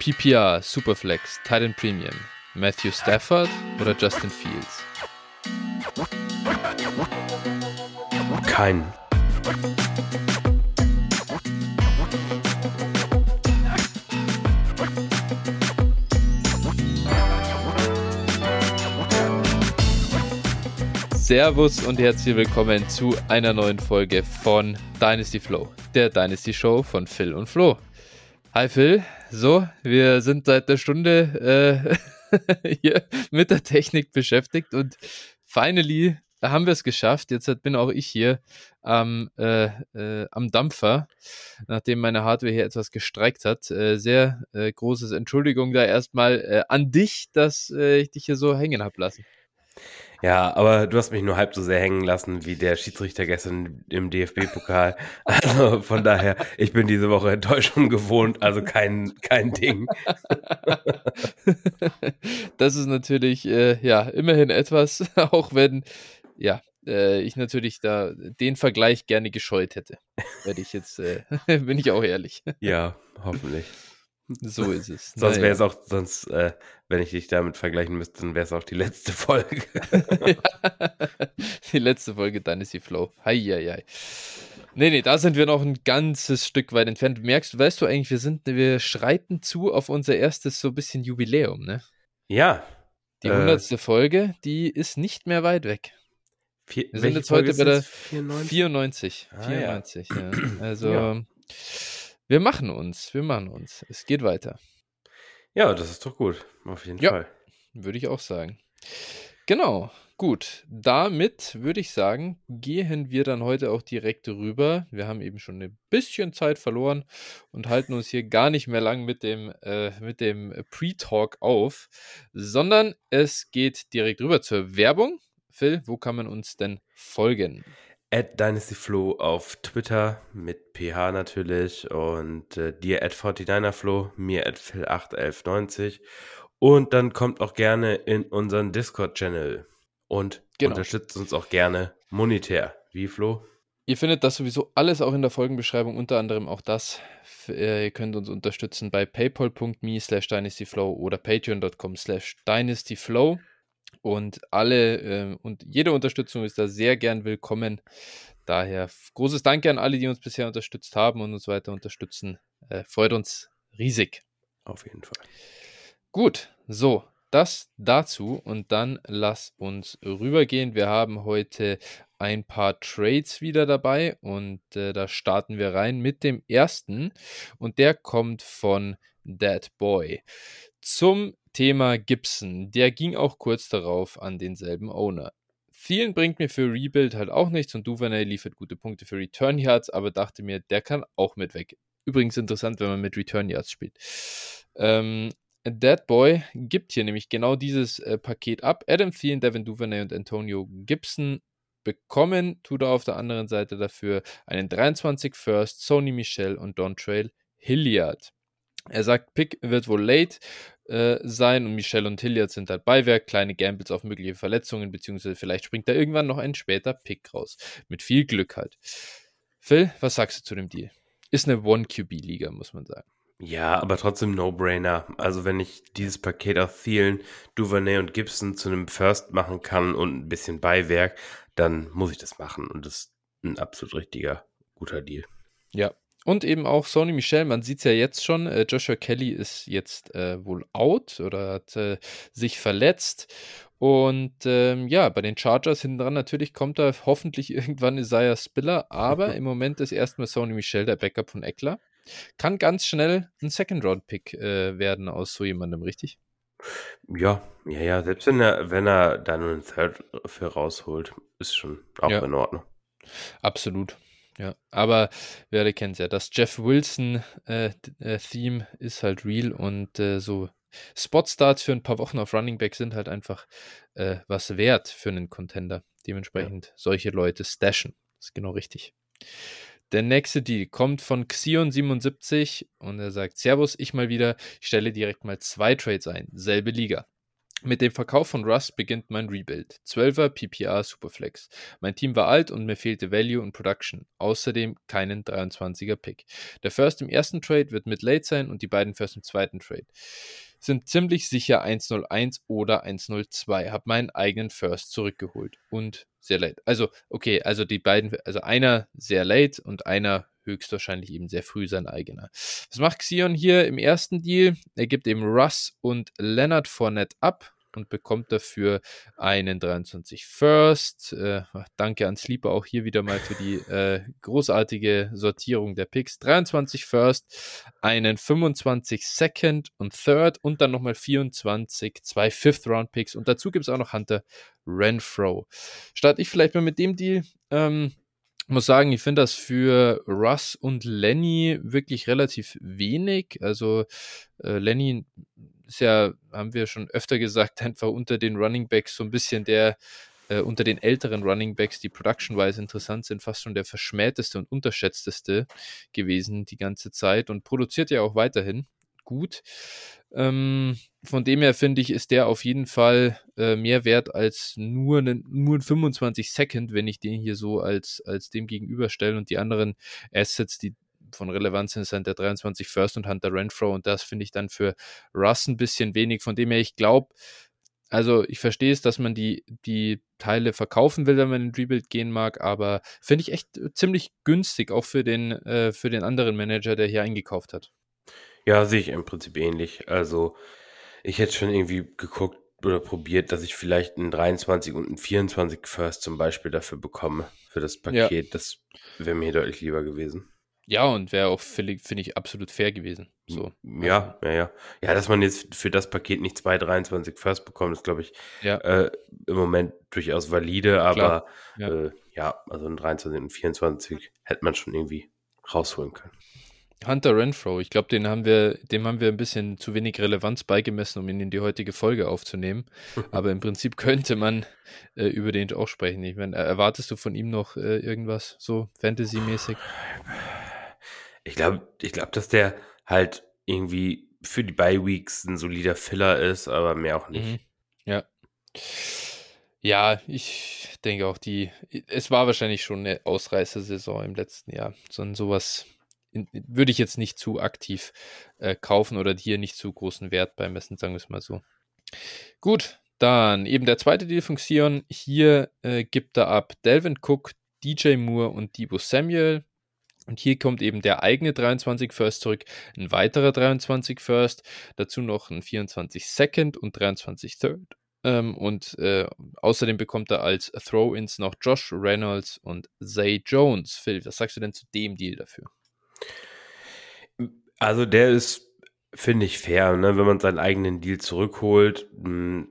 PPR, Superflex, Titan Premium, Matthew Stafford oder Justin Fields? Kein. Servus und herzlich willkommen zu einer neuen Folge von Dynasty Flow, der Dynasty Show von Phil und Flo. Hi Phil, so, wir sind seit einer Stunde äh, hier mit der Technik beschäftigt und finally haben wir es geschafft. Jetzt bin auch ich hier am, äh, äh, am Dampfer, nachdem meine Hardware hier etwas gestreikt hat. Äh, sehr äh, großes Entschuldigung da erstmal äh, an dich, dass ich dich hier so hängen habe lassen. Ja, aber du hast mich nur halb so sehr hängen lassen wie der Schiedsrichter gestern im DFB-Pokal. Also von daher, ich bin diese Woche Enttäuschung gewohnt, also kein, kein Ding. Das ist natürlich, äh, ja, immerhin etwas, auch wenn, ja, äh, ich natürlich da den Vergleich gerne gescheut hätte. Werde ich jetzt, äh, bin ich auch ehrlich. Ja, hoffentlich. So ist es. sonst wäre es auch, sonst, äh, wenn ich dich damit vergleichen müsste, dann wäre es auch die letzte Folge. die letzte Folge Dynasty Flow. Heieiei. Nee, nee, da sind wir noch ein ganzes Stück weit entfernt. Merkst, weißt du eigentlich, wir sind, wir schreiten zu auf unser erstes so ein bisschen Jubiläum, ne? Ja. Die hundertste äh, Folge, die ist nicht mehr weit weg. Vier, wir sind jetzt heute bei der 94. 94. Ah, 94 ja. ja. Also ja. Wir machen uns, wir machen uns. Es geht weiter. Ja, das ist doch gut, auf jeden ja, Fall. Würde ich auch sagen. Genau, gut. Damit würde ich sagen, gehen wir dann heute auch direkt rüber. Wir haben eben schon ein bisschen Zeit verloren und halten uns hier gar nicht mehr lang mit dem, äh, mit dem Pre-Talk auf, sondern es geht direkt rüber zur Werbung. Phil, wo kann man uns denn folgen? At DynastyFlow auf Twitter mit PH natürlich und äh, dir at 49erFlow, mir at Phil81190 und dann kommt auch gerne in unseren Discord-Channel und genau. unterstützt uns auch gerne monetär. Wie Flo? Ihr findet das sowieso alles auch in der Folgenbeschreibung, unter anderem auch das. Äh, ihr könnt uns unterstützen bei paypal.me slash dynastyflow oder patreon.com slash dynastyflow. Und alle äh, und jede Unterstützung ist da sehr gern willkommen. Daher großes Danke an alle, die uns bisher unterstützt haben und uns weiter unterstützen. Äh, freut uns riesig. Auf jeden Fall. Gut, so, das dazu und dann lass uns rübergehen. Wir haben heute ein paar Trades wieder dabei und äh, da starten wir rein mit dem ersten und der kommt von Dead Boy. Zum Thema Gibson, der ging auch kurz darauf an denselben Owner. Vielen bringt mir für Rebuild halt auch nichts und Duvernay liefert gute Punkte für Return Yards, aber dachte mir, der kann auch mit weg. Übrigens interessant, wenn man mit Return Yards spielt. Ähm, Dead Boy gibt hier nämlich genau dieses äh, Paket ab. Adam Thielen, Devin Duvernay und Antonio Gibson bekommen, tut er auf der anderen Seite dafür einen 23 First, Sony Michel und Don Trail Hilliard. Er sagt, Pick wird wohl late äh, sein und Michelle und Hilliard sind halt Beiwerk, kleine Gambles auf mögliche Verletzungen, beziehungsweise vielleicht springt da irgendwann noch ein später Pick raus. Mit viel Glück halt. Phil, was sagst du zu dem Deal? Ist eine One-QB-Liga, muss man sagen. Ja, aber trotzdem No-Brainer. Also wenn ich dieses Paket auf Thielen, Duvernay und Gibson zu einem First machen kann und ein bisschen Beiwerk, dann muss ich das machen. Und das ist ein absolut richtiger, guter Deal. Ja, und eben auch Sony Michel, man sieht es ja jetzt schon, äh, Joshua Kelly ist jetzt äh, wohl out oder hat äh, sich verletzt. Und ähm, ja, bei den Chargers hinten dran natürlich kommt da hoffentlich irgendwann Isaiah Spiller, aber im Moment ist erstmal Sony Michel der Backup von Eckler. Kann ganz schnell ein Second-Round-Pick äh, werden aus so jemandem, richtig? Ja, ja, ja, selbst wenn er, wenn er da nur einen Third für rausholt, ist schon auch ja. in Ordnung. Absolut. Ja, aber wir alle kennen es ja. Das Jeff Wilson-Theme äh, äh, ist halt real und äh, so Spot-Starts für ein paar Wochen auf Running Back sind halt einfach äh, was wert für einen Contender. Dementsprechend ja. solche Leute stashen. Das ist genau richtig. Der nächste Deal kommt von Xion77 und er sagt: Servus, ich mal wieder. Ich stelle direkt mal zwei Trades ein. Selbe Liga. Mit dem Verkauf von Russ beginnt mein Rebuild. 12er PPR Superflex. Mein Team war alt und mir fehlte Value und Production. Außerdem keinen 23er Pick. Der First im ersten Trade wird mit Late sein und die beiden First im zweiten Trade sind ziemlich sicher 101 oder 102. Hab meinen eigenen First zurückgeholt und sehr late. Also, okay, also die beiden, also einer sehr late und einer höchstwahrscheinlich eben sehr früh sein eigener. Was macht Xion hier im ersten Deal? Er gibt eben Russ und Leonard Fournette ab und bekommt dafür einen 23 First. Äh, danke an Sleeper auch hier wieder mal für die äh, großartige Sortierung der Picks. 23 First, einen 25 Second und Third und dann nochmal 24, zwei Fifth Round Picks und dazu gibt es auch noch Hunter Renfro. Starte ich vielleicht mal mit dem Deal. Ähm, muss sagen, ich finde das für Russ und Lenny wirklich relativ wenig. Also äh, Lenny ist ja, haben wir schon öfter gesagt, einfach unter den Running Backs so ein bisschen der, äh, unter den älteren Running Backs, die production-wise interessant sind, fast schon der verschmähteste und unterschätzteste gewesen die ganze Zeit und produziert ja auch weiterhin gut. Ähm, von dem her finde ich, ist der auf jeden Fall äh, mehr wert als nur, einen, nur ein 25 Second, wenn ich den hier so als, als dem gegenüberstelle und die anderen Assets, die von Relevanz sind, sind der 23 First und Hunter Renfro und das finde ich dann für Russ ein bisschen wenig. Von dem her, ich glaube, also ich verstehe es, dass man die, die Teile verkaufen will, wenn man in Rebuild gehen mag, aber finde ich echt äh, ziemlich günstig, auch für den, äh, für den anderen Manager, der hier eingekauft hat. Ja, sehe ich im Prinzip ähnlich. Also, ich hätte schon irgendwie geguckt oder probiert, dass ich vielleicht einen 23 und einen 24 First zum Beispiel dafür bekomme, für das Paket. Ja. Das wäre mir deutlich lieber gewesen. Ja, und wäre auch, finde ich, absolut fair gewesen. So. Ja, also. ja, ja. Ja, dass man jetzt für das Paket nicht zwei 23 First bekommt, ist, glaube ich, ja. äh, im Moment durchaus valide, aber ja. Äh, ja, also ein 23 und 24 hätte man schon irgendwie rausholen können. Hunter Renfro, ich glaube, den haben wir, dem haben wir ein bisschen zu wenig Relevanz beigemessen, um ihn in die heutige Folge aufzunehmen. Aber im Prinzip könnte man äh, über den auch sprechen. Ich meine, erwartest du von ihm noch äh, irgendwas so Fantasy-mäßig? Ich glaube, ich glaube, dass der halt irgendwie für die Bye Weeks ein solider Filler ist, aber mehr auch nicht. Mhm. Ja. Ja, ich denke auch die, es war wahrscheinlich schon eine Ausreißersaison im letzten Jahr. So sowas würde ich jetzt nicht zu aktiv äh, kaufen oder hier nicht zu großen Wert beimessen, sagen wir es mal so. Gut, dann eben der zweite Deal von Xion. Hier äh, gibt er ab Delvin Cook, DJ Moore und Debo Samuel. Und hier kommt eben der eigene 23 First zurück, ein weiterer 23 First, dazu noch ein 24 Second und 23 Third. Ähm, und äh, außerdem bekommt er als Throw-ins noch Josh Reynolds und Zay Jones. Phil, was sagst du denn zu dem Deal dafür? Also der ist, finde ich, fair, ne? wenn man seinen eigenen Deal zurückholt. Hm,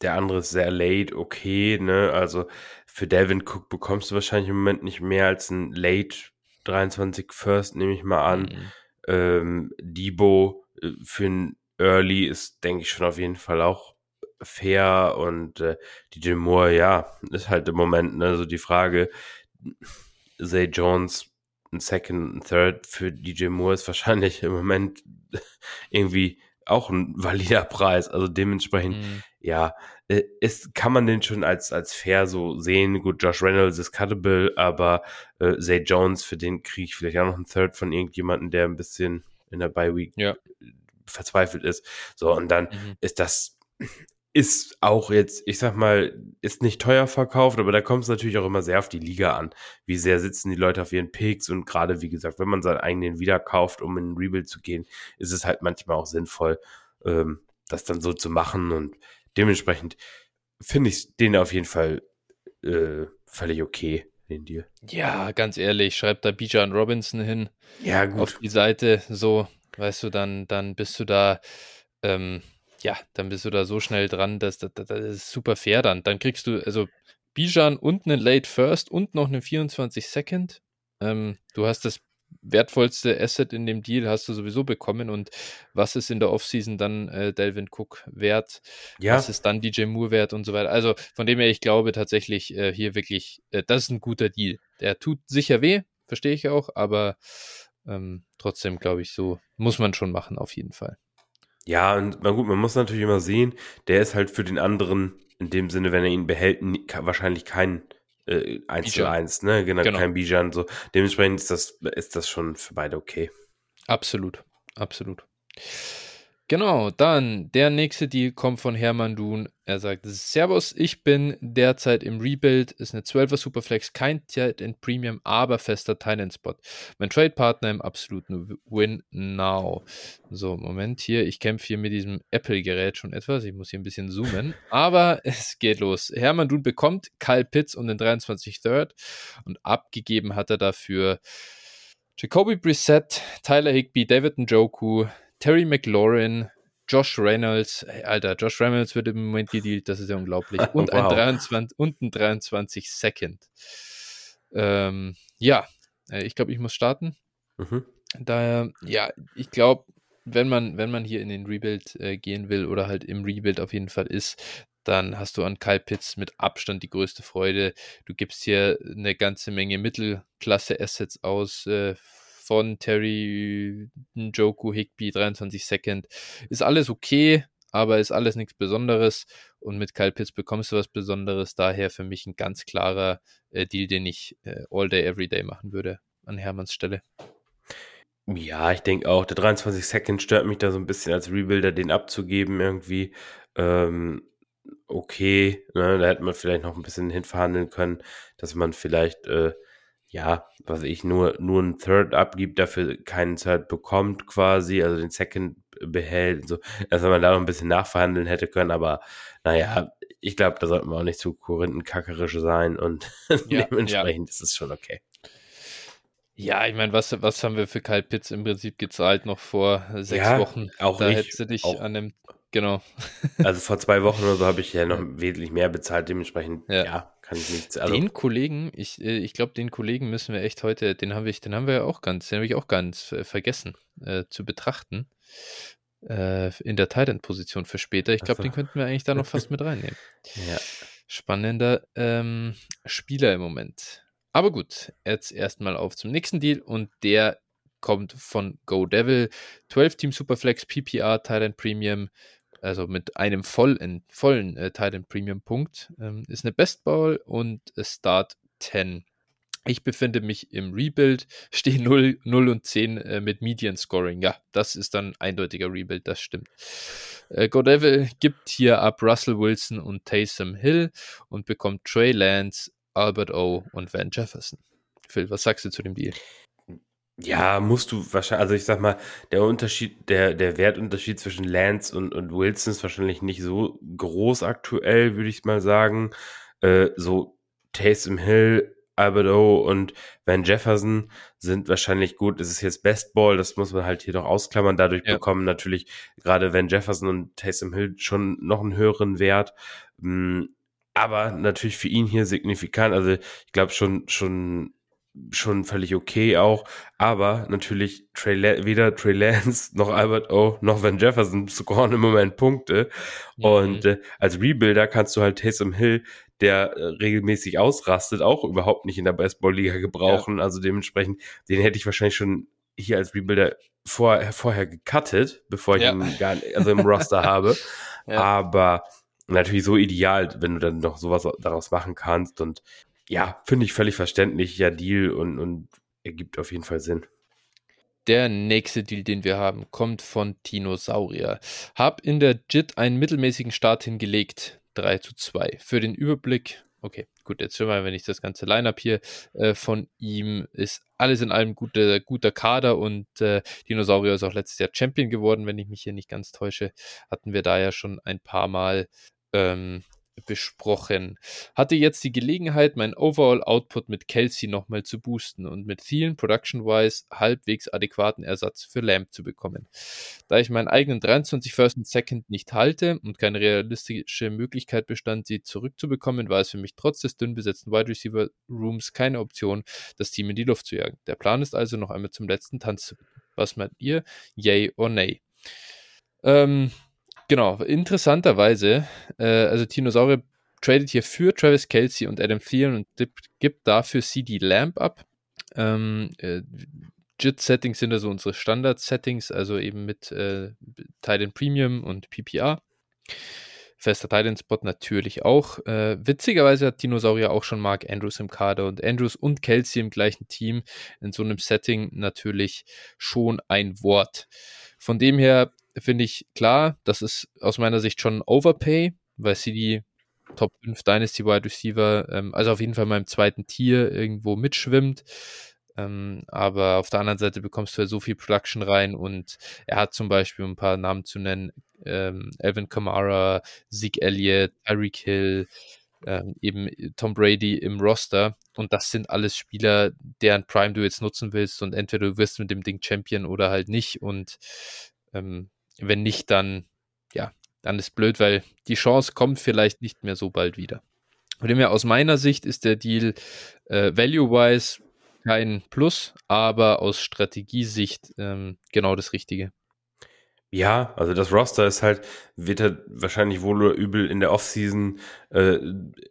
der andere ist sehr late, okay, ne? Also für Devin Cook bekommst du wahrscheinlich im Moment nicht mehr als ein Late 23 First, nehme ich mal an. Mhm. Ähm, Debo äh, für ein Early ist, denke ich, schon auf jeden Fall auch fair und äh, DJ Moore, ja, ist halt im Moment ne, so die Frage, Zay Jones ein Second, ein Third für DJ Moore ist wahrscheinlich im Moment irgendwie auch ein valider Preis. Also dementsprechend, mhm. ja, äh, ist, kann man den schon als, als fair so sehen. Gut, Josh Reynolds ist cuttable, aber äh, Zay Jones, für den kriege ich vielleicht auch noch ein Third von irgendjemandem, der ein bisschen in der Bye Week ja. verzweifelt ist. So, und dann mhm. ist das ist auch jetzt, ich sag mal, ist nicht teuer verkauft, aber da kommt es natürlich auch immer sehr auf die Liga an. Wie sehr sitzen die Leute auf ihren Picks und gerade, wie gesagt, wenn man seinen eigenen wieder kauft, um in ein Rebuild zu gehen, ist es halt manchmal auch sinnvoll, ähm, das dann so zu machen und dementsprechend finde ich den auf jeden Fall äh, völlig okay, den Deal. Ja, ganz ehrlich, schreibt da Bijan Robinson hin. Ja, gut. Auf die Seite, so, weißt du, dann, dann bist du da, ähm, ja, dann bist du da so schnell dran, dass das, das, das ist super fair dann. Dann kriegst du also Bijan und einen Late First und noch einen 24 Second. Ähm, du hast das wertvollste Asset in dem Deal hast du sowieso bekommen und was ist in der Offseason dann äh, Delvin Cook wert? Ja. Was ist dann DJ Moore wert und so weiter? Also von dem her, ich glaube tatsächlich äh, hier wirklich, äh, das ist ein guter Deal. Der tut sicher weh, verstehe ich auch, aber ähm, trotzdem glaube ich, so muss man schon machen auf jeden Fall. Ja, und na gut, man muss natürlich immer sehen, der ist halt für den anderen, in dem Sinne, wenn er ihn behält, wahrscheinlich kein äh, 1 zu 1, ne? Genau, genau. kein Bijan. So. Dementsprechend ist das, ist das schon für beide okay. Absolut, absolut. Genau, dann der nächste Deal kommt von Hermann Dun. Er sagt: Servus, ich bin derzeit im Rebuild, ist eine 12er Superflex, kein Tight End Premium, aber fester Tight Spot. Mein Trade-Partner im absoluten Win Now. So, Moment hier, ich kämpfe hier mit diesem Apple-Gerät schon etwas. Ich muss hier ein bisschen zoomen, aber es geht los. Hermann Dun bekommt Kyle Pitts und den 23 Third und abgegeben hat er dafür Jacoby Brissett, Tyler Higby, David Njoku, Terry McLaurin, Josh Reynolds, Alter, Josh Reynolds wird im Moment gedealt, das ist ja unglaublich. Und, wow. ein, 23, und ein 23 Second. Ähm, ja, äh, ich glaube, ich muss starten. Mhm. Daher, ja, ich glaube, wenn man, wenn man hier in den Rebuild äh, gehen will oder halt im Rebuild auf jeden Fall ist, dann hast du an Kyle Pitts mit Abstand die größte Freude. Du gibst hier eine ganze Menge Mittelklasse-Assets aus, äh, von Terry Njoku, Higby, 23 Second. Ist alles okay, aber ist alles nichts Besonderes. Und mit Kyle Pitts bekommst du was Besonderes. Daher für mich ein ganz klarer äh, Deal, den ich äh, all day, every day machen würde an Hermanns Stelle. Ja, ich denke auch, der 23 Second stört mich da so ein bisschen als Rebuilder, den abzugeben irgendwie. Ähm, okay, ne, da hätte man vielleicht noch ein bisschen hinverhandeln können, dass man vielleicht äh, ja, was ich nur, nur ein Third abgibt, dafür keinen Third bekommt quasi, also den Second behält und so, dass man da noch ein bisschen nachverhandeln hätte können, aber naja, ich glaube, da sollten wir auch nicht zu korinthenkackerisch sein und ja, dementsprechend ja. ist es schon okay. Ja, ich meine, was, was haben wir für Kyle Pitts im Prinzip gezahlt noch vor sechs ja, Wochen? Auch da hättest du dich an dem Genau. also vor zwei Wochen oder so habe ich ja noch wesentlich mehr bezahlt, dementsprechend, ja kann ich nichts. Also den Kollegen, ich, äh, ich glaube, den Kollegen müssen wir echt heute, den haben wir, den haben wir ja auch ganz, den habe ich auch ganz äh, vergessen äh, zu betrachten. Äh, in der Titan-Position für später. Ich glaube, so. den könnten wir eigentlich da noch fast mit reinnehmen. Ja. Spannender ähm, Spieler im Moment. Aber gut, jetzt erstmal auf zum nächsten Deal und der kommt von Go Devil. 12 Team Superflex PPR Thailand Premium also mit einem vollen, vollen äh, Titan Premium Punkt, ähm, ist eine Best Ball und Start 10. Ich befinde mich im Rebuild, stehe 0, 0 und 10 äh, mit Median Scoring. Ja, das ist dann eindeutiger Rebuild, das stimmt. Äh, Godevil gibt hier ab Russell Wilson und Taysom Hill und bekommt Trey Lance, Albert O. und Van Jefferson. Phil, was sagst du zu dem Deal? Ja, musst du wahrscheinlich, also ich sag mal, der Unterschied, der, der Wertunterschied zwischen Lance und, und Wilson ist wahrscheinlich nicht so groß aktuell, würde ich mal sagen. Äh, so Taysom Hill, Albert O und Van Jefferson sind wahrscheinlich gut. Es ist jetzt Best Ball, das muss man halt hier doch ausklammern. Dadurch ja. bekommen natürlich gerade Van Jefferson und Taysom Hill schon noch einen höheren Wert. Mm, aber natürlich für ihn hier signifikant. Also ich glaube schon, schon schon völlig okay auch, aber natürlich Trey weder Trey Lance noch Albert O noch Van Jefferson scoren im Moment Punkte mhm. und äh, als Rebuilder kannst du halt Taysom Hill, der äh, regelmäßig ausrastet, auch überhaupt nicht in der Baseball-Liga gebrauchen, ja. also dementsprechend, den hätte ich wahrscheinlich schon hier als Rebuilder vor, vorher gecuttet, bevor ich ja. ihn gar nicht, also im Roster habe, ja. aber natürlich so ideal, wenn du dann noch sowas daraus machen kannst und ja, finde ich völlig verständlicher Deal und, und ergibt auf jeden Fall Sinn. Der nächste Deal, den wir haben, kommt von Tino Saurier. Hab in der JIT einen mittelmäßigen Start hingelegt. 3 zu 2. Für den Überblick, okay, gut, jetzt schon mal, wenn ich das ganze Lineup hier äh, von ihm ist alles in allem guter, guter Kader und äh, Dinosaurier ist auch letztes Jahr Champion geworden, wenn ich mich hier nicht ganz täusche. Hatten wir da ja schon ein paar Mal ähm, besprochen. Hatte jetzt die Gelegenheit, meinen Overall Output mit Kelsey nochmal zu boosten und mit vielen Production-wise halbwegs adäquaten Ersatz für Lamb zu bekommen. Da ich meinen eigenen 23 First und Second nicht halte und keine realistische Möglichkeit bestand, sie zurückzubekommen, war es für mich trotz des dünn besetzten Wide Receiver Rooms keine Option, das Team in die Luft zu jagen. Der Plan ist also noch einmal zum letzten Tanz zu bitten. Was meint ihr? Yay or nay? Ähm, Genau, interessanterweise, äh, also Dinosaurier tradet hier für Travis Kelsey und Adam Thielen und gibt dafür CD Lamp ab. Ähm, äh, JIT-Settings sind also unsere Standard-Settings, also eben mit äh, Titan Premium und PPR. Fester Titan-Spot natürlich auch. Äh, witzigerweise hat Dinosaurier auch schon Mark Andrews im Kader und Andrews und Kelsey im gleichen Team. In so einem Setting natürlich schon ein Wort. Von dem her finde ich klar, das ist aus meiner Sicht schon Overpay, weil sie die Top 5 Dynasty Wide Receiver, ähm, also auf jeden Fall mal im zweiten Tier irgendwo mitschwimmt. Ähm, aber auf der anderen Seite bekommst du ja so viel Production rein und er hat zum Beispiel ein paar Namen zu nennen: ähm, Alvin Kamara, Zeke Elliott, Tyreek Hill, ähm, eben Tom Brady im Roster. Und das sind alles Spieler, deren Prime du jetzt nutzen willst. Und entweder du wirst mit dem Ding Champion oder halt nicht. Und ähm, wenn nicht, dann ja, dann ist blöd, weil die Chance kommt vielleicht nicht mehr so bald wieder. Von dem her, aus meiner Sicht ist der Deal äh, value-wise kein Plus, aber aus Strategiesicht ähm, genau das Richtige. Ja, also das Roster ist halt, wird halt wahrscheinlich wohl oder übel in der Offseason äh,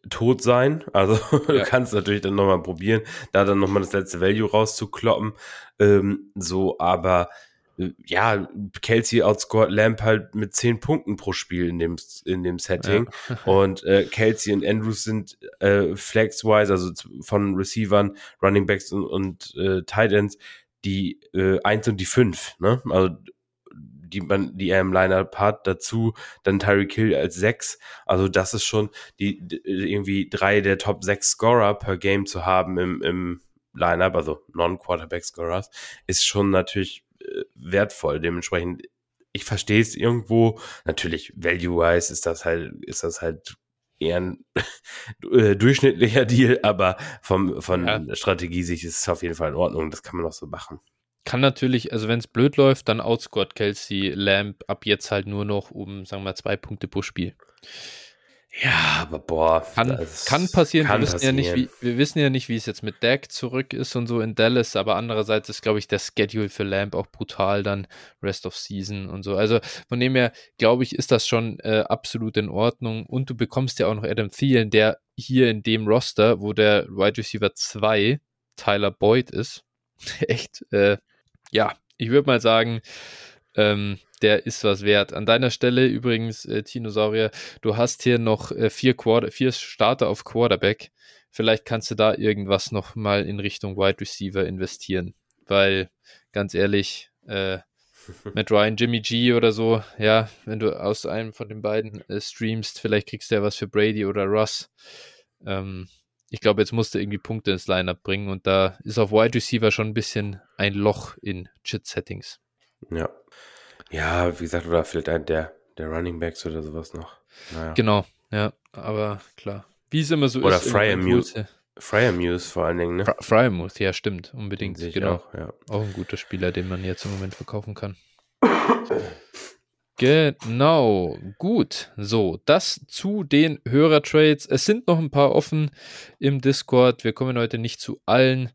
tot sein. Also ja. du kannst natürlich dann nochmal probieren, da dann nochmal das letzte Value rauszukloppen. Ähm, so, aber ja, Kelsey outscored Lamp halt mit zehn Punkten pro Spiel in dem, in dem Setting. Ja. und äh, Kelsey und Andrews sind äh, flex-wise, also von Receivern, Running Backs und, und äh, Tight Ends, die äh, eins und die fünf, ne? Also die man, die er im Lineup hat, dazu dann Tyreek Hill als sechs. Also das ist schon die, die irgendwie drei der Top sechs Scorer per Game zu haben im, im Lineup, also Non-Quarterback-Scorers, ist schon natürlich wertvoll. Dementsprechend, ich verstehe es irgendwo. Natürlich, value-wise ist das halt, ist das halt eher ein äh, durchschnittlicher Deal, aber vom, von ja. Strategie-Sicht ist es auf jeden Fall in Ordnung. Das kann man auch so machen. Kann natürlich, also wenn es blöd läuft, dann outscored Kelsey Lamb ab jetzt halt nur noch um, sagen wir mal, zwei Punkte pro Spiel. Ja, aber boah. Kann, kann passieren. Kann wir, wissen passieren. Ja nicht, wie, wir wissen ja nicht, wie es jetzt mit Dak zurück ist und so in Dallas, aber andererseits ist, glaube ich, der Schedule für Lamp auch brutal dann Rest of Season und so. Also von dem her, glaube ich, ist das schon äh, absolut in Ordnung. Und du bekommst ja auch noch Adam Thielen, der hier in dem Roster, wo der Wide Receiver 2 Tyler Boyd ist, echt, äh, ja, ich würde mal sagen, ähm, der ist was wert. An deiner Stelle übrigens, äh, Tinosaurier, du hast hier noch äh, vier, Quarter, vier Starter auf Quarterback. Vielleicht kannst du da irgendwas noch mal in Richtung Wide Receiver investieren. Weil, ganz ehrlich, äh, mit Ryan, Jimmy G oder so, ja, wenn du aus einem von den beiden äh, streamst, vielleicht kriegst du ja was für Brady oder Russ. Ähm, ich glaube, jetzt musst du irgendwie Punkte ins Lineup bringen und da ist auf Wide Receiver schon ein bisschen ein Loch in Chit-Settings. Ja, ja, wie gesagt, oder vielleicht ein der, der Running Backs oder sowas noch. Naja. Genau, ja, aber klar. Wie es immer so oder ist. Oder Fryer Muse. Fryer Muse vor allen Dingen, ne? Fryer Muse, ja, stimmt, unbedingt. Genau. Auch, ja. auch ein guter Spieler, den man jetzt im Moment verkaufen kann. Genau, gut. So, das zu den Hörertrades. Es sind noch ein paar offen im Discord. Wir kommen heute nicht zu allen.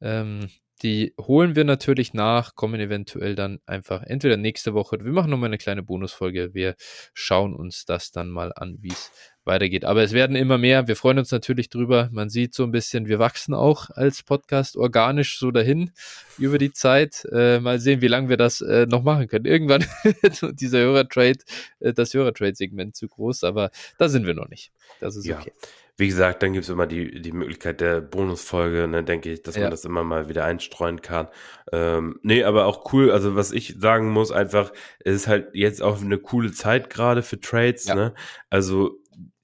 Ähm, die holen wir natürlich nach, kommen eventuell dann einfach entweder nächste Woche. Wir machen nochmal eine kleine Bonusfolge. Wir schauen uns das dann mal an, wie es weitergeht. Aber es werden immer mehr. Wir freuen uns natürlich drüber. Man sieht so ein bisschen, wir wachsen auch als Podcast organisch so dahin über die Zeit. Äh, mal sehen, wie lange wir das äh, noch machen können. Irgendwann dieser Hörertrade, äh, das Hörertrade-Segment zu groß, aber da sind wir noch nicht. Das ist ja. okay. Wie gesagt, dann gibt es immer die, die Möglichkeit der Bonusfolge, ne, denke ich, dass ja. man das immer mal wieder einstreuen kann. Ähm, nee, aber auch cool, also was ich sagen muss, einfach, es ist halt jetzt auch eine coole Zeit gerade für Trades, ja. ne? Also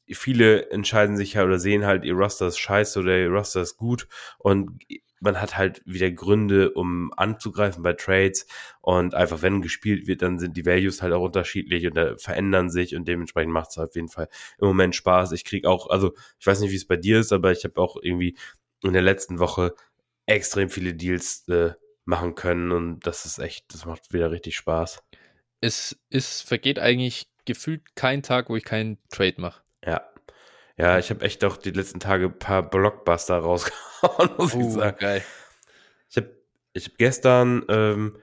viele entscheiden sich ja oder sehen halt, ihr Roster ist scheiße oder ihr Roster ist gut und man hat halt wieder Gründe, um anzugreifen bei Trades und einfach, wenn gespielt wird, dann sind die Values halt auch unterschiedlich und äh, verändern sich und dementsprechend macht es auf jeden Fall im Moment Spaß. Ich krieg auch, also ich weiß nicht, wie es bei dir ist, aber ich habe auch irgendwie in der letzten Woche extrem viele Deals äh, machen können und das ist echt, das macht wieder richtig Spaß. Es ist, vergeht eigentlich gefühlt kein Tag, wo ich keinen Trade mache. Ja. Ja, ich habe echt auch die letzten Tage ein paar Blockbuster rausgehauen, muss uh, ich sagen. Geil. Ich habe ich hab gestern ähm,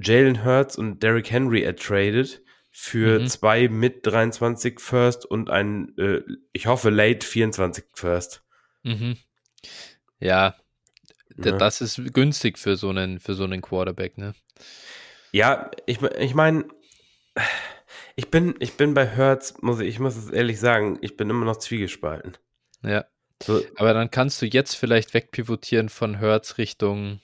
Jalen Hurts und Derrick Henry ertradet für mhm. zwei mit 23 First und ein, äh, ich hoffe, late 24 First. Mhm. Ja, ne? das ist günstig für so einen, für so einen Quarterback, ne? Ja, ich, ich meine, ich bin, ich bin bei Hertz, muss ich, ich muss es ehrlich sagen, ich bin immer noch zwiegespalten. Ja. So. Aber dann kannst du jetzt vielleicht wegpivotieren von Hertz Richtung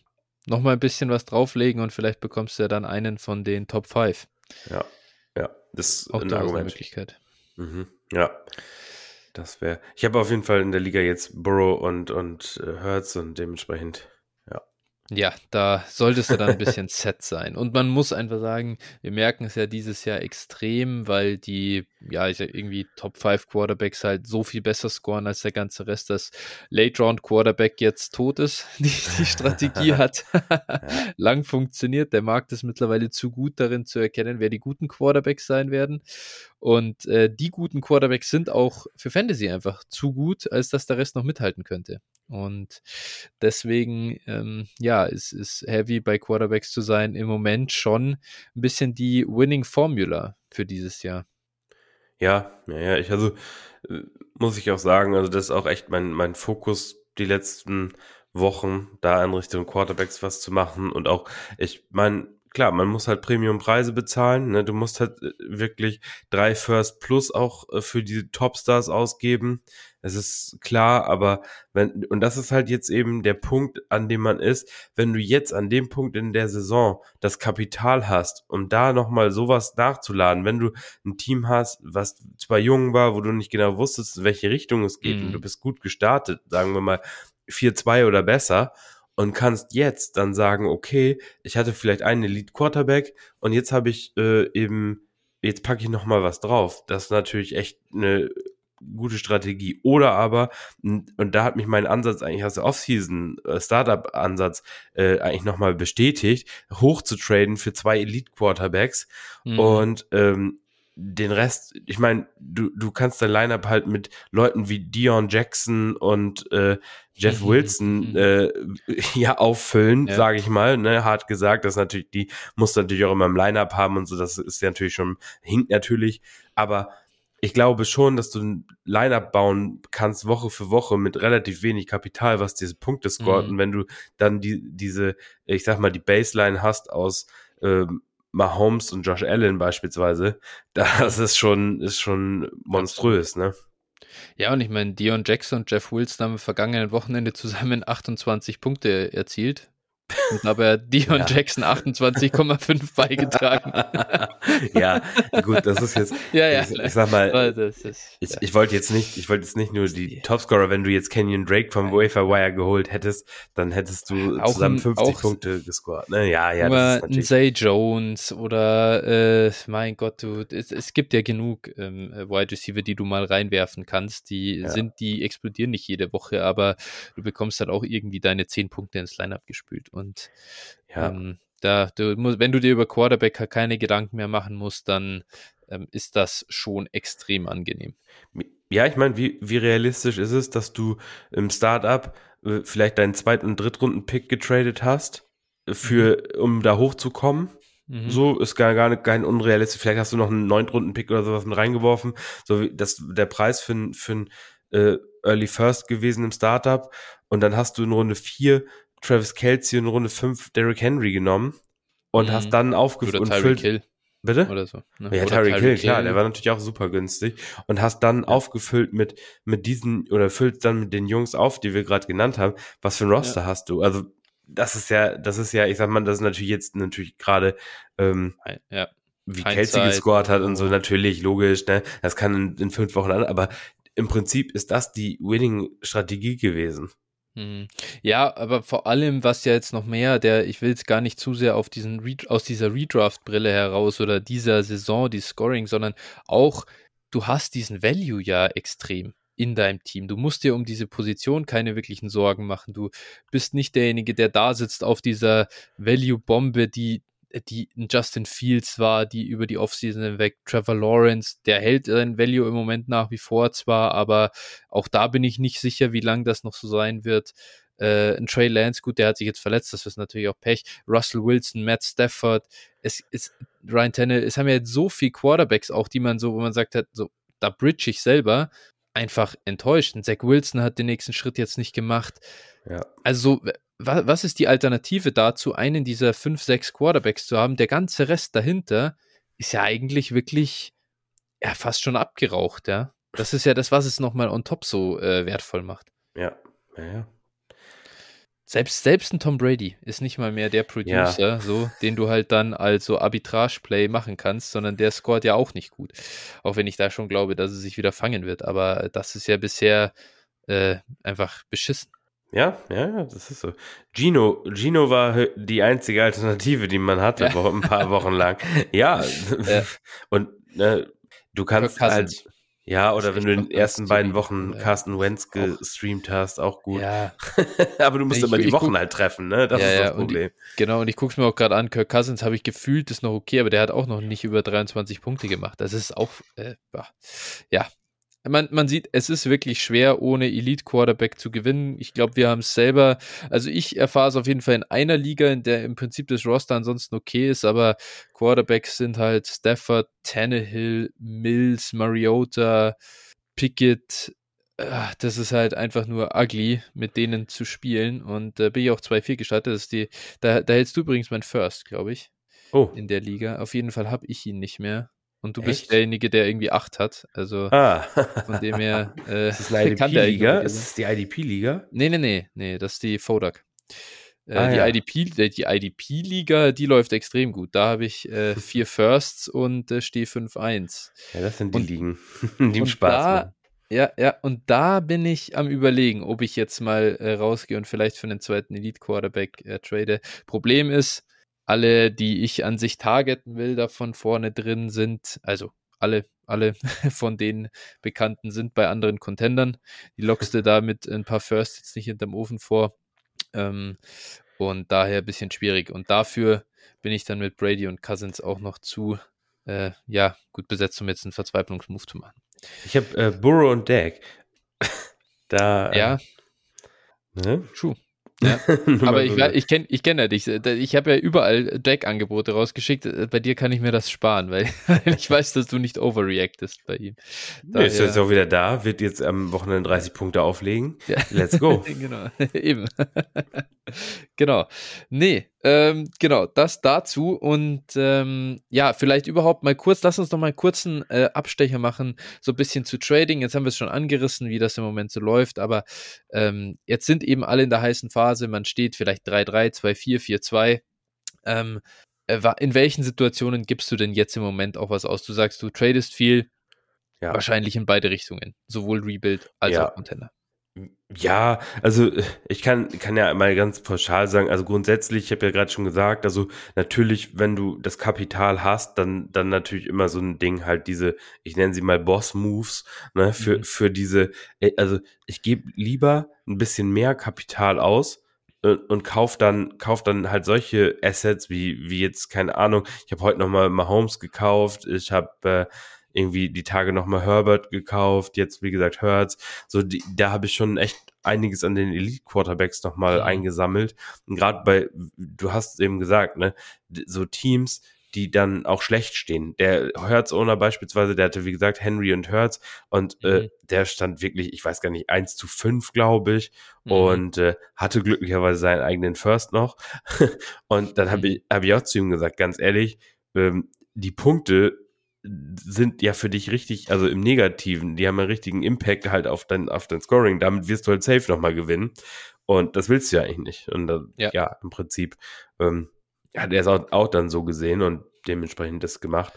nochmal ein bisschen was drauflegen und vielleicht bekommst du ja dann einen von den Top 5. Ja, ja, das ist auch eine Möglichkeit. Mhm. Ja, das wäre. Ich habe auf jeden Fall in der Liga jetzt Burrow und, und äh, Hertz und dementsprechend ja, da solltest du dann ein bisschen set sein. Und man muss einfach sagen, wir merken es ja dieses Jahr extrem, weil die, ja, ich irgendwie Top 5 Quarterbacks halt so viel besser scoren als der ganze Rest, dass Late Round Quarterback jetzt tot ist. Die, die Strategie hat lang funktioniert. Der Markt ist mittlerweile zu gut darin zu erkennen, wer die guten Quarterbacks sein werden. Und äh, die guten Quarterbacks sind auch für Fantasy einfach zu gut, als dass der Rest noch mithalten könnte. Und deswegen, ähm, ja, ist, ist Heavy bei Quarterbacks zu sein im Moment schon ein bisschen die Winning Formula für dieses Jahr. Ja, ja, ja, ich also äh, muss ich auch sagen, also das ist auch echt mein, mein Fokus die letzten Wochen, da in Richtung Quarterbacks was zu machen und auch, ich meine, klar, man muss halt Premium-Preise bezahlen. Ne? Du musst halt äh, wirklich drei First Plus auch äh, für die Topstars ausgeben. Es ist klar, aber wenn, und das ist halt jetzt eben der Punkt, an dem man ist, wenn du jetzt an dem Punkt in der Saison das Kapital hast, um da nochmal sowas nachzuladen, wenn du ein Team hast, was zwar jung war, wo du nicht genau wusstest, in welche Richtung es geht, mhm. und du bist gut gestartet, sagen wir mal 4-2 oder besser, und kannst jetzt dann sagen, okay, ich hatte vielleicht einen Elite Quarterback und jetzt habe ich äh, eben, jetzt packe ich noch mal was drauf. Das ist natürlich echt eine gute Strategie. Oder aber, und da hat mich mein Ansatz eigentlich aus der Offseason, äh, Startup-Ansatz, äh, eigentlich nochmal bestätigt, hoch zu traden für zwei Elite-Quarterbacks. Mhm. Und ähm, den Rest, ich meine, du, du kannst dein Lineup halt mit Leuten wie Dion Jackson und äh, Jeff mhm, Wilson mhm. äh, ja auffüllen, ja. sage ich mal, ne, hart gesagt, das natürlich, die muss natürlich auch immer im Lineup haben und so, das ist ja natürlich schon, hinkt natürlich, aber ich glaube schon, dass du ein Lineup bauen kannst Woche für Woche mit relativ wenig Kapital, was diese Punkte scoret. Mhm. Und wenn du dann die, diese, ich sag mal, die Baseline hast aus ähm, Mahomes und Josh Allen beispielsweise, das ist schon, ist schon monströs, ne? Ja, und ich meine, Dion Jackson und Jeff Wilson haben vergangenen Wochenende zusammen 28 Punkte erzielt. Und dabei Dion ja. Jackson 28,5 beigetragen. ja, gut, das ist jetzt. Ja, ja. Ich, ich sag mal, ist, ich, ja. ich wollte jetzt nicht, ich wollte jetzt nicht nur die Topscorer, wenn du jetzt Kenyon Drake vom Wafer Wire geholt hättest, dann hättest du auch zusammen 50 auch Punkte gescored. Ne? Ja, ja. Das ist Zay Jones oder äh, mein Gott, du, es, es gibt ja genug ähm, Wide Receiver, die du mal reinwerfen kannst. Die ja. sind, die explodieren nicht jede Woche, aber du bekommst halt auch irgendwie deine 10 Punkte ins Lineup gespült. Und ja. ähm, da, du musst, wenn du dir über Quarterback keine Gedanken mehr machen musst, dann ähm, ist das schon extrem angenehm. Ja, ich meine, wie, wie realistisch ist es, dass du im Startup äh, vielleicht deinen Zweit- und Drittrunden-Pick getradet hast, äh, für, mhm. um da hochzukommen? Mhm. So ist gar, gar nicht kein unrealistisch. Vielleicht hast du noch einen Neuntrunden-Pick oder sowas mit reingeworfen. So wie das der Preis für, für ein äh, Early First gewesen im Startup. Und dann hast du in Runde 4 Travis Kelsey in Runde 5 Derrick Henry genommen und mhm. hast dann aufgefüllt. Oder Tyreek Hill. Bitte? Oder so. Ne? Ja, Tyreek Hill, klar, der war natürlich auch super günstig und hast dann ja. aufgefüllt mit, mit diesen, oder füllst dann mit den Jungs auf, die wir gerade genannt haben. Was für ein Roster ja. hast du? Also, das ist ja, das ist ja, ich sag mal, das ist natürlich jetzt natürlich gerade, ähm, ja. wie Kelsey gescored hat und so, natürlich, logisch, ne? Das kann in, in fünf Wochen an, aber im Prinzip ist das die Winning-Strategie gewesen. Mhm. Ja, aber vor allem, was ja jetzt noch mehr, der, ich will jetzt gar nicht zu sehr auf diesen Re aus dieser Redraft-Brille heraus oder dieser Saison, die Scoring, sondern auch, du hast diesen Value ja extrem in deinem Team. Du musst dir um diese Position keine wirklichen Sorgen machen. Du bist nicht derjenige, der da sitzt auf dieser Value-Bombe, die die Justin Fields war, die über die Offseason hinweg, Trevor Lawrence, der hält sein Value im Moment nach wie vor zwar, aber auch da bin ich nicht sicher, wie lange das noch so sein wird. Äh, ein Trey Lance, gut, der hat sich jetzt verletzt, das ist natürlich auch Pech. Russell Wilson, Matt Stafford, es ist Ryan Tannehill, es haben ja jetzt so viele Quarterbacks auch, die man so, wo man sagt hat, so, da bridge ich selber, einfach enttäuscht. Und Zach Wilson hat den nächsten Schritt jetzt nicht gemacht. Ja. Also wa was ist die Alternative dazu, einen dieser fünf, sechs Quarterbacks zu haben? Der ganze Rest dahinter ist ja eigentlich wirklich ja, fast schon abgeraucht, ja. Das ist ja das, was es nochmal on top so äh, wertvoll macht. Ja, ja, ja. Selbst, selbst ein Tom Brady ist nicht mal mehr der Producer, ja. so, den du halt dann als so Arbitrage-Play machen kannst, sondern der scoret ja auch nicht gut. Auch wenn ich da schon glaube, dass es sich wieder fangen wird. Aber das ist ja bisher äh, einfach beschissen. Ja, ja, das ist so. Gino, Gino war die einzige Alternative, die man hatte, ja. ein paar Wochen lang. Ja, ja. und äh, du kannst halt ja, oder wenn du in den ersten beiden Wochen ja. Carsten Wentz gestreamt hast, auch gut. Ja. Aber du musst ich, immer die Wochen halt treffen, ne? Das ja, ist das Problem. Und ich, genau, und ich gucke es mir auch gerade an, Kirk Cousins habe ich gefühlt, ist noch okay, aber der hat auch noch nicht über 23 Punkte gemacht. Das ist auch, äh, ja, man, man sieht, es ist wirklich schwer, ohne Elite-Quarterback zu gewinnen. Ich glaube, wir haben es selber, also ich erfahre es auf jeden Fall in einer Liga, in der im Prinzip das Roster ansonsten okay ist, aber Quarterbacks sind halt Stafford, Tannehill, Mills, Mariota, Pickett. Ah, das ist halt einfach nur ugly, mit denen zu spielen. Und da äh, bin ich auch 2-4 gestartet. Das ist die, da, da hältst du übrigens mein First, glaube ich. Oh. In der Liga. Auf jeden Fall habe ich ihn nicht mehr. Und du Echt? bist derjenige, der irgendwie acht hat. Also ah. von dem her. Äh, ist das eine IDP-Liga? Ist es die IDP-Liga? Nee, nee, nee, nee, das ist die Fodak. Äh, ah, die, ja. IDP, äh, die IDP-Liga, die läuft extrem gut. Da habe ich äh, vier Firsts und äh, stehe 5-1. Ja, das sind die und, Ligen, die Spaß da, machen. Ja, ja, und da bin ich am überlegen, ob ich jetzt mal äh, rausgehe und vielleicht für einen zweiten Elite-Quarterback äh, trade. Problem ist, alle, die ich an sich targeten will, davon vorne drin sind, also alle, alle von den Bekannten sind bei anderen Contendern. Die lockst du da mit ein paar Firsts jetzt nicht hinterm Ofen vor. Ähm, und daher ein bisschen schwierig. Und dafür bin ich dann mit Brady und Cousins auch noch zu, äh, ja, gut besetzt, um jetzt einen Verzweiflungsmove zu machen. Ich habe äh, Burrow und Dak. da. Ja. Äh, ne? True. Ja, aber ich, ich kenne ich kenn ja dich. Ich habe ja überall Deck-Angebote rausgeschickt. Bei dir kann ich mir das sparen, weil, ich weiß, dass du nicht overreactest bei ihm. Daher, ist jetzt auch wieder da, wird jetzt am Wochenende 30 Punkte auflegen. Ja. Let's go. genau, eben. genau. Nee, ähm, genau, das dazu. Und ähm, ja, vielleicht überhaupt mal kurz, lass uns noch mal einen äh, Abstecher machen, so ein bisschen zu Trading. Jetzt haben wir es schon angerissen, wie das im Moment so läuft, aber ähm, jetzt sind eben alle in der heißen Phase. Man steht vielleicht 3-3, 2-4, 4-2. Ähm, äh, in welchen Situationen gibst du denn jetzt im Moment auch was aus? Du sagst, du tradest viel, ja. wahrscheinlich in beide Richtungen, sowohl Rebuild als ja. auch Contender. Ja, also ich kann, kann ja mal ganz pauschal sagen, also grundsätzlich, ich habe ja gerade schon gesagt, also natürlich, wenn du das Kapital hast, dann, dann natürlich immer so ein Ding, halt diese, ich nenne sie mal Boss-Moves, ne, für, mhm. für diese, äh, also ich gebe lieber ein bisschen mehr Kapital aus, und, äh, und kauf dann kauf dann halt solche Assets wie wie jetzt keine Ahnung ich habe heute noch mal Mahomes gekauft ich habe äh, irgendwie die Tage nochmal Herbert gekauft, jetzt wie gesagt Hertz. So, die, da habe ich schon echt einiges an den Elite-Quarterbacks nochmal mhm. eingesammelt. Und gerade bei, du hast eben gesagt, ne, so Teams, die dann auch schlecht stehen. Der Hertz-Owner beispielsweise, der hatte, wie gesagt, Henry und Hertz und äh, mhm. äh, der stand wirklich, ich weiß gar nicht, 1 zu 5, glaube ich, mhm. und äh, hatte glücklicherweise seinen eigenen First noch. und dann habe mhm. ich, hab ich auch zu ihm gesagt, ganz ehrlich, ähm, die Punkte sind ja für dich richtig, also im Negativen, die haben einen richtigen Impact halt auf dein, auf dein Scoring. Damit wirst du halt safe nochmal gewinnen. Und das willst du ja eigentlich nicht. Und das, ja. ja. im Prinzip ähm, hat er es auch, auch, dann so gesehen und dementsprechend das gemacht.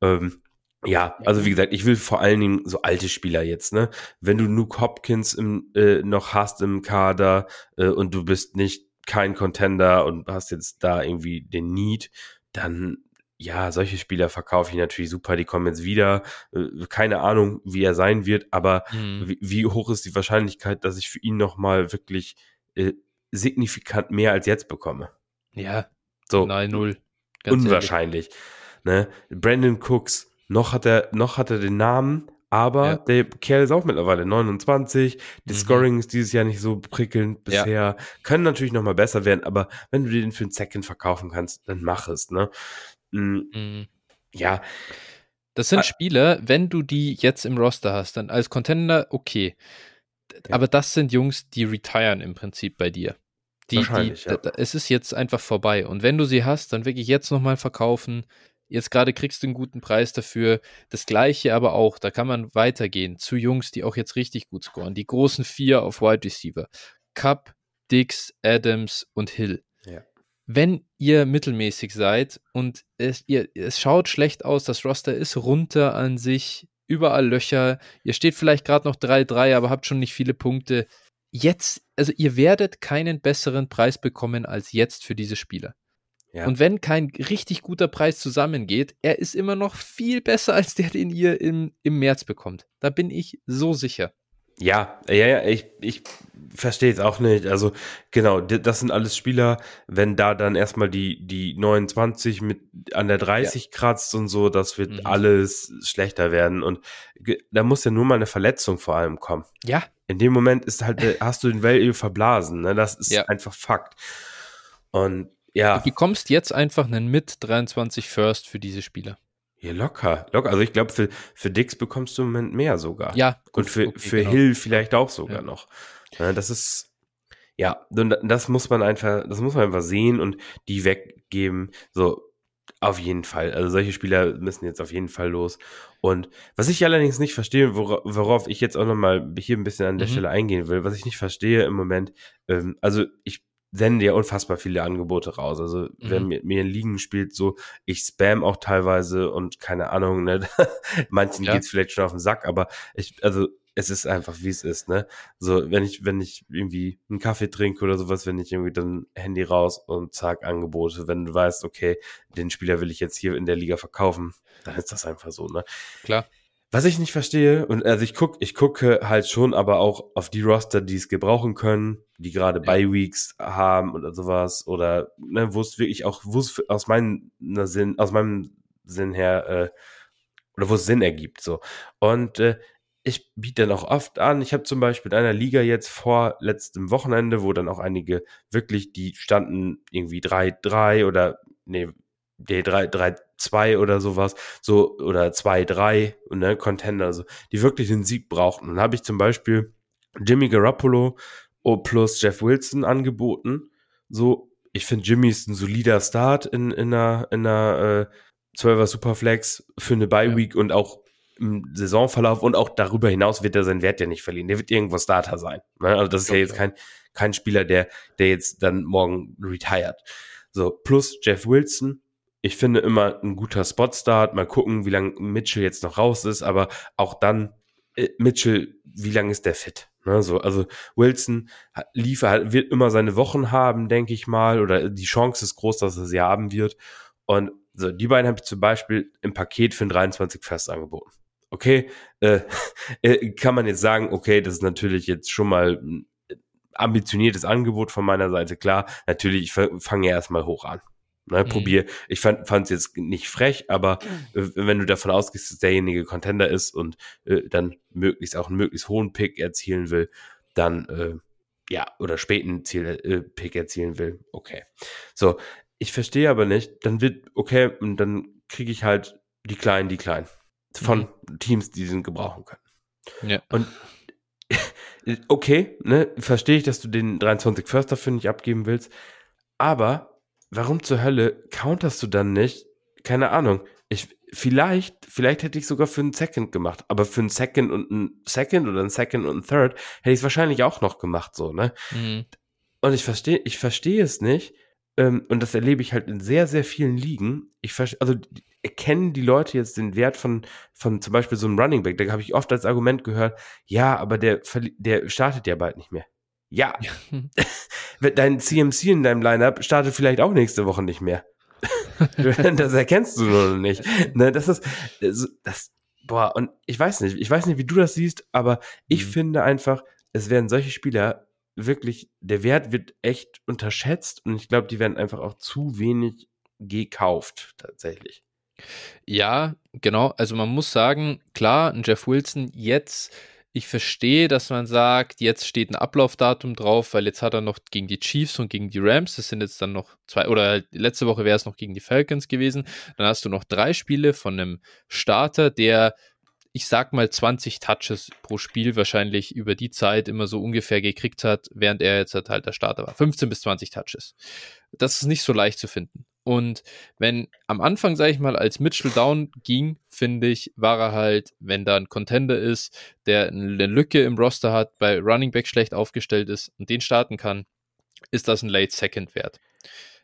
Ähm, ja, also wie gesagt, ich will vor allen Dingen so alte Spieler jetzt, ne? Wenn du Nuke Hopkins im, äh, noch hast im Kader äh, und du bist nicht kein Contender und hast jetzt da irgendwie den Need, dann ja, solche Spieler verkaufe ich natürlich super, die kommen jetzt wieder. Äh, keine Ahnung, wie er sein wird, aber mhm. wie, wie, hoch ist die Wahrscheinlichkeit, dass ich für ihn nochmal wirklich äh, signifikant mehr als jetzt bekomme? Ja, so. Nein, null. unwahrscheinlich. Ne? Brandon Cooks, noch hat er, noch hat er den Namen, aber ja. der Kerl ist auch mittlerweile 29. Die mhm. Scoring ist dieses Jahr nicht so prickelnd bisher. Ja. Können natürlich nochmal besser werden, aber wenn du den für einen Second verkaufen kannst, dann mach es, ne? Mhm. mhm. Ja. Das sind Spieler, wenn du die jetzt im Roster hast, dann als Contender okay. Ja. Aber das sind Jungs, die retiren im Prinzip bei dir. Die, Wahrscheinlich, die, ja. da, es ist jetzt einfach vorbei. Und wenn du sie hast, dann wirklich jetzt nochmal verkaufen. Jetzt gerade kriegst du einen guten Preis dafür. Das gleiche aber auch, da kann man weitergehen zu Jungs, die auch jetzt richtig gut scoren. Die großen vier auf Wide Receiver. Cup, Dix, Adams und Hill. Ja. Wenn ihr mittelmäßig seid und es, ihr, es schaut schlecht aus, das Roster ist runter an sich, überall Löcher, ihr steht vielleicht gerade noch 3-3, aber habt schon nicht viele Punkte. Jetzt, also ihr werdet keinen besseren Preis bekommen als jetzt für diese Spieler. Ja. Und wenn kein richtig guter Preis zusammengeht, er ist immer noch viel besser als der, den ihr im, im März bekommt. Da bin ich so sicher. Ja, ja, ja, ich, ich verstehe es auch nicht. Also, genau, das sind alles Spieler, wenn da dann erstmal die, die 29 mit an der 30 ja. kratzt und so, das wird mhm. alles schlechter werden. Und da muss ja nur mal eine Verletzung vor allem kommen. Ja. In dem Moment ist halt, hast du den Value verblasen, ne? Das ist ja. einfach Fakt. Und ja. Du bekommst jetzt einfach einen mit 23 First für diese Spieler. Ja, locker, locker. Also ich glaube, für, für Dix bekommst du im Moment mehr sogar. Ja. Gut, Und für, okay, für genau. Hill vielleicht auch sogar ja. noch. Ja, das ist, ja, das muss man einfach, das muss man einfach sehen und die weggeben. So, auf jeden Fall. Also solche Spieler müssen jetzt auf jeden Fall los. Und was ich allerdings nicht verstehe, wora, worauf ich jetzt auch nochmal hier ein bisschen an der mhm. Stelle eingehen will, was ich nicht verstehe im Moment, ähm, also ich senden ja unfassbar viele Angebote raus. Also, mhm. wer mir, mir in Ligen spielt, so, ich spam auch teilweise und keine Ahnung, ne, manchen ja. geht's vielleicht schon auf den Sack, aber ich, also, es ist einfach, wie es ist, ne? So, wenn ich, wenn ich irgendwie einen Kaffee trinke oder sowas, wenn ich irgendwie dann Handy raus und zack, Angebote, wenn du weißt, okay, den Spieler will ich jetzt hier in der Liga verkaufen, dann ist das einfach so, ne? Klar. Was ich nicht verstehe, und also ich guck, ich gucke halt schon, aber auch auf die Roster, die es gebrauchen können, die gerade ja. Bye Weeks haben oder sowas, oder ne, wo es wirklich auch, wo es aus meinem Sinn, aus meinem Sinn her, äh, oder wo es Sinn ergibt, so. Und äh, ich biete dann auch oft an. Ich habe zum Beispiel in einer Liga jetzt vor letztem Wochenende, wo dann auch einige wirklich, die standen irgendwie 3-3 oder nee, nee 3-3 2 oder sowas, so oder 2, 3, ne, Contender, also, die wirklich den Sieg brauchten. Und dann habe ich zum Beispiel Jimmy Garoppolo plus Jeff Wilson angeboten. So, ich finde Jimmy ist ein solider Start in, in einer, in einer äh, 12er Superflex für eine Bye Week ja. und auch im Saisonverlauf und auch darüber hinaus wird er seinen Wert ja nicht verlieren. Der wird irgendwo Starter sein. Ne? Also das ist ja jetzt kein, kein Spieler, der, der jetzt dann morgen retired. So, plus Jeff Wilson, ich finde immer ein guter Spotstart. Mal gucken, wie lange Mitchell jetzt noch raus ist, aber auch dann, äh, Mitchell, wie lange ist der fit? Ne, so, also Wilson liefert, wird immer seine Wochen haben, denke ich mal, oder die Chance ist groß, dass er sie haben wird. Und so, die beiden habe ich zum Beispiel im Paket für ein 23 fest angeboten. Okay, äh, äh, kann man jetzt sagen, okay, das ist natürlich jetzt schon mal ein ambitioniertes Angebot von meiner Seite, klar. Natürlich, ich fange ja erstmal hoch an. Ne, mhm. Probier. Ich fand es jetzt nicht frech, aber äh, wenn du davon ausgehst, dass derjenige Contender ist und äh, dann möglichst auch einen möglichst hohen Pick erzielen will, dann äh, ja, oder späten Ziel, äh, Pick erzielen will, okay. So, ich verstehe aber nicht, dann wird, okay, und dann kriege ich halt die Kleinen, die Kleinen. Von mhm. Teams, die sie gebrauchen können. Ja. Und okay, ne, verstehe ich, dass du den 23 First dafür nicht abgeben willst, aber warum zur Hölle counterst du dann nicht? Keine Ahnung. Ich, vielleicht, vielleicht hätte ich sogar für einen Second gemacht, aber für einen Second und einen Second oder einen Second und einen Third hätte ich es wahrscheinlich auch noch gemacht, so, ne? Mhm. Und ich verstehe, ich verstehe es nicht. Ähm, und das erlebe ich halt in sehr, sehr vielen Ligen. Ich also erkennen die Leute jetzt den Wert von, von zum Beispiel so einem Running Back. Da habe ich oft als Argument gehört, ja, aber der, der startet ja bald nicht mehr. Ja. Dein CMC in deinem Lineup startet vielleicht auch nächste Woche nicht mehr. das erkennst du nur noch nicht. Ne, das ist, das, boah, und ich weiß nicht, ich weiß nicht, wie du das siehst, aber ich mhm. finde einfach, es werden solche Spieler wirklich, der Wert wird echt unterschätzt und ich glaube, die werden einfach auch zu wenig gekauft, tatsächlich. Ja, genau. Also man muss sagen, klar, ein Jeff Wilson jetzt ich verstehe, dass man sagt, jetzt steht ein Ablaufdatum drauf, weil jetzt hat er noch gegen die Chiefs und gegen die Rams, das sind jetzt dann noch zwei, oder letzte Woche wäre es noch gegen die Falcons gewesen. Dann hast du noch drei Spiele von einem Starter, der ich sag mal 20 Touches pro Spiel wahrscheinlich über die Zeit immer so ungefähr gekriegt hat, während er jetzt halt der Starter war. 15 bis 20 Touches. Das ist nicht so leicht zu finden. Und wenn am Anfang, sage ich mal, als Mitchell down ging, finde ich, war er halt, wenn da ein Contender ist, der eine Lücke im Roster hat, bei Running Back schlecht aufgestellt ist und den starten kann, ist das ein Late Second wert.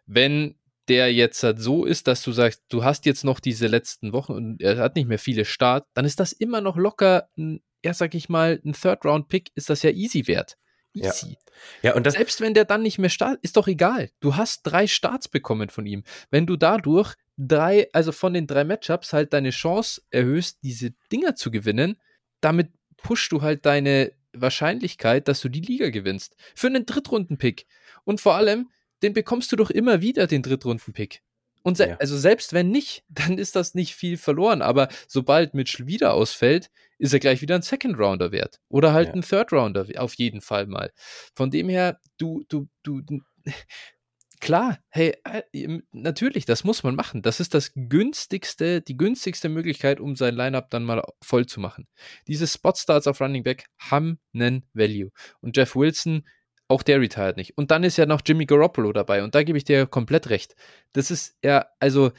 Wenn der jetzt halt so ist, dass du sagst, du hast jetzt noch diese letzten Wochen und er hat nicht mehr viele Start, dann ist das immer noch locker, ein, ja, sag ich mal, ein Third-Round-Pick ist das ja easy wert. Easy. Ja. ja und das Selbst wenn der dann nicht mehr startet, ist doch egal. Du hast drei Starts bekommen von ihm. Wenn du dadurch drei, also von den drei Matchups halt deine Chance erhöhst, diese Dinger zu gewinnen, damit pushst du halt deine Wahrscheinlichkeit, dass du die Liga gewinnst. Für einen Drittrunden-Pick. Und vor allem, den bekommst du doch immer wieder, den Drittrunden-Pick. Und se ja. also selbst wenn nicht, dann ist das nicht viel verloren. Aber sobald Mitchell wieder ausfällt, ist er gleich wieder ein Second Rounder wert. Oder halt ja. ein Third Rounder, auf jeden Fall mal. Von dem her, du, du, du, klar, hey, äh, natürlich, das muss man machen. Das ist das günstigste, die günstigste Möglichkeit, um sein Lineup dann mal voll zu machen. Diese Spot Starts auf Running Back haben einen Value. Und Jeff Wilson auch der retired nicht. Und dann ist ja noch Jimmy Garoppolo dabei. Und da gebe ich dir komplett recht. Das ist ja, also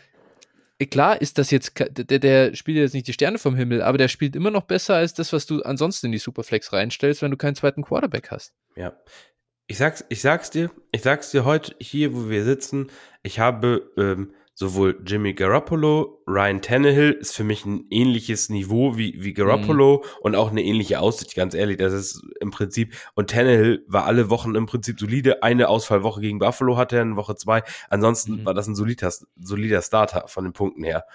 klar ist das jetzt, der, der spielt jetzt nicht die Sterne vom Himmel, aber der spielt immer noch besser als das, was du ansonsten in die Superflex reinstellst, wenn du keinen zweiten Quarterback hast. Ja. Ich sag's, ich sag's dir, ich sag's dir heute hier, wo wir sitzen, ich habe ähm, sowohl Jimmy Garoppolo, Ryan Tannehill ist für mich ein ähnliches Niveau wie, wie Garoppolo mhm. und auch eine ähnliche Aussicht, ganz ehrlich. Das ist im Prinzip, und Tannehill war alle Wochen im Prinzip solide. Eine Ausfallwoche gegen Buffalo hatte er in Woche zwei. Ansonsten mhm. war das ein solider, solider Starter von den Punkten her.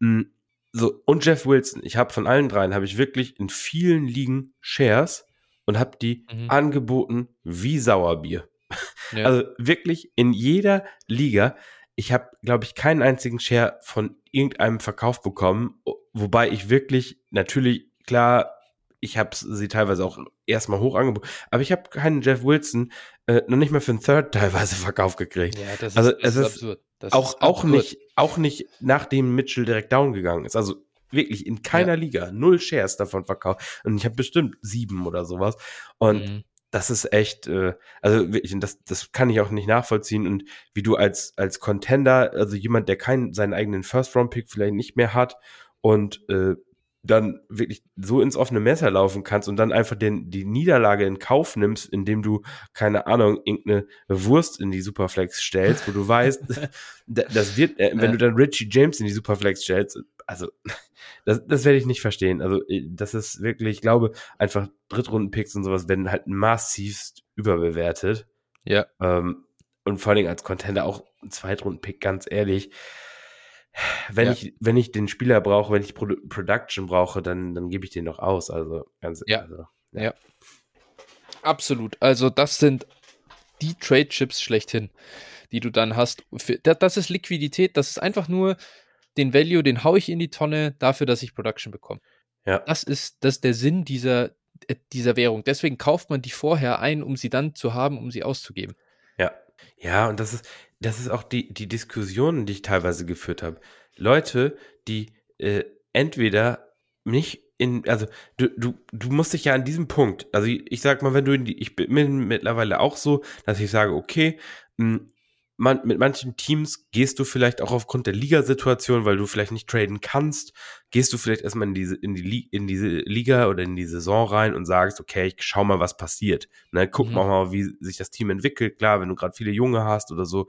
Mhm. So, und Jeff Wilson. Ich habe von allen dreien, habe ich wirklich in vielen Ligen Shares und habe die mhm. angeboten wie Sauerbier. Ja. Also wirklich in jeder Liga ich habe, glaube ich, keinen einzigen Share von irgendeinem Verkauf bekommen, wobei ich wirklich natürlich klar, ich habe sie teilweise auch erstmal hoch angeboten, aber ich habe keinen Jeff Wilson äh, noch nicht mal für einen Third teilweise Verkauf gekriegt. Ja, das also ist, das es ist, absurd. Das auch ist auch nicht auch nicht nachdem Mitchell direkt down gegangen ist. Also wirklich in keiner ja. Liga null Shares davon verkauft und ich habe bestimmt sieben oder sowas und mhm das ist echt, äh, also wirklich, das, das kann ich auch nicht nachvollziehen. Und wie du als, als Contender, also jemand, der keinen, seinen eigenen First-Round-Pick vielleicht nicht mehr hat und äh, dann wirklich so ins offene Messer laufen kannst und dann einfach den, die Niederlage in Kauf nimmst, indem du, keine Ahnung, irgendeine Wurst in die Superflex stellst, wo du weißt, das wird, äh, wenn du dann Richie James in die Superflex stellst, also das, das werde ich nicht verstehen. Also äh, das ist wirklich, ich glaube, einfach Drittrunden-Picks und sowas werden halt massivst überbewertet. Ja. Ähm, und vor allen Dingen als Contender auch ein Zweitrunden-Pick, ganz ehrlich. Wenn ja. ich, wenn ich den Spieler brauche, wenn ich Pro Production brauche, dann, dann gebe ich den noch aus. Also ganz ja. Also, ja. ja. Absolut. Also, das sind die Trade-Chips schlechthin, die du dann hast. Das ist Liquidität, das ist einfach nur den Value, den haue ich in die Tonne dafür, dass ich Production bekomme. Ja. Das ist, das ist der Sinn dieser, äh, dieser Währung. Deswegen kauft man die vorher ein, um sie dann zu haben, um sie auszugeben. Ja. Ja, und das ist, das ist auch die, die Diskussion, die ich teilweise geführt habe. Leute, die äh, entweder nicht in, also du, du, du musst dich ja an diesem Punkt, also ich, ich sag mal, wenn du in die, ich bin mittlerweile auch so, dass ich sage, okay, mh, hm, man, mit manchen Teams gehst du vielleicht auch aufgrund der Ligasituation, weil du vielleicht nicht traden kannst, gehst du vielleicht erstmal in diese, in die, in diese Liga oder in die Saison rein und sagst, okay, ich schau mal, was passiert. Ne, guck mhm. mal, wie sich das Team entwickelt. Klar, wenn du gerade viele Junge hast oder so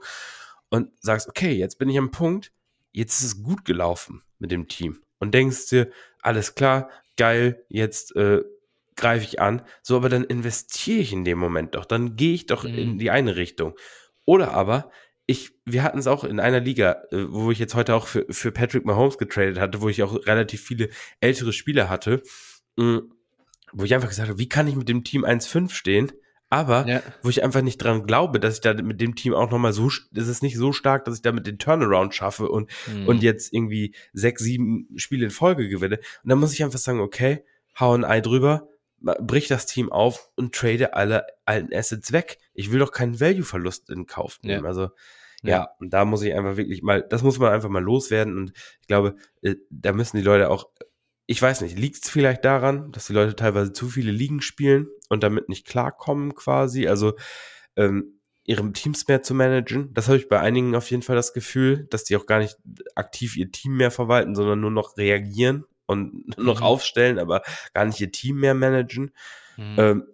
und sagst, okay, jetzt bin ich am Punkt, jetzt ist es gut gelaufen mit dem Team und denkst dir, alles klar, geil, jetzt äh, greife ich an. So, aber dann investiere ich in dem Moment doch, dann gehe ich doch mhm. in die eine Richtung. Oder aber, ich, wir hatten es auch in einer Liga, äh, wo ich jetzt heute auch für, für Patrick Mahomes getradet hatte, wo ich auch relativ viele ältere Spieler hatte, mm, wo ich einfach gesagt habe, wie kann ich mit dem Team 1-5 stehen? Aber ja. wo ich einfach nicht dran glaube, dass ich da mit dem Team auch nochmal so, das ist nicht so stark, dass ich damit den Turnaround schaffe und, mhm. und jetzt irgendwie sechs, sieben Spiele in Folge gewinne. Und dann muss ich einfach sagen, okay, hau ein Ei drüber, brich das Team auf und trade alle alten Assets weg. Ich will doch keinen Value-Verlust in Kauf nehmen. Ja. Also ja. ja, und da muss ich einfach wirklich mal, das muss man einfach mal loswerden und ich glaube, äh, da müssen die Leute auch ich weiß nicht, liegt es vielleicht daran, dass die Leute teilweise zu viele Ligen spielen und damit nicht klarkommen quasi? Also ähm, ihre Teams mehr zu managen. Das habe ich bei einigen auf jeden Fall das Gefühl, dass die auch gar nicht aktiv ihr Team mehr verwalten, sondern nur noch reagieren und noch mhm. aufstellen, aber gar nicht ihr Team mehr managen. Mhm. Ähm,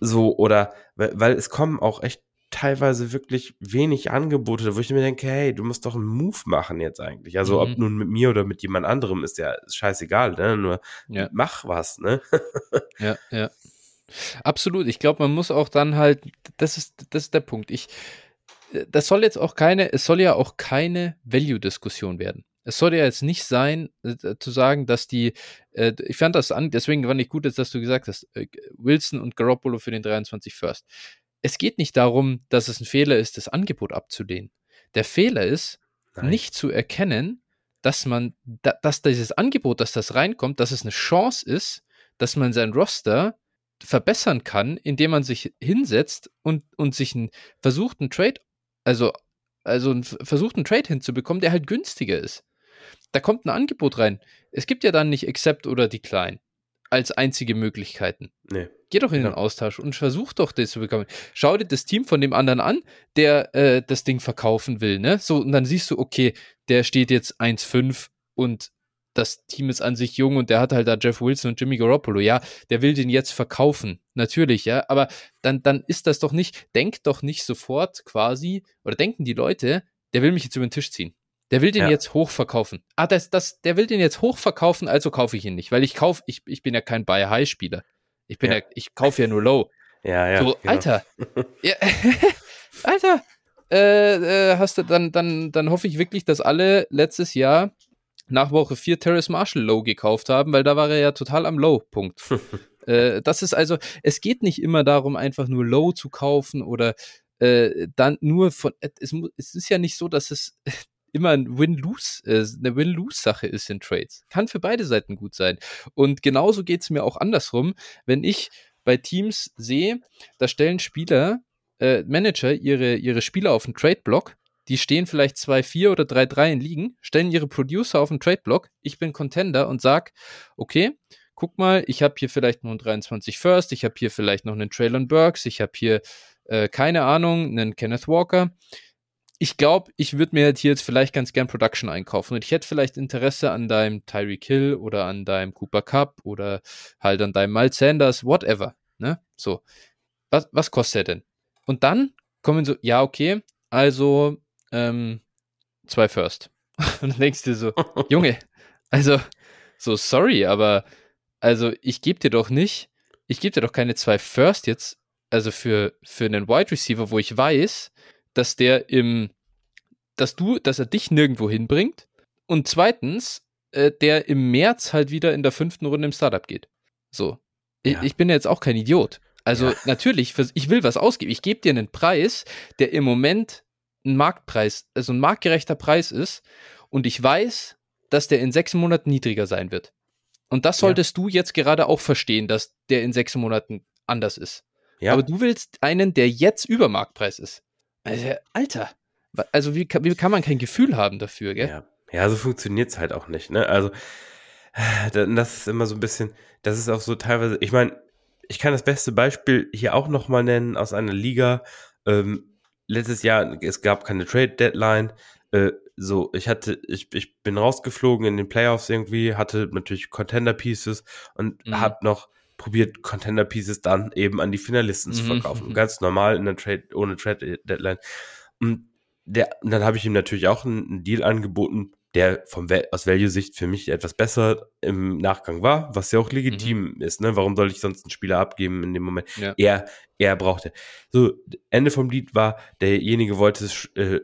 so, oder weil, weil es kommen auch echt teilweise wirklich wenig Angebote, wo ich mir denke, hey, du musst doch einen Move machen jetzt eigentlich. Also mhm. ob nun mit mir oder mit jemand anderem ist ja scheißegal, ne? Nur ja. mach was, ne? ja, ja. Absolut. Ich glaube, man muss auch dann halt, das ist, das ist der Punkt. Ich, das soll jetzt auch keine, es soll ja auch keine Value-Diskussion werden. Es soll ja jetzt nicht sein, äh, zu sagen, dass die, äh, ich fand das an, deswegen fand ich gut, dass du gesagt hast, äh, Wilson und Garoppolo für den 23 First. Es geht nicht darum, dass es ein Fehler ist, das Angebot abzulehnen. Der Fehler ist, Nein. nicht zu erkennen, dass man, da, dass dieses Angebot, dass das reinkommt, dass es eine Chance ist, dass man sein Roster verbessern kann, indem man sich hinsetzt und, und sich ein, versucht, einen Trade, also, also einen, versucht, einen Trade hinzubekommen, der halt günstiger ist. Da kommt ein Angebot rein. Es gibt ja dann nicht Accept oder Decline als einzige Möglichkeiten. Nee. Geh doch in den Austausch und versuch doch das zu bekommen. Schau dir das Team von dem anderen an, der äh, das Ding verkaufen will, ne? So, und dann siehst du, okay, der steht jetzt 1,5 und das Team ist an sich jung und der hat halt da Jeff Wilson und Jimmy Garoppolo. Ja, der will den jetzt verkaufen. Natürlich, ja. Aber dann, dann ist das doch nicht, denkt doch nicht sofort quasi, oder denken die Leute, der will mich jetzt über den Tisch ziehen. Der will den ja. jetzt hochverkaufen. Ah, das, das, der will den jetzt hochverkaufen, also kaufe ich ihn nicht, weil ich kaufe, ich, ich bin ja kein Buy-High-Spieler. Ich bin ja, ja ich kaufe ja nur Low. Ja, ja. So, genau. Alter. ja, Alter. Äh, äh, hast du dann, dann, dann hoffe ich wirklich, dass alle letztes Jahr nach Woche 4 Terrace Marshall Low gekauft haben, weil da war er ja total am Low-Punkt. äh, das ist also, es geht nicht immer darum, einfach nur Low zu kaufen oder äh, dann nur von, es, es ist ja nicht so, dass es immer ein Win-Lose, äh, eine Win-Lose-Sache ist in Trades. Kann für beide Seiten gut sein. Und genauso geht es mir auch andersrum, wenn ich bei Teams sehe, da stellen Spieler, äh, Manager ihre, ihre Spieler auf den Trade-Block die stehen vielleicht 2-4 oder 3-3 in Ligen, stellen ihre Producer auf den Trade-Block. Ich bin Contender und sag, okay, guck mal, ich habe hier vielleicht noch einen 23 First, ich habe hier vielleicht noch einen Traylon Burks, ich habe hier, äh, keine Ahnung, einen Kenneth Walker. Ich glaube, ich würde mir hier jetzt vielleicht ganz gern Production einkaufen und ich hätte vielleicht Interesse an deinem Tyreek Hill oder an deinem Cooper Cup oder halt an deinem Miles Sanders, whatever. Ne? So. Was, was kostet er denn? Und dann kommen so, ja, okay, also ähm, zwei First. Und dann denkst du dir so, Junge, also, so sorry, aber also ich gebe dir doch nicht, ich gebe dir doch keine zwei First jetzt, also für, für einen Wide Receiver, wo ich weiß, dass der im, dass du, dass er dich nirgendwo hinbringt und zweitens, äh, der im März halt wieder in der fünften Runde im Startup geht. So. Ja. Ich, ich, bin ja jetzt auch kein Idiot. Also ja. natürlich, ich will was ausgeben. Ich gebe dir einen Preis, der im Moment ein Marktpreis, also ein marktgerechter Preis ist und ich weiß, dass der in sechs Monaten niedriger sein wird. Und das solltest ja. du jetzt gerade auch verstehen, dass der in sechs Monaten anders ist. Ja. Aber du willst einen, der jetzt über Marktpreis ist. Also, Alter, also wie, wie kann man kein Gefühl haben dafür, gell? Ja, ja so funktioniert es halt auch nicht, ne? Also, das ist immer so ein bisschen, das ist auch so teilweise, ich meine, ich kann das beste Beispiel hier auch nochmal nennen aus einer Liga, ähm, letztes Jahr, es gab keine Trade-Deadline. Äh, so, ich hatte, ich, ich bin rausgeflogen in den Playoffs irgendwie, hatte natürlich Contender-Pieces und mhm. habe noch probiert, Contender-Pieces dann eben an die Finalisten mhm. zu verkaufen. Ganz normal in der Trade, ohne Trade-Deadline. Und der, dann habe ich ihm natürlich auch einen, einen Deal angeboten, der vom aus Value-Sicht für mich etwas besser im Nachgang war, was ja auch legitim mhm. ist. Ne? Warum soll ich sonst einen Spieler abgeben in dem Moment? Ja. Er, er brauchte. So, Ende vom Lied war, derjenige wollte es äh,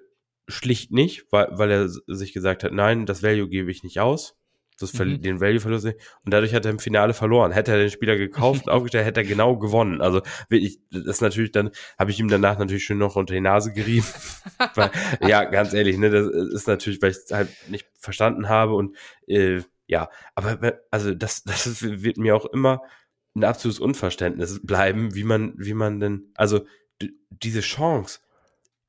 schlicht nicht, weil, weil er sich gesagt hat, nein, das Value gebe ich nicht aus das mhm. den Value-Verlust nicht. Und dadurch hat er im Finale verloren. Hätte er den Spieler gekauft und aufgestellt, hätte er genau gewonnen. Also wirklich, das ist natürlich dann, habe ich ihm danach natürlich schön noch unter die Nase gerieben. weil, ja, ganz ehrlich, ne, das ist natürlich, weil ich es halt nicht verstanden habe und äh, ja, aber also das, das wird mir auch immer ein absolutes Unverständnis bleiben, wie man, wie man denn, also diese Chance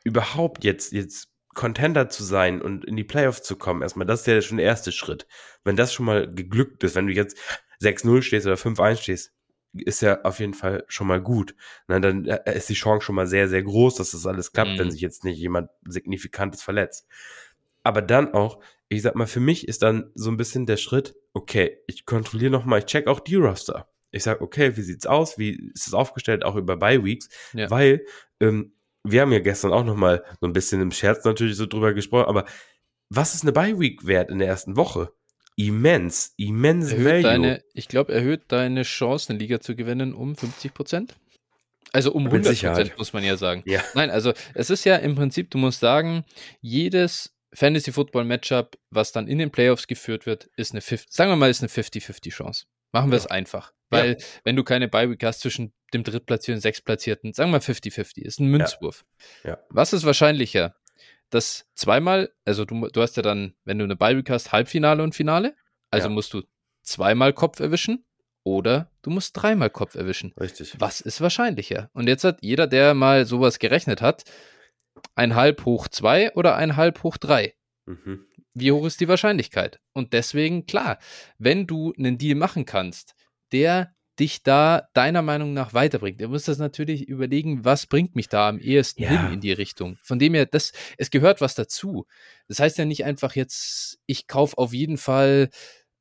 überhaupt jetzt, jetzt Contender zu sein und in die Playoffs zu kommen, erstmal, das ist ja schon der erste Schritt. Wenn das schon mal geglückt ist, wenn du jetzt 6-0 stehst oder 5-1 stehst, ist ja auf jeden Fall schon mal gut. Na, dann äh, ist die Chance schon mal sehr, sehr groß, dass das alles klappt, mhm. wenn sich jetzt nicht jemand Signifikantes verletzt. Aber dann auch, ich sag mal, für mich ist dann so ein bisschen der Schritt, okay, ich kontrolliere nochmal, ich check auch die Roster. Ich sag, okay, wie sieht's aus? Wie ist es aufgestellt, auch über Bye Weeks? Ja. Weil ähm, wir haben ja gestern auch nochmal so ein bisschen im Scherz natürlich so drüber gesprochen, aber was ist eine Bye Week wert in der ersten Woche? Immens, immens erhöht Value. Deine, ich glaube, erhöht deine Chance, eine Liga zu gewinnen um 50 Prozent. Also um 100 Prozent muss man ja sagen. Ja. Nein, also es ist ja im Prinzip, du musst sagen, jedes Fantasy Football Matchup, was dann in den Playoffs geführt wird, ist eine 50, sagen wir mal, ist eine 50-50 Chance. Machen wir ja. es einfach. Weil, ja. wenn du keine Bye-Week hast zwischen dem Drittplatzierten Sechstplatzierten, sagen wir 50-50, ist ein Münzwurf. Ja. ja. Was ist wahrscheinlicher? Dass zweimal, also du, du hast ja dann, wenn du eine Bye-Week hast, Halbfinale und Finale. Also ja. musst du zweimal Kopf erwischen oder du musst dreimal Kopf erwischen. Richtig. Was ist wahrscheinlicher? Und jetzt hat jeder, der mal sowas gerechnet hat, ein Halb hoch zwei oder ein Halb hoch drei. Mhm. Wie hoch ist die Wahrscheinlichkeit? Und deswegen, klar, wenn du einen Deal machen kannst, der dich da deiner Meinung nach weiterbringt. Du musst das natürlich überlegen, was bringt mich da am ehesten ja. hin in die Richtung. Von dem her, das, es gehört was dazu. Das heißt ja nicht einfach jetzt, ich kaufe auf jeden Fall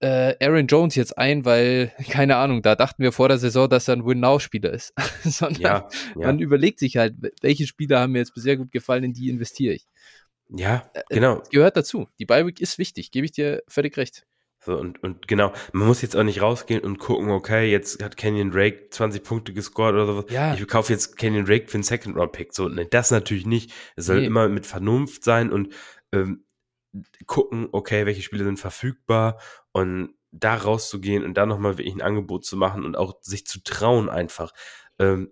äh, Aaron Jones jetzt ein, weil, keine Ahnung, da dachten wir vor der Saison, dass er ein Win-Now-Spieler ist. Sondern ja, ja. man überlegt sich halt, welche Spieler haben mir jetzt bisher gut gefallen, in die investiere ich. Ja, äh, genau. Es gehört dazu. Die Bi-Week ist wichtig, gebe ich dir völlig recht. So, und, und genau, man muss jetzt auch nicht rausgehen und gucken, okay, jetzt hat Kenyon Drake 20 Punkte gescored oder so. Ja. Ich kaufe jetzt Kenyon Drake für einen Second-Round-Pick. So, ne, das natürlich nicht. Es soll nee. immer mit Vernunft sein und ähm, gucken, okay, welche Spiele sind verfügbar und da rauszugehen und da nochmal wirklich ein Angebot zu machen und auch sich zu trauen einfach. Ähm,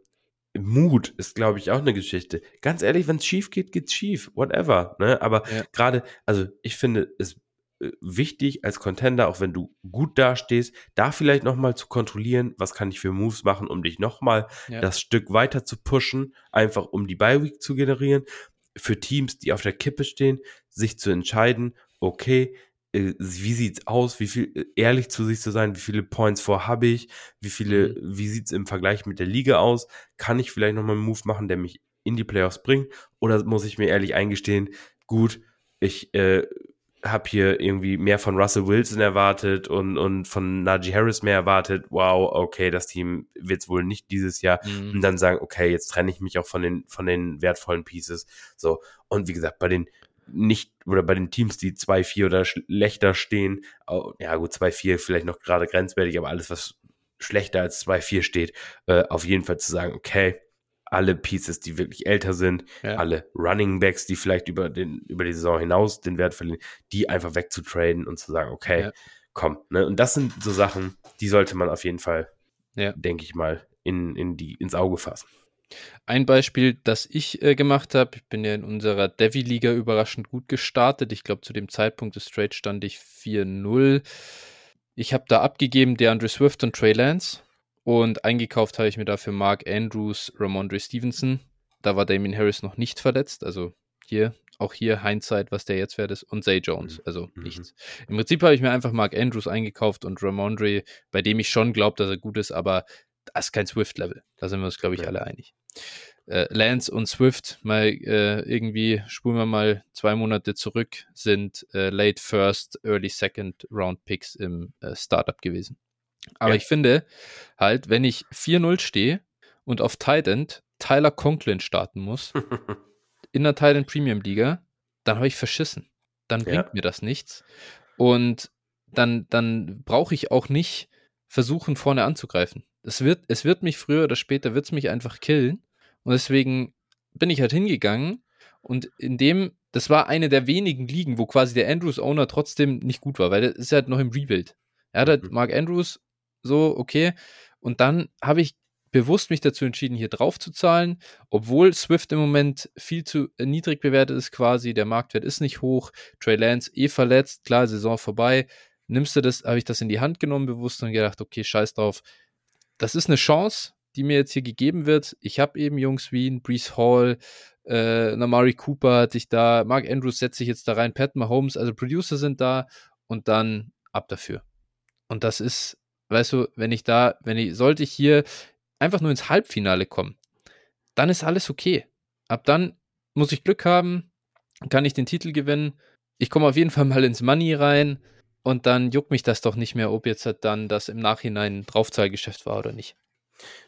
Mut ist, glaube ich, auch eine Geschichte. Ganz ehrlich, wenn es schief geht, geht's schief. Whatever. Ne? Aber ja. gerade, also ich finde es wichtig als Contender, auch wenn du gut dastehst, da vielleicht nochmal zu kontrollieren, was kann ich für Moves machen, um dich nochmal ja. das Stück weiter zu pushen, einfach um die Bye-Week zu generieren. Für Teams, die auf der Kippe stehen, sich zu entscheiden, okay, äh, wie sieht's aus, wie viel äh, ehrlich zu sich zu sein, wie viele Points vor habe ich, wie viele, mhm. wie sieht's im Vergleich mit der Liga aus, kann ich vielleicht nochmal einen Move machen, der mich in die Playoffs bringt, oder muss ich mir ehrlich eingestehen, gut, ich äh, habe hier irgendwie mehr von Russell Wilson erwartet und, und von Najee Harris mehr erwartet. Wow, okay, das Team wird es wohl nicht dieses Jahr. Mhm. Und dann sagen, okay, jetzt trenne ich mich auch von den, von den wertvollen Pieces. So. Und wie gesagt, bei den nicht, oder bei den Teams, die 2-4 oder schlechter stehen, ja gut, 2-4 vielleicht noch gerade grenzwertig, aber alles, was schlechter als 2-4 steht, äh, auf jeden Fall zu sagen, okay, alle Pieces, die wirklich älter sind, ja. alle Running Backs, die vielleicht über, den, über die Saison hinaus den Wert verlieren, die einfach wegzutraden und zu sagen, okay, ja. komm. Ne? Und das sind so Sachen, die sollte man auf jeden Fall, ja. denke ich mal, in, in die, ins Auge fassen. Ein Beispiel, das ich äh, gemacht habe, ich bin ja in unserer Devi-Liga überraschend gut gestartet. Ich glaube, zu dem Zeitpunkt des Trades stand ich 4-0. Ich habe da abgegeben DeAndre Swift und Trey Lance und eingekauft habe ich mir dafür Mark Andrews, Ramondre Stevenson. Da war Damien Harris noch nicht verletzt. Also hier, auch hier Hindsight, was der jetzt wert ist. Und Zay Jones. Mhm. Also mhm. nichts. Im Prinzip habe ich mir einfach Mark Andrews eingekauft und Ramondre, bei dem ich schon glaube, dass er gut ist, aber das ist kein Swift-Level. Da sind wir uns, glaube ich, ja. alle einig. Äh, Lance und Swift, mal äh, irgendwie, spulen wir mal zwei Monate zurück, sind äh, Late First, Early Second Round Picks im äh, Startup gewesen. Aber ja. ich finde halt, wenn ich 4-0 stehe und auf Tight End Tyler Conklin starten muss, in der Tight End Premium Liga, dann habe ich verschissen. Dann bringt ja. mir das nichts. Und dann, dann brauche ich auch nicht versuchen, vorne anzugreifen. Es wird, es wird mich früher oder später, wird es mich einfach killen. Und deswegen bin ich halt hingegangen und in dem, das war eine der wenigen Ligen, wo quasi der Andrews Owner trotzdem nicht gut war, weil der ist halt noch im Rebuild. Er hat halt mhm. Mark Andrews so, okay. Und dann habe ich bewusst mich dazu entschieden, hier drauf zu zahlen, obwohl Swift im Moment viel zu niedrig bewertet ist quasi, der Marktwert ist nicht hoch, Trey Lance eh verletzt, klar, Saison vorbei, nimmst du das, habe ich das in die Hand genommen bewusst und gedacht, okay, scheiß drauf, das ist eine Chance, die mir jetzt hier gegeben wird. Ich habe eben Jungs wie Brees Hall, äh, Namari Cooper hatte ich da, Mark Andrews setze ich jetzt da rein, Pat Mahomes, also Producer sind da und dann ab dafür. Und das ist, weißt du, wenn ich da, wenn ich, sollte ich hier einfach nur ins Halbfinale kommen, dann ist alles okay. Ab dann muss ich Glück haben, kann ich den Titel gewinnen. Ich komme auf jeden Fall mal ins Money rein und dann juckt mich das doch nicht mehr, ob jetzt halt dann das im Nachhinein ein Draufzahlgeschäft war oder nicht.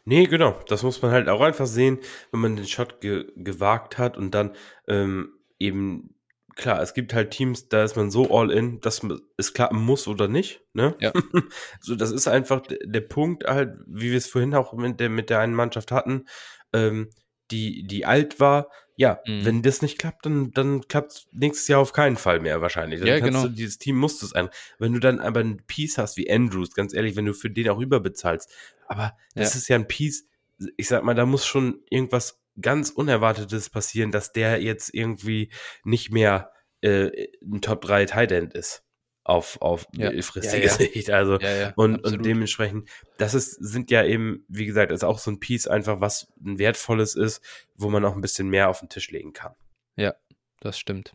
Nee, genau. Das muss man halt auch einfach sehen, wenn man den Shot ge gewagt hat und dann ähm, eben, klar, es gibt halt Teams, da ist man so all in, dass es klappen muss oder nicht. Ne? Ja. so, das ist einfach der Punkt halt, wie wir es vorhin auch mit der, mit der einen Mannschaft hatten, ähm, die, die alt war, ja, mhm. wenn das nicht klappt, dann, dann klappt es nächstes Jahr auf keinen Fall mehr wahrscheinlich. Dann ja, genau. Du, dieses Team musst du es ein. Wenn du dann aber ein Piece hast wie Andrews, ganz ehrlich, wenn du für den auch überbezahlst, aber das ja. ist ja ein Piece, ich sag mal, da muss schon irgendwas ganz Unerwartetes passieren, dass der jetzt irgendwie nicht mehr äh, ein Top 3 Tight End ist auf, auf ja. mittelfristige ja, ja. Sicht. Also, und, und dementsprechend, das ist, sind ja eben, wie gesagt, ist auch so ein Piece einfach, was ein wertvolles ist, wo man auch ein bisschen mehr auf den Tisch legen kann. Ja, das stimmt.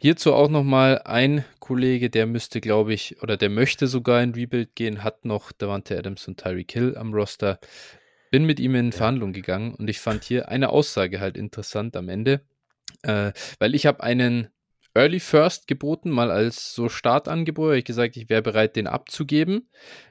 Hierzu auch nochmal ein Kollege, der müsste, glaube ich, oder der möchte sogar in Rebuild gehen, hat noch Davante Adams und Tyreek Hill am Roster. Bin mit ihm in ja. Verhandlungen gegangen und ich fand hier eine Aussage halt interessant am Ende, äh, weil ich habe einen Early First geboten, mal als so Startangebot. Habe ich gesagt, ich wäre bereit, den abzugeben,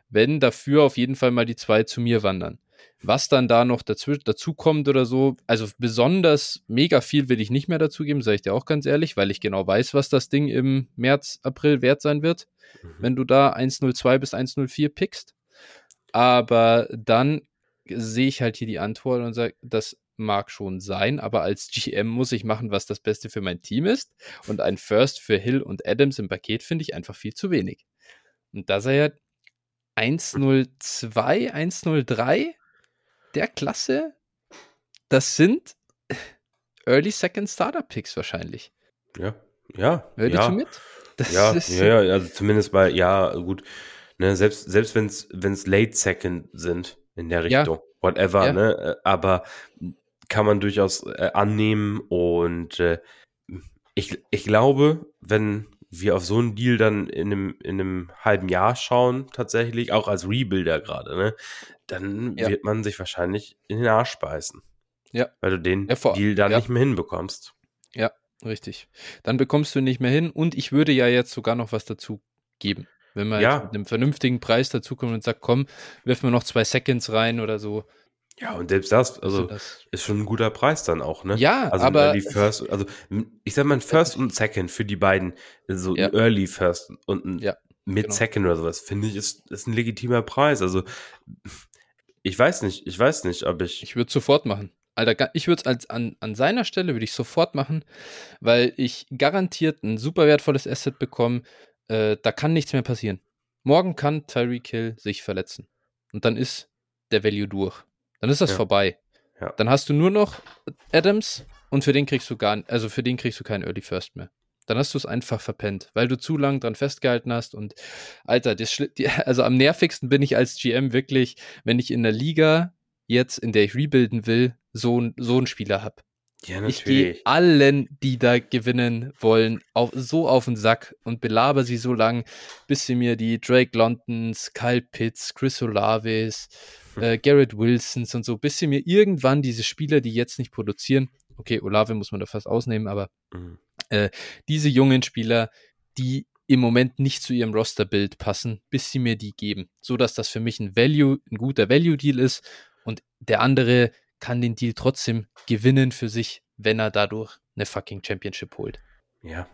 wenn dafür auf jeden Fall mal die zwei zu mir wandern. Was dann da noch dazu, dazu kommt oder so, also besonders mega viel will ich nicht mehr dazugeben, sage ich dir auch ganz ehrlich, weil ich genau weiß, was das Ding im März, April wert sein wird, mhm. wenn du da 102 bis 104 pickst. Aber dann sehe ich halt hier die Antwort und sage, das mag schon sein, aber als GM muss ich machen, was das Beste für mein Team ist. Und ein First für Hill und Adams im Paket finde ich einfach viel zu wenig. Und da sei er 102, 103 der Klasse, das sind Early Second Starter Picks wahrscheinlich. Ja, ja. Hört ja. du mit? Das ja, ja, ja, also zumindest bei, ja, gut. Ne, selbst selbst wenn es Late Second sind in der Richtung, ja. whatever, ja. ne? Äh, aber kann man durchaus äh, annehmen. Und äh, ich, ich glaube, wenn wir auf so einen Deal dann in einem, in einem halben Jahr schauen, tatsächlich, auch als Rebuilder gerade, ne, dann ja. wird man sich wahrscheinlich in den Arsch beißen. Ja. Weil du den ja, vor, Deal dann ja. nicht mehr hinbekommst. Ja, richtig. Dann bekommst du ihn nicht mehr hin und ich würde ja jetzt sogar noch was dazu geben. Wenn man ja. mit einem vernünftigen Preis dazukommt und sagt, komm, wirf mir noch zwei Seconds rein oder so, ja, und selbst das, also, das ist schon ein guter Preis dann auch, ne? Ja, also aber die First, also ich sag mal ein First und Second für die beiden, so ja. ein Early First und ein ja, Mid genau. Second oder sowas, finde ich, ist, ist ein legitimer Preis. Also ich weiß nicht, ich weiß nicht, ob ich. Ich würde sofort machen. Alter, ich würde es an, an seiner Stelle würde ich sofort machen, weil ich garantiert ein super wertvolles Asset bekomme. Äh, da kann nichts mehr passieren. Morgen kann Tyreek Hill sich verletzen. Und dann ist der Value durch. Dann ist das ja. vorbei. Ja. Dann hast du nur noch Adams und für den kriegst du gar, also für den kriegst du keinen Early First mehr. Dann hast du es einfach verpennt, weil du zu lang dran festgehalten hast und Alter, das, also am nervigsten bin ich als GM wirklich, wenn ich in der Liga jetzt, in der ich rebuilden will, so, so einen Spieler habe. Ja. Ich gehe allen, die da gewinnen wollen, auf, so auf den Sack und belaber sie so lang, bis sie mir die Drake Londons, Kyle Pitts, Chris Olaves, äh, Garrett Wilsons und so, bis sie mir irgendwann diese Spieler, die jetzt nicht produzieren, okay, Olave muss man da fast ausnehmen, aber mhm. äh, diese jungen Spieler, die im Moment nicht zu ihrem Rosterbild passen, bis sie mir die geben, so dass das für mich ein Value, ein guter Value-Deal ist und der andere kann den Deal trotzdem gewinnen für sich, wenn er dadurch eine fucking Championship holt. Ja.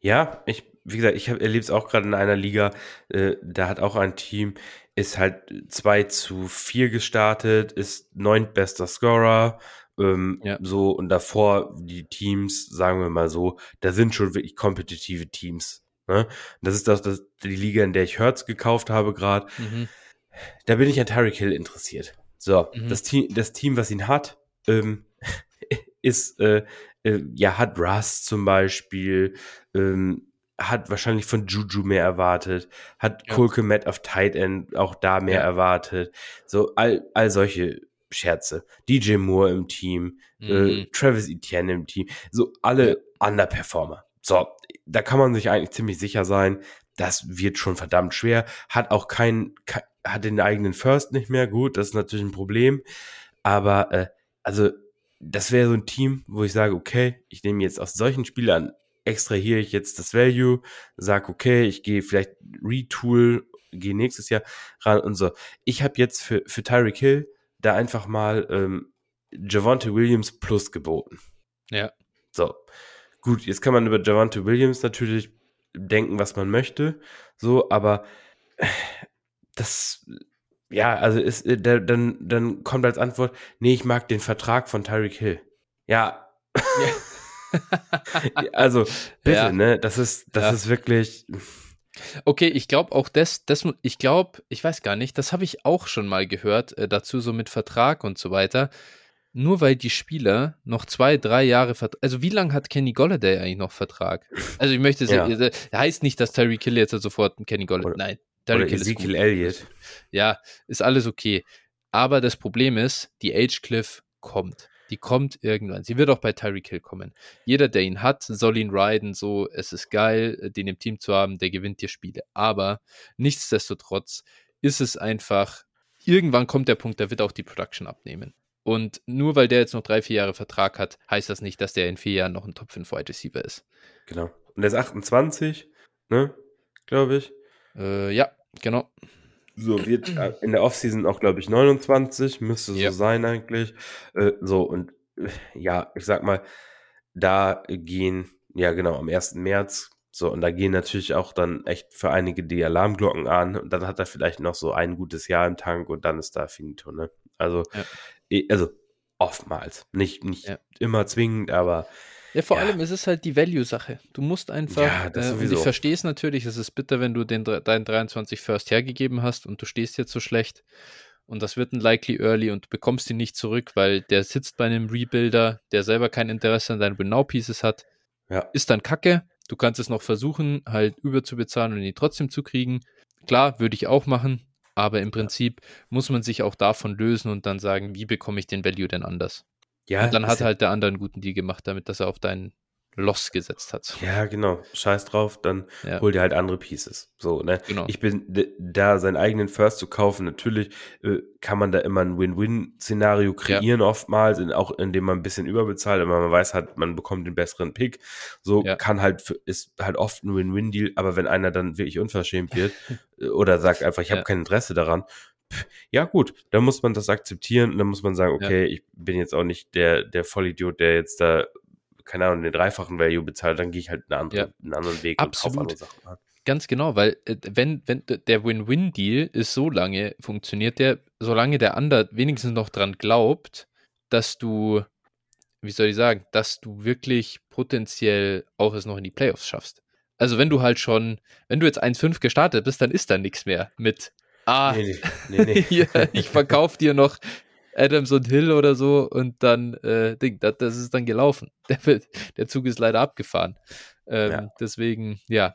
Ja, ich, wie gesagt, ich erlebe es auch gerade in einer Liga, äh, da hat auch ein Team, ist halt 2 zu 4 gestartet, ist neuntbester Scorer, ähm, ja. so und davor die Teams, sagen wir mal so, da sind schon wirklich kompetitive Teams. Ne? Das ist das, das, die Liga, in der ich Hertz gekauft habe gerade. Mhm. Da bin ich an Tyreek Hill interessiert. So, mhm. das, Team, das Team, was ihn hat, ähm, ist, äh, äh, ja, hat Russ zum Beispiel, ähm, hat wahrscheinlich von Juju mehr erwartet, hat ja. Kolke Matt auf Tight End auch da mehr ja. erwartet. So all, all solche Scherze. DJ Moore im Team, äh, Mhm. äh, Travis Etienne im Team, so alle Ja. Underperformer. So, da kann man sich eigentlich ziemlich sicher sein, das wird schon verdammt schwer. Hat auch keinen, ke hat den eigenen First nicht mehr. Gut, das ist natürlich ein Problem. Aber äh, also, das wäre so ein Team, wo ich sage, okay, ich nehme jetzt aus solchen Spielern, extrahiere ich jetzt das Value, sage, okay, ich gehe vielleicht Retool, gehe nächstes Jahr ran und so. Ich habe jetzt für, für Tyreek Hill da einfach mal ähm, Javante Williams plus geboten. Ja. So. Gut, jetzt kann man über Javante Williams natürlich denken, was man möchte. So, aber das, ja, also ist, äh, da- dann, dann kommt als Antwort, nee, ich mag den Vertrag von Tyreek Hill. Ja. also, bitte, Ja. ne? Das ist, das Ja. ist wirklich. Okay, ich glaube auch das, das, ich glaube, ich weiß gar nicht, das habe ich auch schon mal gehört, äh, dazu so mit Vertrag und so weiter. Nur weil die Spieler noch zwei, drei Jahre Vertrag, also wie lange hat Kenny Golladay eigentlich noch Vertrag? Also ich möchte, Ja. ja. heißt nicht, dass Terry Kill jetzt sofort einen Kenny Golladay, Oder- nein, Oder Ezekiel. Elliott. Ja, ist alles okay. Aber das Problem ist, die Age Cliff kommt. Die kommt irgendwann. Sie wird auch bei Tyreek Hill kommen. Jeder, der ihn hat, soll ihn riden. So, es ist geil, den im Team zu haben, der gewinnt dir Spiele. Aber nichtsdestotrotz ist es einfach, irgendwann kommt der Punkt, da wird auch die Production abnehmen. Und nur weil der jetzt noch drei, vier Jahre Vertrag hat, heißt das nicht, dass der in vier Jahren noch ein Top 5 Wide Receiver ist. Genau. Und er ist 28, ne? Glaube ich. Äh, ja, genau. So, wird äh, in der Offseason auch, glaube ich, 29, müsste so Ja. sein eigentlich. Äh, so, und äh, ja, ich sag mal, da gehen, ja genau, am 1. März, so, und da gehen natürlich auch dann echt für einige die Alarmglocken an und dann hat er vielleicht noch so ein gutes Jahr im Tank und dann ist da finito, ne? Also, Ja. eh, also oftmals. Nicht, nicht Ja. immer zwingend, aber Ja, vor Ja. allem ist es halt die Value-Sache. Du musst einfach, Ja, das äh, und ich verstehe es natürlich, es ist bitter, wenn du den, deinen 23 First hergegeben hast und du stehst jetzt so schlecht und das wird ein likely early und du bekommst ihn nicht zurück, weil der sitzt bei einem Rebuilder, der selber kein Interesse an deinen Win-Now-Pieces hat, ja. ist dann kacke. Du kannst es noch versuchen, halt überzubezahlen und ihn trotzdem zu kriegen. Klar, würde ich auch machen, aber im Prinzip muss man sich auch davon lösen und dann sagen, wie bekomme ich den Value denn anders? Ja, Und dann hat ja- halt der andere einen guten Deal gemacht, damit dass er auf deinen Loss gesetzt hat. Ja, genau. Scheiß drauf, dann Ja. hol dir halt andere Pieces. So, ne? Genau. Ich bin da, seinen eigenen First zu kaufen. Natürlich äh, kann man da immer ein Win-Win-Szenario kreieren, oftmals, in, auch indem man ein bisschen überbezahlt, aber man weiß halt, man bekommt den besseren Pick. So Ja. kann halt, ist halt oft ein Win-Win-Deal, aber wenn einer dann wirklich unverschämt wird äh, oder sagt einfach, ich habe Ja. kein Interesse daran, ja gut, dann muss man das akzeptieren und dann muss man sagen, Ja. okay, ich bin jetzt auch nicht der, der Vollidiot, der jetzt da keine Ahnung, den dreifachen Value bezahlt, dann gehe ich halt einen anderen, Ja. einen anderen Weg und Absolut. kaufe andere Sachen. an. Ganz genau, weil äh, wenn, wenn der Win-Win-Deal ist so lange, funktioniert der, solange der andere wenigstens noch dran glaubt, dass du, wie soll ich sagen, dass du wirklich potenziell auch es noch in die Playoffs schaffst. Also wenn du halt schon, wenn du jetzt 1-5 gestartet bist, dann ist da nichts mehr mit, ah, Nee, nee, nee, hier, ich verkaufe dir noch Adams und Hill oder so und dann, äh, Ding, das, das ist dann gelaufen. Der, der Zug ist leider abgefahren. Ähm, Ja. Deswegen, ja.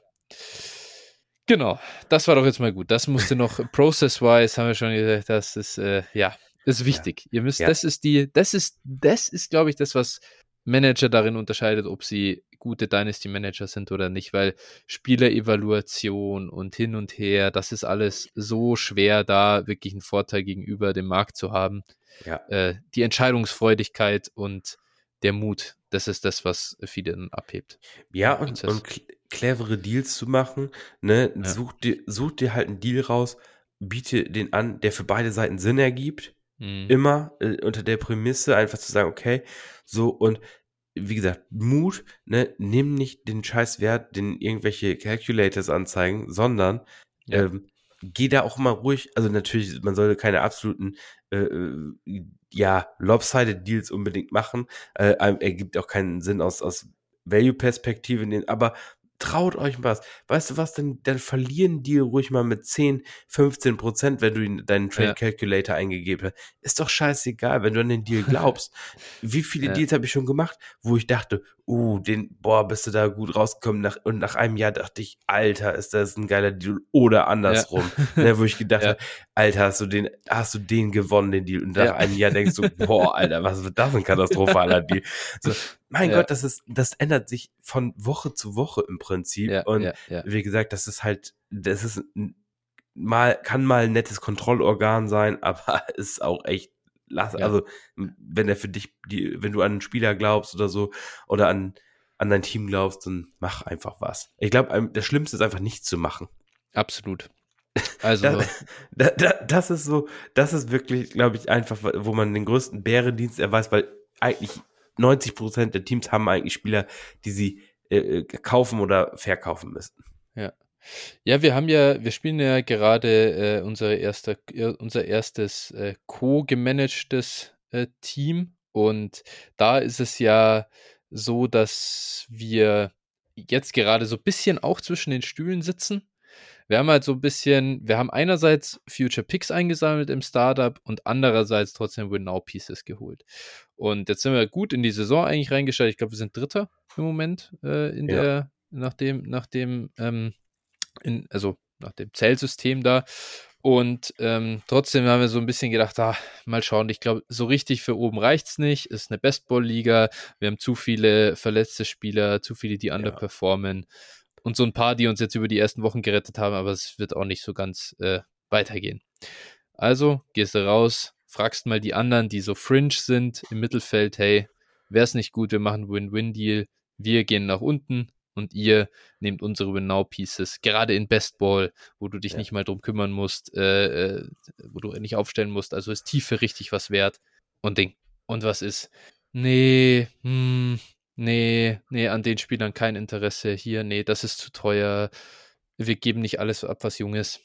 Genau, das war doch jetzt mal gut. Das musste noch process-wise, haben wir schon gesagt, das ist, äh, ja, ist wichtig. Ihr müsst, Ja. das ist die, das ist, das ist, glaube ich, das, was Manager darin unterscheidet, ob sie gute Dynasty-Manager sind oder nicht, weil Spielerevaluation und hin und her, das ist alles so schwer, da wirklich einen Vorteil gegenüber dem Markt zu haben. Ja. Äh, die Entscheidungsfreudigkeit und der Mut, das ist das, was viele dann abhebt. Ja, und, und cl- clevere Deals zu machen, ne, Ja. such, dir, such dir halt einen Deal raus, biete den an, der für beide Seiten Sinn ergibt, Mhm. immer äh, unter der Prämisse einfach zu sagen, okay, so und wie gesagt, Mut, ne, nimm nicht den scheiß Wert, den irgendwelche Calculators anzeigen, sondern Ja. ähm, geh da auch mal ruhig, also natürlich, man sollte keine absoluten äh, äh, ja, lopsided Deals unbedingt machen, äh, ergibt auch keinen Sinn aus, aus Value-Perspektive, aber traut euch was. Weißt du was, dann, dann verlieren die ruhig mal mit 10, 15 Prozent, wenn du deinen Trade Ja. Calculator eingegeben hast. Ist doch scheißegal, wenn du an den Deal glaubst. Wie viele Ja. Deals habe ich schon gemacht, wo ich dachte, uh, den, boah, bist du da gut rausgekommen nach, und nach einem Jahr dachte ich, Alter, ist das ein geiler Deal oder andersrum, ne, wo ich gedacht Ja. habe, Alter, hast du den, hast du den gewonnen, den Deal? Und nach ja. einem Jahr denkst du, boah, Alter, was wird das ein katastrophaler Deal? So, mein ja. Gott, das ist, das ändert sich von Woche zu Woche im Prinzip. Ja, und wie gesagt, das ist halt, das ist mal, kann mal ein nettes Kontrollorgan sein, aber ist auch echt lass, also wenn er für dich, die, wenn du an einen Spieler glaubst oder so, oder an, an dein Team glaubst, dann mach einfach was. Ich glaube, das Schlimmste ist einfach nichts zu machen. Absolut. Also. das, das, das ist so, das ist wirklich, glaube ich, einfach, wo man den größten Bärendienst erweist, weil eigentlich 90 Prozent der Teams haben eigentlich Spieler, die sie äh, äh kaufen oder verkaufen müssen. Ja. Ja, wir haben ja, wir spielen ja gerade äh, unser, erster, äh, unser erstes äh, co-gemanagtes äh, Team und da ist es ja so, dass wir jetzt gerade so ein bisschen auch zwischen den Stühlen sitzen. Wir haben halt so ein bisschen, wir haben einerseits Future Picks eingesammelt im Startup und andererseits trotzdem Win Now Pieces geholt. Und jetzt sind wir gut in die Saison eigentlich reingestellt. Ich glaube, wir sind Dritter im Moment äh, in ja. der, nach dem, nach dem ähm, in, also nach dem Zellsystem da. Und ähm, trotzdem haben wir so ein bisschen gedacht, ah, mal schauen, ich glaube, so richtig für oben reicht es nicht. Ist eine Bestball-Liga. Wir haben zu viele verletzte Spieler, zu viele, die underperformen. Ja. Und so ein paar, die uns jetzt über die ersten Wochen gerettet haben, aber es wird auch nicht so ganz äh, weitergehen. Also gehst du raus, fragst mal die anderen, die so fringe sind im Mittelfeld, hey, wäre es nicht gut, wir machen Win-Win-Deal, wir gehen nach unten, und ihr nehmt unsere Win-Now-Pieces, gerade in Bestball, wo du dich ja. nicht mal drum kümmern musst, äh, äh, wo du nicht aufstellen musst, also ist Tiefe richtig was wert und Ding. Und was ist? Nee, hm, nee, nee, an den Spielern kein Interesse. Hier, nee, das ist zu teuer. Wir geben nicht alles ab, was jung ist.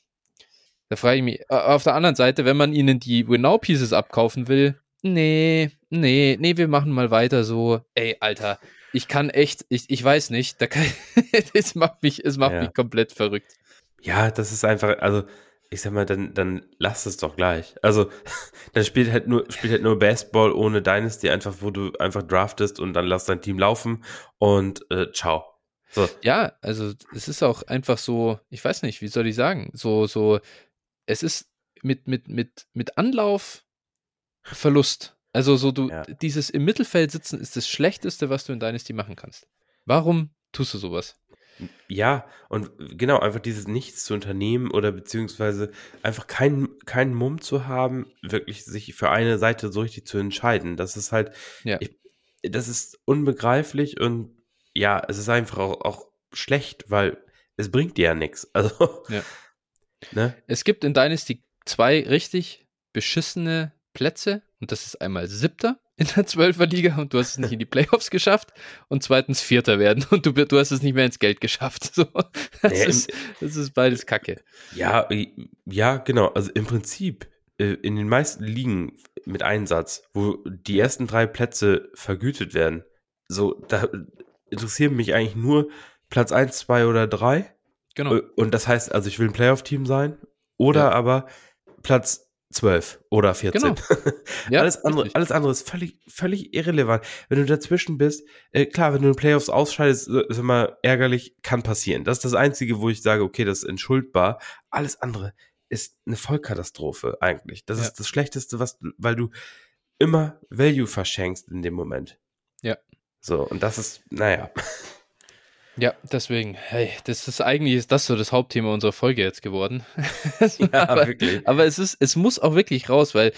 Da frage ich mich, auf der anderen Seite, wenn man ihnen die Win-Now-Pieces abkaufen will, nee, nee, nee, wir machen mal weiter so. Ey, Alter, ich kann echt, ich, ich weiß nicht, da kann, es macht mich, es macht ja. mich komplett verrückt. Ja, das ist einfach, also ich sag mal, dann, dann lass es doch gleich. Also, dann spielt halt nur, spielt halt nur Baseball ohne Dynasty, einfach, wo du einfach draftest und dann lass dein Team laufen und äh, ciao. So. Ja, also es ist auch einfach so, ich weiß nicht, wie soll ich sagen, so, so, es ist mit, mit, mit, mit Anlauf Verlust. Also so du, ja. dieses im Mittelfeld sitzen ist das Schlechteste, was du in Dynasty machen kannst. Warum tust du sowas? Ja, und genau, einfach dieses Nichts zu unternehmen oder beziehungsweise einfach keinen keinen Mumm zu haben, wirklich sich für eine Seite so richtig zu entscheiden. Das ist halt, ja. ich, das ist unbegreiflich und ja, es ist einfach auch, auch schlecht, weil es bringt dir ja nichts. Also, ja. Ne? Es gibt in Dynasty zwei richtig beschissene Plätze und das ist einmal siebter in der Zwölferliga und du hast es nicht in die Playoffs geschafft und zweitens Vierter werden und du, du hast es nicht mehr ins Geld geschafft. So, das, ja, ist, das ist beides Kacke. Ja, ja, genau. Also im Prinzip äh, in den meisten Ligen mit Einsatz, wo die ersten drei Plätze vergütet werden, so, da interessieren mich eigentlich nur Platz 1, 2 oder 3. Genau. Und das heißt, also ich will ein Playoff-Team sein oder ja. aber Platz 12 oder 14. Genau. Ja, alles, andere, alles andere ist völlig, völlig irrelevant. Wenn du dazwischen bist, äh, klar, wenn du in Playoffs ausscheidest, ist immer ärgerlich, kann passieren. Das ist das Einzige, wo ich sage, okay, das ist entschuldbar. Alles andere ist eine Vollkatastrophe eigentlich. Das ja. ist das Schlechteste, was, weil du immer Value verschenkst in dem Moment. Ja. So, und das ist, naja. Ja, deswegen, hey, das ist eigentlich ist das so das Hauptthema unserer Folge jetzt geworden. ja, aber, wirklich. Aber es ist, es muss auch wirklich raus, weil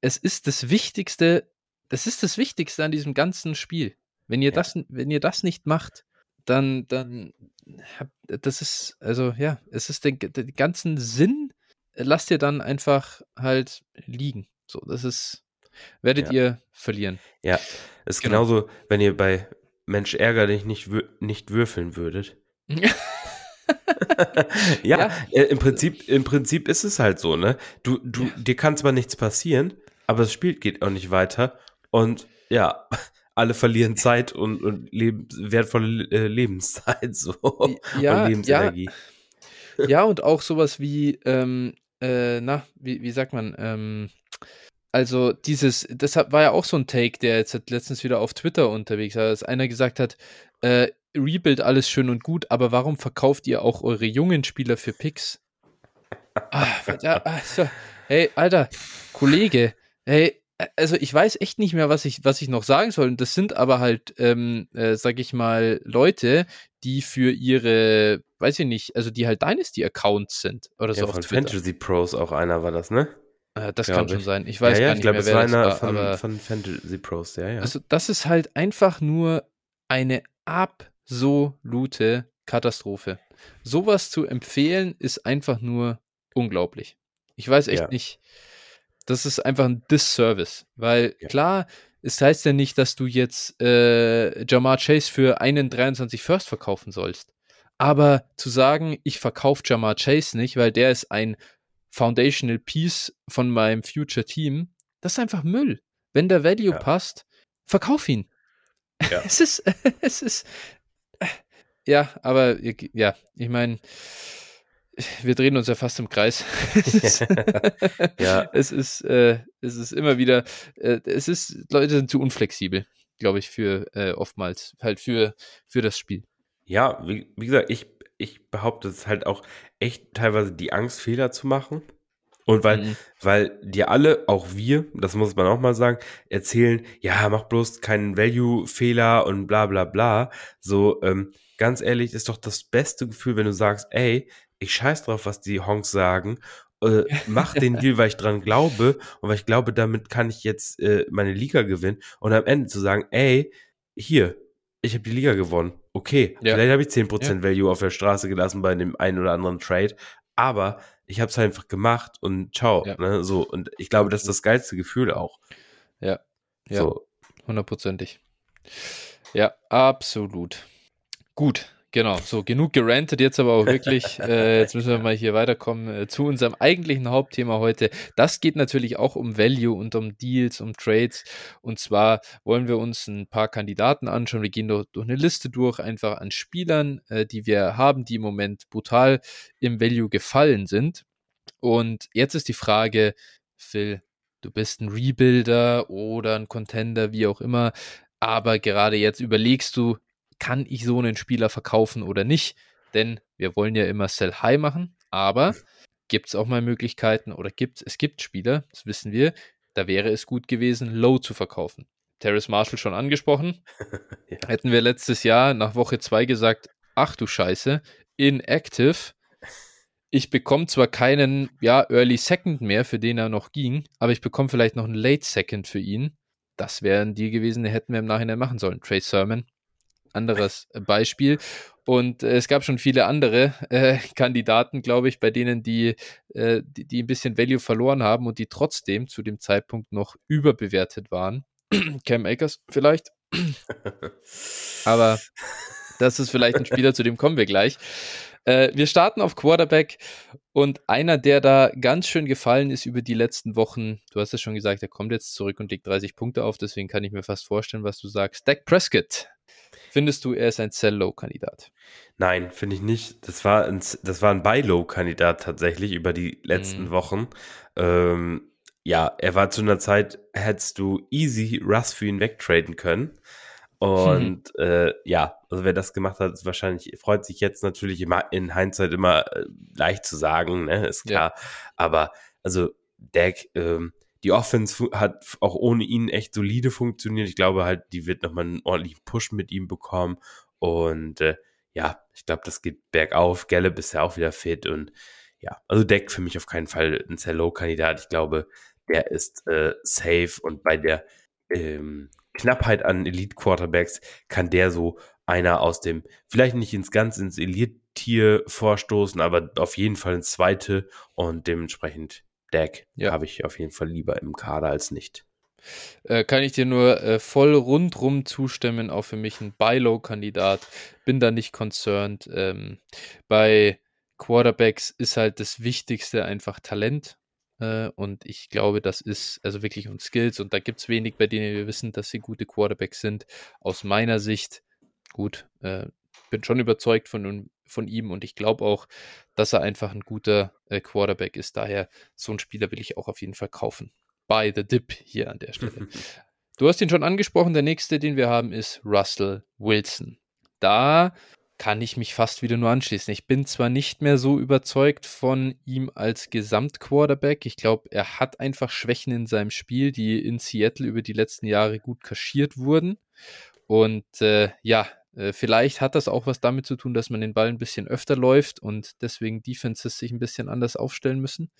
es ist das Wichtigste, das ist das Wichtigste an diesem ganzen Spiel. Wenn ihr ja. das, wenn ihr das nicht macht, dann, dann, das ist, also ja, es ist den, den ganzen Sinn, lasst ihr dann einfach halt liegen. So, das ist, werdet ja. ihr verlieren. Ja, es ist genau. genauso, wenn ihr bei Mensch ärger dich nicht, nicht würfeln würdet. ja, ja. Äh, im Prinzip, im Prinzip ist es halt so, ne? Du, du, ja. dir kann zwar nichts passieren, aber das Spiel geht auch nicht weiter und ja, alle verlieren Zeit und, und leben, wertvolle äh, Lebenszeit so ja, und Lebensenergie. Ja. ja, und auch sowas wie, ähm, äh, na, wie, wie sagt man, ähm, also dieses, das war ja auch so ein Take, der jetzt letztens wieder auf Twitter unterwegs war, dass einer gesagt hat, äh, Rebuild alles schön und gut, aber warum verkauft ihr auch eure jungen Spieler für Picks? ah, also, Hey, Alter, Kollege, hey, also ich weiß echt nicht mehr, was ich, was ich noch sagen soll. Und das sind aber halt, ähm, äh, sag ich mal, Leute, die für ihre, weiß ich nicht, also die halt Dynasty-Accounts sind oder Ja, so auf von. Fantasy Pros auch einer war das, ne? Äh, das Glaub kann schon ich. sein. Ich weiß ja, ja, gar ich nicht glaube, mehr, es wer war das einer war, von, aber von Fantasy Pros, ja, ja. also das ist halt einfach nur eine absolute Katastrophe. Sowas zu empfehlen ist einfach nur unglaublich. Ich weiß echt Ja. nicht. Das ist einfach ein Disservice, weil Ja. klar, es heißt ja nicht, dass du jetzt äh, Jamar Chase für einen 23 First verkaufen sollst. Aber zu sagen, ich verkaufe Jamar Chase nicht, weil der ist ein Foundational Piece von meinem Future Team, das ist einfach Müll. Wenn der Value Ja. passt, verkauf ihn. Ja. Es ist, es ist, ja, aber ja, ich meine, wir drehen uns ja fast im Kreis. es ist, Ja. es ist, äh, es ist immer wieder, äh, es ist, Leute sind zu unflexibel, glaube ich, für äh, oftmals halt für für das Spiel. Ja, wie, wie gesagt, ich, ich behaupte, es ist halt auch echt teilweise die Angst, Fehler zu machen. Und weil, Mhm. weil dir alle, auch wir, das muss man auch mal sagen, erzählen, ja, mach bloß keinen Value-Fehler und bla bla bla. So, ähm, ganz ehrlich, ist doch das beste Gefühl, wenn du sagst, ey, ich scheiß drauf, was die Honks sagen. Äh, mach den Deal, weil ich dran glaube und weil ich glaube, damit kann ich jetzt äh, meine Liga gewinnen. Und am Ende zu sagen, ey, hier, ich habe die Liga gewonnen. Okay, Ja. vielleicht habe ich 10% Value auf der Straße gelassen bei dem einen oder anderen Trade, aber ich habe es einfach gemacht und ciao. Ja. Ne? So, und ich glaube, das ist das geilste Gefühl auch. Ja, ja. So, hundertprozentig. Ja, absolut. Gut, genau. So, genug gerantet jetzt aber auch wirklich. äh, jetzt müssen wir mal hier weiterkommen äh, zu unserem eigentlichen Hauptthema heute. Das geht natürlich auch um Value und um Deals, um Trades. Und zwar wollen wir uns ein paar Kandidaten anschauen. Wir gehen durch, durch eine Liste durch, einfach an Spielern, äh, die wir haben, die im Moment brutal im Value gefallen sind. Und jetzt ist die Frage, Phil, du bist ein Rebuilder oder ein Contender, wie auch immer, aber gerade jetzt überlegst du, kann ich so einen Spieler verkaufen oder nicht? Denn wir wollen ja immer Sell High machen, aber gibt es auch mal Möglichkeiten oder gibt es gibt Spieler, das wissen wir, da wäre es gut gewesen, Low zu verkaufen. Terrace Marshall schon angesprochen. Ja. Hätten wir letztes Jahr nach Woche 2 gesagt, ach du Scheiße, inactive. Ich bekomme zwar keinen ja, Early Second mehr, für den er noch ging, aber ich bekomme vielleicht noch einen Late Second für ihn. Das wäre ein Deal gewesen, den hätten wir im Nachhinein machen sollen. Trey Sermon, anderes Beispiel. Und äh, es gab schon viele andere äh, Kandidaten, glaube ich, bei denen die, äh, die, die ein bisschen Value verloren haben und die trotzdem zu dem Zeitpunkt noch überbewertet waren. Cam Akers vielleicht. Aber das ist vielleicht ein Spieler, zu dem kommen wir gleich. Äh, wir starten auf Quarterback und einer, der da ganz schön gefallen ist über die letzten Wochen, du hast es schon gesagt, er kommt jetzt zurück und legt 30 Punkte auf, deswegen kann ich mir fast vorstellen, was du sagst. Dak Prescott. Findest du, er ist ein Sell-Low-Kandidat? Nein, finde ich nicht. Das war ein, das war ein Buy-Low-Kandidat tatsächlich über die letzten Mhm. Wochen. Ähm, ja, er war zu einer Zeit, hättest du easy Russ für ihn wegtraden können. Und äh, ja, also wer das gemacht hat, ist wahrscheinlich, freut sich jetzt natürlich immer in Hindsight immer äh, leicht zu sagen, ne, ist Ja. klar. Aber also Dak, ähm, die Offense hat auch ohne ihn echt solide funktioniert. Ich glaube halt, die wird nochmal einen ordentlichen Push mit ihm bekommen. Und äh, ja, ich glaube, das geht bergauf. Gallup ist ja auch wieder fit und ja, also Deck für mich auf keinen Fall ein Hello-Kandidat. Ich glaube, der ist äh, safe und bei der ähm, Knappheit an Elite-Quarterbacks kann der so einer aus dem, vielleicht nicht ins ganz ins Elite-Tier vorstoßen, aber auf jeden Fall ins zweite und dementsprechend Deck Ja. habe ich auf jeden Fall lieber im Kader als nicht. Äh, kann ich dir nur äh, voll rundrum zustimmen, auch für mich ein Buy-Low-Kandidat. Bin da nicht concerned. Ähm, bei Quarterbacks ist halt das Wichtigste einfach Talent. Äh, und ich glaube, das ist also wirklich und Skills. Und da gibt es wenig, bei denen wir wissen, dass sie gute Quarterbacks sind. Aus meiner Sicht, gut, äh, bin schon überzeugt von, von ihm und ich glaube auch, dass er einfach ein guter äh, Quarterback ist. Daher, so einen Spieler will ich auch auf jeden Fall kaufen. By the Dip hier an der Stelle. Du hast ihn schon angesprochen. Der nächste, den wir haben, ist Russell Wilson. Da kann ich mich fast wieder nur anschließen. Ich bin zwar nicht mehr so überzeugt von ihm als Gesamtquarterback. Ich glaube, er hat einfach Schwächen in seinem Spiel, die in Seattle über die letzten Jahre gut kaschiert wurden. Und äh, ja, vielleicht hat das auch was damit zu tun, dass man den Ball ein bisschen öfter läuft und deswegen Defenses sich ein bisschen anders aufstellen müssen.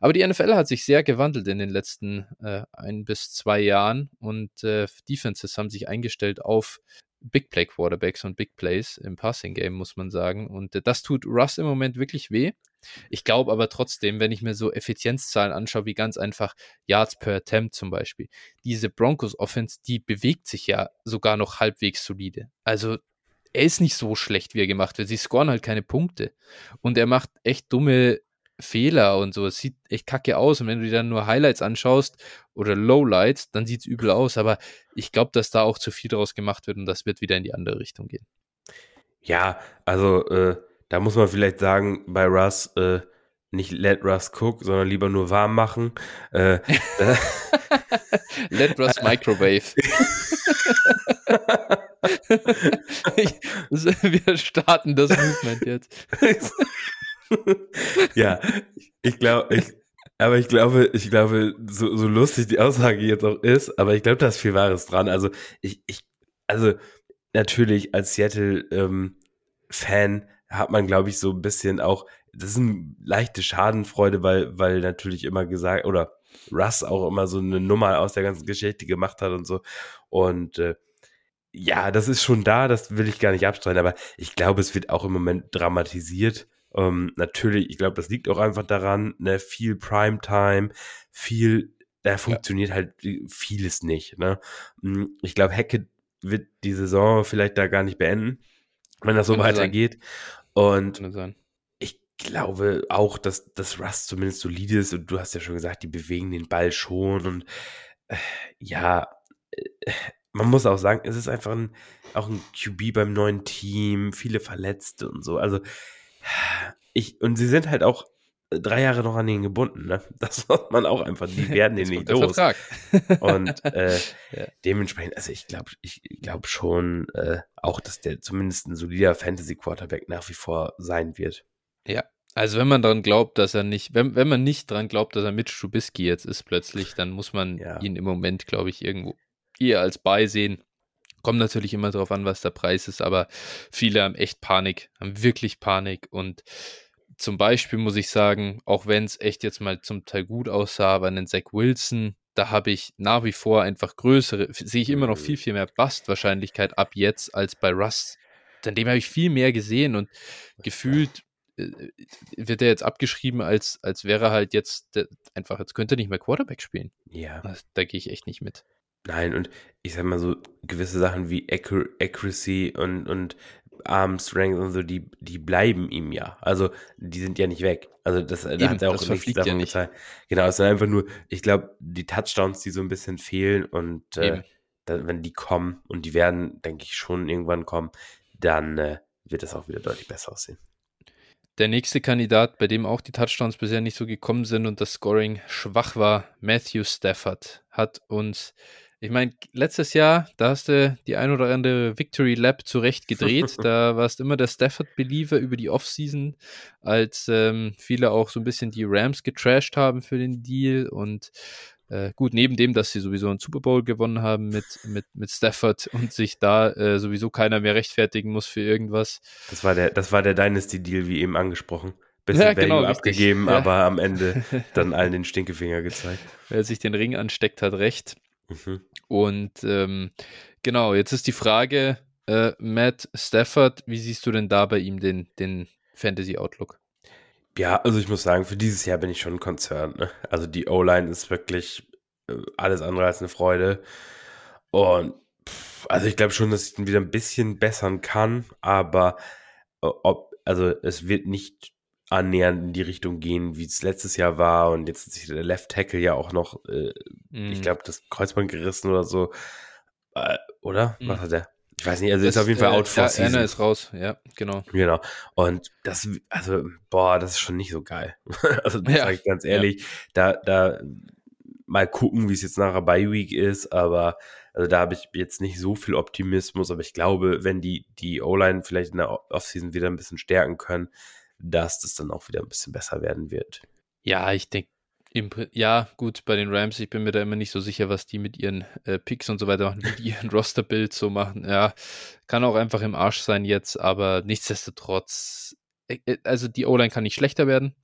Aber die NFL hat sich sehr gewandelt in den letzten äh, ein bis zwei Jahren und äh, Defenses haben sich eingestellt auf Big Play Quarterbacks und Big Plays im Passing Game, muss man sagen. Und äh, das tut Russ im Moment wirklich weh. Ich glaube aber trotzdem, wenn ich mir so Effizienzzahlen anschaue, wie ganz einfach Yards per Attempt zum Beispiel, diese Broncos Offense, die bewegt sich ja sogar noch halbwegs solide. Also er ist nicht so schlecht, wie er gemacht wird. Sie scoren halt keine Punkte. Und er macht echt dumme Fehler und so. Es sieht echt kacke aus. Und wenn du dir dann nur Highlights anschaust oder Lowlights, dann sieht es übel aus. Aber ich glaube, dass da auch zu viel draus gemacht wird und das wird wieder in die andere Richtung gehen. Ja, also äh, da muss man vielleicht sagen, bei Russ, äh, nicht let Russ cook, sondern lieber nur warm machen. Äh, let Russ microwave. ich, wir starten das Movement jetzt. ja, ich glaube, ich, aber ich glaube, ich glaube, so, so lustig die Aussage jetzt auch ist, aber ich glaube, da ist viel Wahres dran. Also ich, ich, also natürlich als Seattle ähm, hat man, glaube ich, so ein bisschen auch, das ist eine leichte Schadenfreude, weil, weil natürlich immer gesagt, oder Russ auch immer so eine Nummer aus der ganzen Geschichte gemacht hat und so. Und äh, ja, das ist schon da, das will ich gar nicht abstreiten, aber ich glaube, es wird auch im Moment dramatisiert. Ähm, natürlich, ich glaube, das liegt auch einfach daran, ne, viel Primetime, viel, da funktioniert ja. halt vieles nicht. Ne? Hm, ich glaube, Hackett wird die Saison vielleicht da gar nicht beenden, wenn das so Kann weitergeht. Und ich glaube auch, dass das Rust zumindest solide ist und du hast ja schon gesagt, die bewegen den Ball schon und äh, ja, äh, man muss auch sagen, es ist einfach ein, auch ein QB beim neuen Team, viele Verletzte und so. Also ich, und sie sind halt auch drei Jahre noch an ihn gebunden, ne? Das muss man auch einfach, die werden den nicht los. Und äh, ja. dementsprechend, also ich glaube, ich glaube schon äh, auch, dass der zumindest ein solider Fantasy-Quarterback nach wie vor sein wird. Ja, also wenn man daran glaubt, dass er nicht, wenn, wenn man nicht daran glaubt, dass er mit Trubisky jetzt ist plötzlich, dann muss man ja. ihn im Moment, glaube ich, irgendwo eher als beisehen. Kommt natürlich immer darauf an, was der Preis ist, aber viele haben echt Panik, haben wirklich Panik. Und zum Beispiel muss ich sagen, auch wenn es echt jetzt mal zum Teil gut aussah, aber einen Zach Wilson, da habe ich nach wie vor einfach größere, sehe ich immer noch viel, viel mehr Bust-Wahrscheinlichkeit ab jetzt als bei Russ. Denn dem habe ich viel mehr gesehen und gefühlt äh, wird er jetzt abgeschrieben, als, als wäre er halt jetzt einfach, jetzt könnte er nicht mehr Quarterback spielen. Ja. Da gehe ich echt nicht mit. Nein, und ich sag mal so, gewisse Sachen wie Accuracy und, und Arm Strength und so, die, die bleiben ihm ja. Also, die sind ja nicht weg. Also, das, Eben, da hat er auch nichts davon ja nicht. gezeigt. Genau, es sind einfach nur, ich glaube, die Touchdowns, die so ein bisschen fehlen und äh, dann, wenn die kommen und die werden, denke ich, schon irgendwann kommen, dann äh, wird das auch wieder deutlich besser aussehen. Der nächste Kandidat, bei dem auch die Touchdowns bisher nicht so gekommen sind und das Scoring schwach war, Matthew Stafford, hat uns ich meine, letztes Jahr, da hast du die ein oder andere Victory Lab zurecht gedreht. da warst immer der Stafford-Believer über die Offseason, als ähm, viele auch so ein bisschen die Rams getrashed haben für den Deal. Und äh, gut, neben dem, dass sie sowieso einen Super Bowl gewonnen haben mit, mit, mit Stafford und sich da äh, sowieso keiner mehr rechtfertigen muss für irgendwas. Das war der, das war der Dynasty-Deal, wie eben angesprochen bisschen ja, genau, abgegeben, ja. aber am Ende dann allen den Stinkefinger gezeigt. Wer sich den Ring ansteckt, hat recht. Mhm. Und ähm, genau, jetzt ist die Frage, äh, Matt Stafford, wie siehst du denn da bei ihm den, den Fantasy Outlook? Ja, also ich muss sagen, für dieses Jahr bin ich schon concerned. Ne? Also die O-Line ist wirklich äh, alles andere als eine Freude. Und pff, also ich glaube schon, dass ich ihn wieder ein bisschen bessern kann, aber äh, ob, also es wird nicht annähernd in die Richtung gehen, wie es letztes Jahr war. Und jetzt hat sich der Left Tackle ja auch noch, äh, mm. ich mhm. glaube, das Kreuzband gerissen oder so. Äh, oder? Mm. Was hat der? Ich weiß nicht, also das, ist auf jeden Fall äh, out for ja, season. Anna ist raus, ja, genau. Genau. Und das, also, boah, das ist schon nicht so geil. also, das ja. sage ich ganz ehrlich, ja. da, da mal gucken, wie es jetzt nachher bei Week ist, aber also da habe ich jetzt nicht so viel Optimismus, aber ich glaube, wenn die, die O-Line vielleicht in der Offseason wieder ein bisschen stärken können, dass das dann auch wieder ein bisschen besser werden wird. Ja, ich denke, ja, gut, bei den Rams, ich bin mir da immer nicht so sicher, was die mit ihren äh, Picks und so weiter machen, wie die ihren Roster-Bild so machen. Ja, kann auch einfach im Arsch sein jetzt, aber nichtsdestotrotz, äh, äh also die O-Line kann nicht schlechter werden.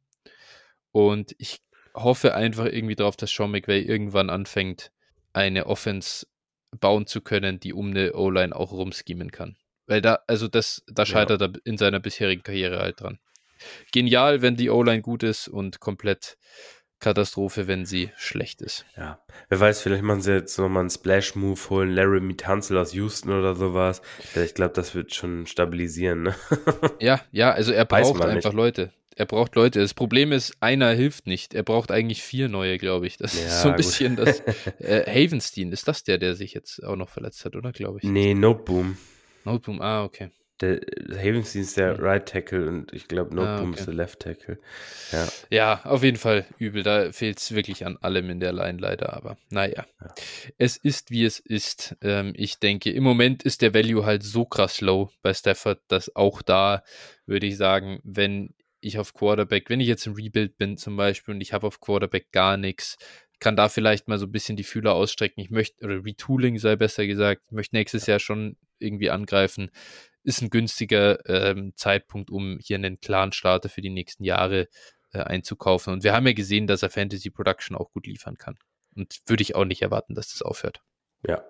Und ich hoffe einfach irgendwie darauf, dass Sean McVay irgendwann anfängt, eine Offense bauen zu können, die um eine O-Line auch rumschemen kann. Weil da, also das, da scheitert ja. er in seiner bisherigen Karriere halt dran. Genial, wenn die O-Line gut ist und komplett Katastrophe, wenn sie schlecht ist. Ja, wer weiß, vielleicht machen sie jetzt nochmal einen Splash-Move, holen Larry Mitanzel aus Houston oder sowas. Ich glaube, das wird schon stabilisieren. Ne? Ja, ja, also er braucht einfach nicht. Leute. Er braucht Leute. Das Problem ist, einer hilft nicht. Er braucht eigentlich vier neue, glaube ich. Das ja, ist so ein gut. bisschen das. Äh, Havenstein, ist das der, der sich jetzt auch noch verletzt hat, oder, glaube ich? Nee, Noteboom. Noteboom, ah, okay. Der Havenstein ist der Right Tackle und ich glaube Noteboom ah, okay. ist der Left Tackle. Ja. ja, auf jeden Fall übel. Da fehlt es wirklich an allem in der Line leider, aber naja. Ja. Es ist, wie es ist. Ähm, ich denke, im Moment ist der Value halt so krass low bei Stafford, dass auch da würde ich sagen, wenn ich auf Quarterback, wenn ich jetzt im Rebuild bin zum Beispiel und ich habe auf Quarterback gar nichts, kann da vielleicht mal so ein bisschen die Fühler ausstrecken. Ich möchte, oder Retooling sei besser gesagt, ich möchte nächstes Jahr schon irgendwie angreifen. Ist ein günstiger ähm, Zeitpunkt, um hier einen klaren Starter für die nächsten Jahre äh, einzukaufen. Und wir haben ja gesehen, dass er Fantasy Production auch gut liefern kann. Und würde ich auch nicht erwarten, dass das aufhört. Ja,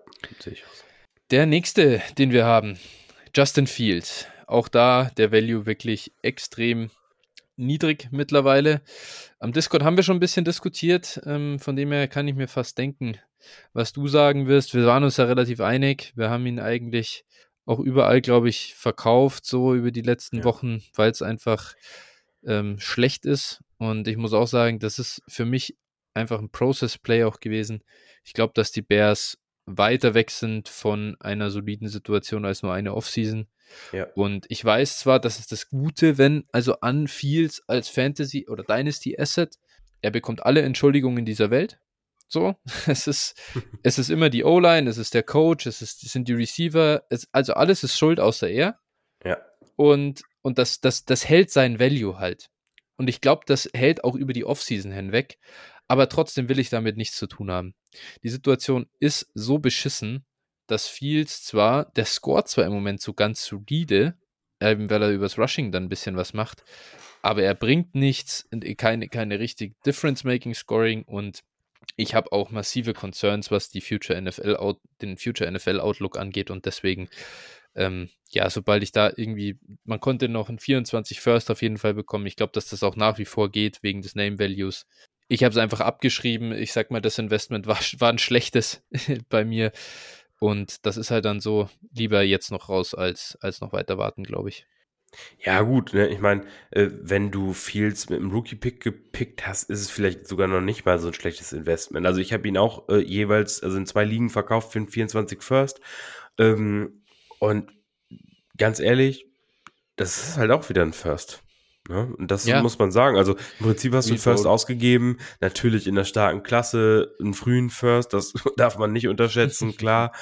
auch. Der nächste, den wir haben, Justin Fields. Auch da der Value wirklich extrem niedrig mittlerweile. Am Discord haben wir schon ein bisschen diskutiert, ähm, von dem her kann ich mir fast denken, was du sagen wirst. Wir waren uns ja relativ einig. Wir haben ihn eigentlich auch überall, glaube ich, verkauft, so über die letzten ja. Wochen, weil es einfach ähm, schlecht ist. Und ich muss auch sagen, das ist für mich einfach ein Process-Play auch gewesen. Ich glaube, dass die Bears weiter weg sind von einer soliden Situation als nur eine Offseason. Ja. Und ich weiß zwar, das ist das Gute, wenn also an Fields als Fantasy oder Dynasty Asset, er bekommt alle Entschuldigungen dieser Welt. So, es ist, es ist immer die O-Line, es ist der Coach, es, ist, es sind die Receiver, es, also alles ist schuld außer er. Ja. Und, und das, das, das hält seinen Value halt. Und ich glaube, das hält auch über die Offseason hinweg. Aber trotzdem will ich damit nichts zu tun haben. Die Situation ist so beschissen, dass Fields zwar, der scoret zwar im Moment so ganz solide, eben weil er übers Rushing dann ein bisschen was macht, aber er bringt nichts, keine, keine richtig Difference-Making-Scoring und ich habe auch massive Concerns, was die Future NFL Out, den Future NFL Outlook angeht und deswegen, ähm, ja, sobald ich da irgendwie, man konnte noch ein 24 First auf jeden Fall bekommen. Ich glaube, dass das auch nach wie vor geht wegen des Name Values. Ich habe es einfach abgeschrieben. Ich sag mal, das Investment war, war ein schlechtes bei mir. Und das ist halt dann so, lieber jetzt noch raus, als, als noch weiter warten, glaube ich. Ja, gut, ne? ich meine, äh, wenn du Fields mit einem Rookie-Pick gepickt hast, ist es vielleicht sogar noch nicht mal so ein schlechtes Investment. Also ich habe ihn auch äh, jeweils, also in zwei Ligen verkauft für einen 24 First. Ähm, und ganz ehrlich, das ist halt auch wieder ein First. Ne? Und das ja. muss man sagen. Also im Prinzip hast du einen First ausgegeben, natürlich in der starken Klasse, einen frühen First, das darf man nicht unterschätzen, klar.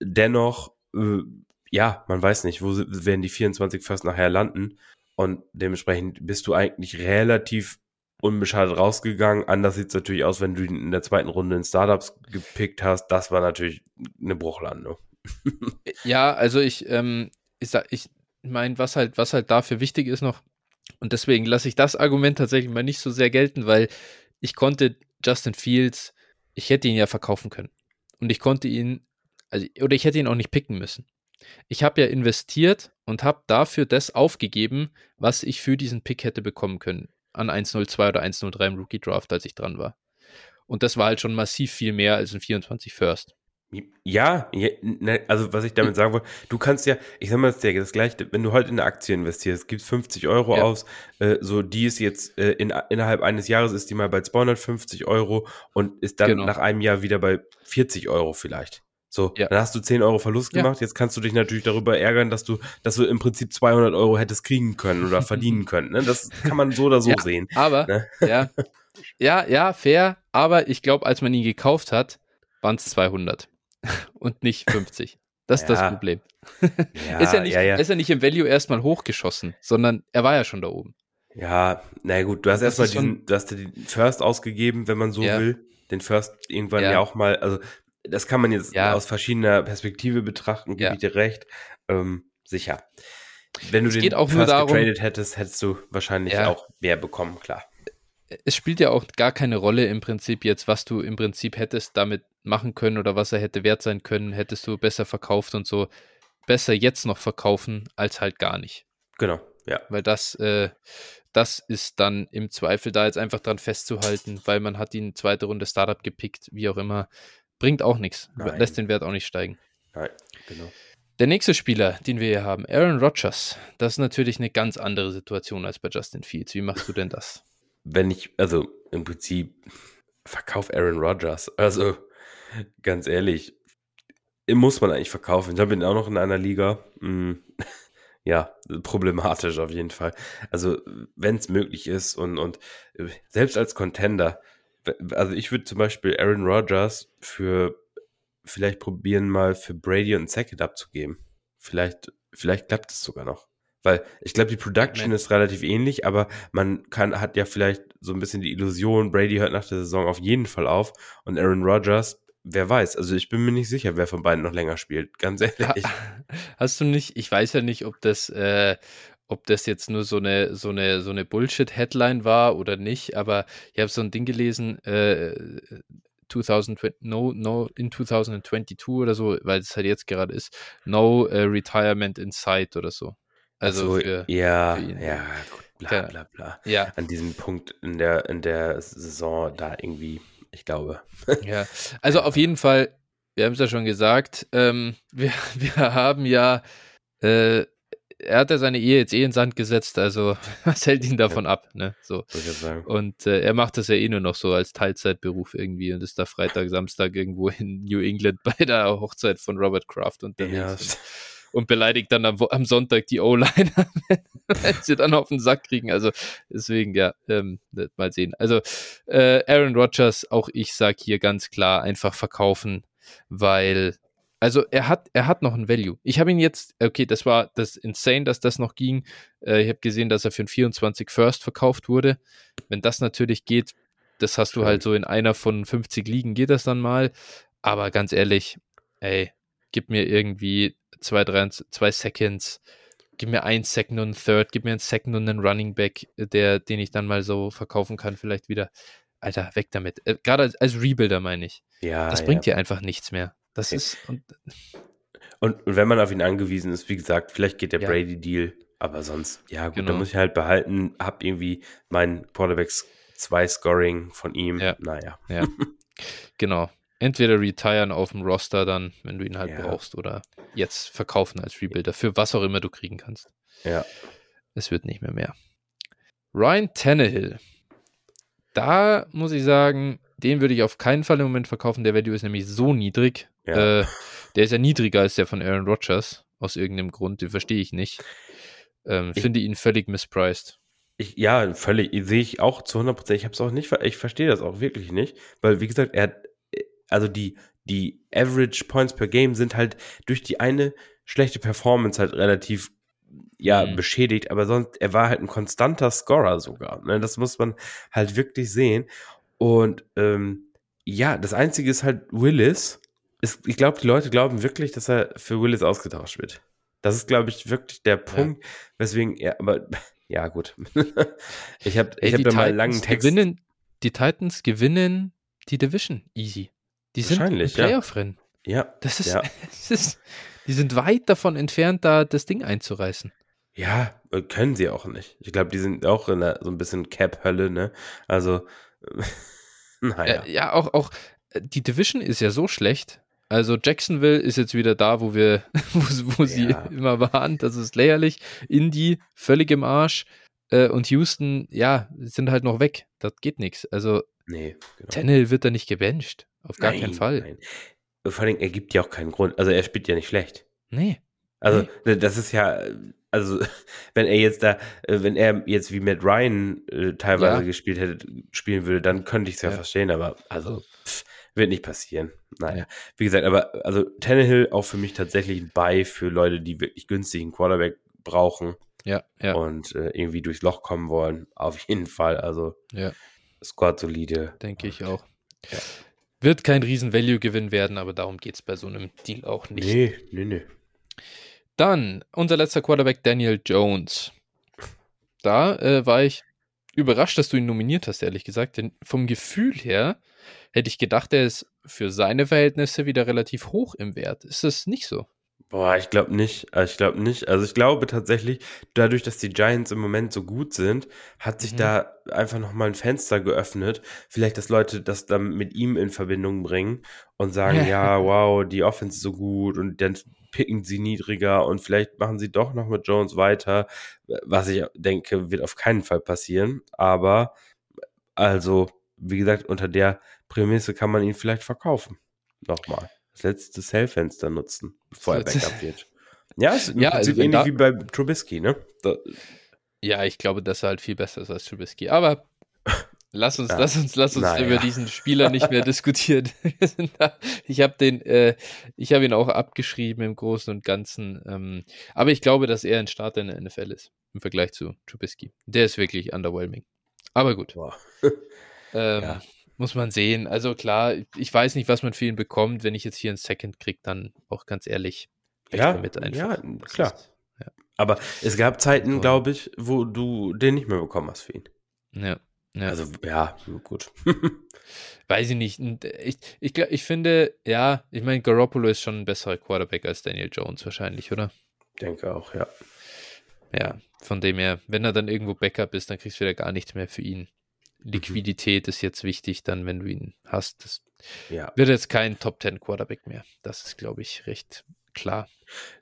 Dennoch, äh, ja, man weiß nicht, wo werden die 24 First nachher landen. Und dementsprechend bist du eigentlich relativ unbeschadet rausgegangen. Anders sieht es natürlich aus, wenn du in der zweiten Runde in Startups gepickt hast. Das war natürlich eine Bruchlandung. ja, also ich, ähm, ich, ich meine, was halt, was halt dafür wichtig ist noch, und deswegen lasse ich das Argument tatsächlich mal nicht so sehr gelten, weil ich konnte Justin Fields, ich hätte ihn ja verkaufen können. Und ich konnte ihn, also, oder ich hätte ihn auch nicht picken müssen. Ich habe ja investiert und habe dafür das aufgegeben, was ich für diesen Pick hätte bekommen können. An 102 oder 103 im Rookie Draft, als ich dran war. Und das war halt schon massiv viel mehr als ein 24 First. Ja, ne, also was ich damit sagen wollte, du kannst ja, ich sag mal das, das gleiche, wenn du heute in eine Aktie investierst, gibst 50 Euro ja. aus, äh, so die ist jetzt äh, in, innerhalb eines Jahres ist die mal bei 250 Euro und ist dann genau. nach einem Jahr wieder bei 40 Euro vielleicht. So, ja. dann hast du 10 Euro Verlust gemacht. Jetzt kannst du dich natürlich darüber ärgern, dass du, dass du im Prinzip 200 Euro hättest kriegen können oder verdienen können. Ne? Das kann man so oder so sehen. Aber, ne? ja, ja, ja, fair, aber ich glaube, als man ihn gekauft hat, waren es 200 und nicht 50. Das ist ja. das Problem. Ja, ist, ja nicht, ja, ist ja nicht im Value erstmal hochgeschossen, sondern er war ja schon da oben. Ja, na gut, du hast erstmal diesen, du hast den First ausgegeben, wenn man so will. Den First irgendwann ja. auch mal, also das kann man jetzt aus verschiedener Perspektive betrachten, gebe ich dir recht. Ähm, sicher. Wenn du es den auch First darum, getradet hättest, hättest du wahrscheinlich auch mehr bekommen, klar es spielt ja auch gar keine Rolle im Prinzip jetzt, was du im Prinzip hättest damit machen können oder was er hätte wert sein können, hättest du besser verkauft und so. Besser jetzt noch verkaufen, als halt gar nicht. Genau, ja. Weil das, äh, das ist dann im Zweifel da jetzt einfach dran festzuhalten, weil man hat ihn zweite Runde Startup gepickt, wie auch immer. Bringt auch nichts. Lässt den Wert auch nicht steigen. Nein, genau. Der nächste Spieler, den wir hier haben, Aaron Rodgers. Das ist natürlich eine ganz andere Situation als bei Justin Fields. Wie machst du denn das? wenn ich, also im Prinzip, verkauf Aaron Rodgers. Also, ganz ehrlich, muss man eigentlich verkaufen. Ich bin auch noch in einer Liga. Hm, ja, problematisch auf jeden Fall. Also, wenn es möglich ist und, und selbst als Contender, also ich würde zum Beispiel Aaron Rodgers für vielleicht probieren, mal für Brady und Sackett abzugeben. Vielleicht, vielleicht klappt es sogar noch. Weil ich glaube, die Production ist relativ ähnlich, aber man kann, hat ja vielleicht so ein bisschen die Illusion, Brady hört nach der Saison auf jeden Fall auf und Aaron Rodgers, wer weiß. Also ich bin mir nicht sicher, wer von beiden noch länger spielt, ganz ehrlich. Hast du nicht, ich weiß ja nicht, ob das, äh, ob das jetzt nur so eine, so eine, so eine Bullshit-Headline war oder nicht, aber ich habe so ein Ding gelesen, äh, 2020, no, no, in 2022 oder so, weil es halt jetzt gerade ist, no uh, retirement in sight oder so. Also so, für, ja, für ja, gut, bla bla bla. Ja. An diesem Punkt in der, in der Saison da irgendwie, ich glaube. Ja, also auf jeden Fall, wir haben es ja schon gesagt, ähm, wir, wir haben ja, äh, er hat ja seine Ehe jetzt eh in Sand gesetzt, also was hält ihn davon ja. ab, ne? So. Und äh, er macht das ja eh nur noch so als Teilzeitberuf irgendwie und ist da Freitag, Samstag irgendwo in New England bei der Hochzeit von Robert Kraft unterwegs. Ja und beleidigt dann am, am Sonntag die O-Line, wenn sie dann auf den Sack kriegen. Also deswegen, ja, ähm, mal sehen. Also äh, Aaron Rodgers, auch ich sage hier ganz klar, einfach verkaufen, weil also er hat, er hat noch ein Value. Ich habe ihn jetzt, okay, das war das insane, dass das noch ging. Äh, ich habe gesehen, dass er für ein 24 First verkauft wurde. Wenn das natürlich geht, das hast du halt so in einer von 50 Ligen, geht das dann mal. Aber ganz ehrlich, ey, gib mir irgendwie zwei, drei, zwei Seconds, gib mir ein Second und ein Third, gib mir einen Second und einen Running Back, der, den ich dann mal so verkaufen kann, vielleicht wieder. Alter, weg damit. Äh, Gerade als, als, Rebuilder meine ich. Ja. Das bringt ja. dir einfach nichts mehr. Das okay. ist. Und, und, und, wenn man auf ihn angewiesen ist, wie gesagt, vielleicht geht der ja. Brady-Deal, aber sonst, ja gut, genau. da muss ich halt behalten, hab irgendwie mein Quarterbacks zwei Scoring von ihm. Ja. Naja. Ja. genau entweder retiren auf dem Roster dann, wenn du ihn halt ja. brauchst, oder jetzt verkaufen als Rebuilder für was auch immer du kriegen kannst. Ja. Es wird nicht mehr mehr. Ryan Tannehill. Da muss ich sagen, den würde ich auf keinen Fall im Moment verkaufen. Der Value ist nämlich so niedrig. Ja. Äh, der ist ja niedriger als der von Aaron Rodgers. Aus irgendeinem Grund. Den verstehe ich nicht. Ähm, ich finde ihn völlig mispriced. Ich, ja, völlig. Sehe ich auch zu 100%. Ich habe es auch nicht, ich verstehe das auch wirklich nicht. Weil, wie gesagt, er hat also die, die Average Points per Game sind halt durch die eine schlechte Performance halt relativ ja, mhm. beschädigt, aber sonst, er war halt ein konstanter Scorer sogar. Ne? Das muss man halt wirklich sehen. Und ähm, ja, das Einzige ist halt Willis. Ist, ich glaube, die Leute glauben wirklich, dass er für Willis ausgetauscht wird. Das ist, glaube ich, wirklich der Punkt, ja. weswegen er, aber ja, gut. ich habe ich hab da mal einen langen Text. Gewinnen, die Titans gewinnen die Division easy. Die sind im Playoff-Rennen. Ja. Das ist, ja. das ist, die sind weit davon entfernt, da das Ding einzureißen. Ja, äh, können sie auch nicht. Ich glaube, die sind auch in der, so ein bisschen Cap-Hölle, ne? Also, naja. Äh, ja, auch, auch äh, die Division ist ja so schlecht. Also Jacksonville ist jetzt wieder da, wo wir, wo, wo ja. sie immer waren. Das ist lächerlich. Indy völlig im Arsch. Äh, und Houston, ja, sind halt noch weg. Das geht nichts. Also nee, genau. Tannehill wird da nicht gebencht. Auf gar nein, keinen Fall. Nein. Vor allem, er gibt ja auch keinen Grund. Also er spielt ja nicht schlecht. Nee. Also nee. das ist ja, also wenn er jetzt da, äh, wenn er jetzt wie Matt Ryan äh, teilweise ja. gespielt hätte, spielen würde, dann könnte ich es ja, ja, verstehen, aber also pff, wird nicht passieren. Naja, wie gesagt, aber also Tannehill auch für mich tatsächlich ein Buy für Leute, die wirklich günstigen Quarterback brauchen. Ja, ja. Und äh, irgendwie durchs Loch kommen wollen. Auf jeden Fall. Also, ja. Squad solide. Denke ich auch. Ja. Wird kein Riesen-Value-Gewinn werden, aber darum geht es bei so einem Deal auch nicht. Nee, nee, nee. Dann unser letzter Quarterback, Daniel Jones. Da äh, war ich überrascht, dass du ihn nominiert hast, ehrlich gesagt. Denn vom Gefühl her hätte ich gedacht, er ist für seine Verhältnisse wieder relativ hoch im Wert. Ist das nicht so? Boah, ich glaube nicht. Also ich glaube nicht. Also ich glaube tatsächlich, dadurch, dass die Giants im Moment so gut sind, hat sich mhm. da einfach nochmal ein Fenster geöffnet. Vielleicht, dass Leute das dann mit ihm in Verbindung bringen und sagen, ja, wow, die Offense ist so gut und dann picken sie niedriger und vielleicht machen sie doch noch mit Jones weiter, was ich denke, wird auf keinen Fall passieren. Aber also, wie gesagt, unter der Prämisse kann man ihn vielleicht verkaufen. Nochmal das letzte Sale-Fenster nutzen, bevor er Backup wird. Ja, ist ja, also ähnlich wie bei Trubisky, ne? Da, ja, ich glaube, dass er halt viel besser ist als Trubisky. Aber lass uns, ja. lass uns, lass uns über diesen Spieler nicht mehr diskutieren. ich habe den, äh, ich habe ihn auch abgeschrieben im Großen und Ganzen. Ähm, aber ich glaube, dass er ein Starter in der NFL ist im Vergleich zu Trubisky. Der ist wirklich underwhelming. Aber gut. ähm, ja. Muss man sehen. Also klar, ich weiß nicht, was man für ihn bekommt. Wenn ich jetzt hier einen Second kriege, dann auch ganz ehrlich. Ja, ja klar. ja. Aber es gab Zeiten, glaube ich, wo du den nicht mehr bekommen hast für ihn. Ja. ja. Also, ja, gut. weiß ich nicht. Ich, ich, ich finde, ja, ich meine, Garoppolo ist schon ein besserer Quarterback als Daniel Jones wahrscheinlich, oder? Denke auch, ja. Ja, von dem her, wenn er dann irgendwo Backup ist, dann kriegst du wieder gar nichts mehr für ihn. Mhm. Liquidität mhm. ist jetzt wichtig, dann, wenn du ihn hast. Das ja. wird jetzt kein Top 10 Quarterback mehr. Das ist, glaube ich, recht klar.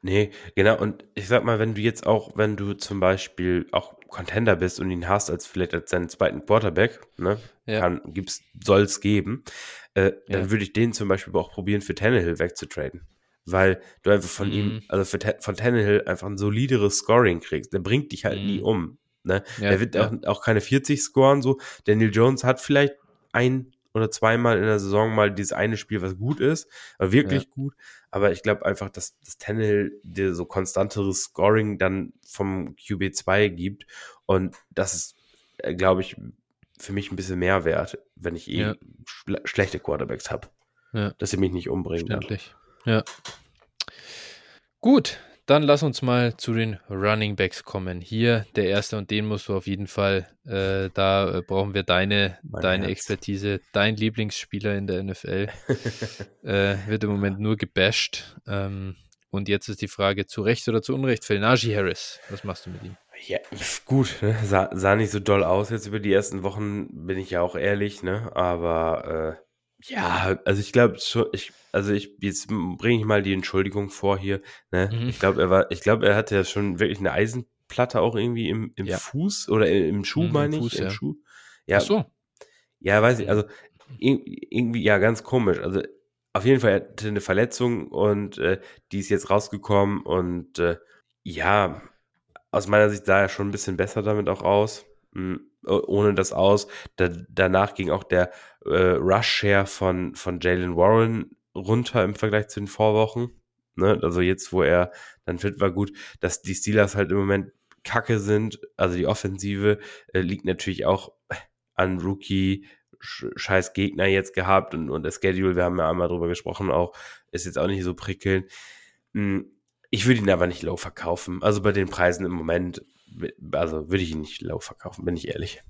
Nee, genau. Und ich sag mal, wenn du jetzt auch, wenn du zum Beispiel auch Contender bist und ihn hast als vielleicht als seinen zweiten Quarterback, ne, ja. kann, gibt's, soll's geben, äh, dann würde ich den zum Beispiel auch probieren, für Tannehill wegzutraden. Weil du einfach von mhm. ihm, also für, von Tannehill einfach ein solideres Scoring kriegst. Der bringt dich halt mhm. nie um. Ne? Ja, er wird ja. auch, auch keine 40 scoren. So. Daniel Jones hat vielleicht ein oder zweimal in der Saison mal dieses eine Spiel, was gut ist, aber wirklich ja. gut. Aber ich glaube einfach, dass das Tannehill dir so konstanteres Scoring dann vom QB2 gibt. Und das ist, äh, glaube ich, für mich ein bisschen mehr wert, wenn ich eh ja. schle schlechte Quarterbacks habe. Ja. Dass sie mich nicht umbringen. Verständlich. Ja. Gut, dann lass uns mal zu den Running Backs kommen. Hier der erste und den musst du auf jeden Fall, äh, da äh, brauchen wir deine, deine Expertise. Dein Lieblingsspieler in der NFL äh, wird im Moment nur gebasht. Ähm, und jetzt ist die Frage, zu Recht oder zu Unrecht, Phil Najee Harris, was machst du mit ihm? Ja, gut, ne? sah, sah nicht so doll aus jetzt über die ersten Wochen, bin ich ja auch ehrlich, ne? aber äh, ja, also ich glaube ich, also ich, jetzt bringe ich mal die Entschuldigung vor hier. Ne? Mhm. Ich glaube, er war, ich glaube, er hatte ja schon wirklich eine Eisenplatte auch irgendwie im, im ja. Fuß oder im Schuh, mhm, meine ich. Fuß, Im ja. Schuh. Ja. Ach so. Ja, weiß ich, also irgendwie, ja, ganz komisch. Also auf jeden Fall hatte eine Verletzung und äh, die ist jetzt rausgekommen und äh, ja, aus meiner Sicht sah er schon ein bisschen besser damit auch aus. Hm ohne das aus. Da, danach ging auch der äh, Rush-Share von, von Jalen Warren runter im Vergleich zu den Vorwochen. Ne? Also jetzt, wo er dann fit war, gut, dass die Steelers halt im Moment kacke sind. Also die Offensive äh, liegt natürlich auch an Rookie, scheiß Gegner jetzt gehabt und, und das Schedule, wir haben ja einmal drüber gesprochen, auch ist jetzt auch nicht so prickelnd. Hm, ich würde ihn aber nicht low verkaufen. Also bei den Preisen im Moment also würde ich ihn nicht low verkaufen, bin ich ehrlich.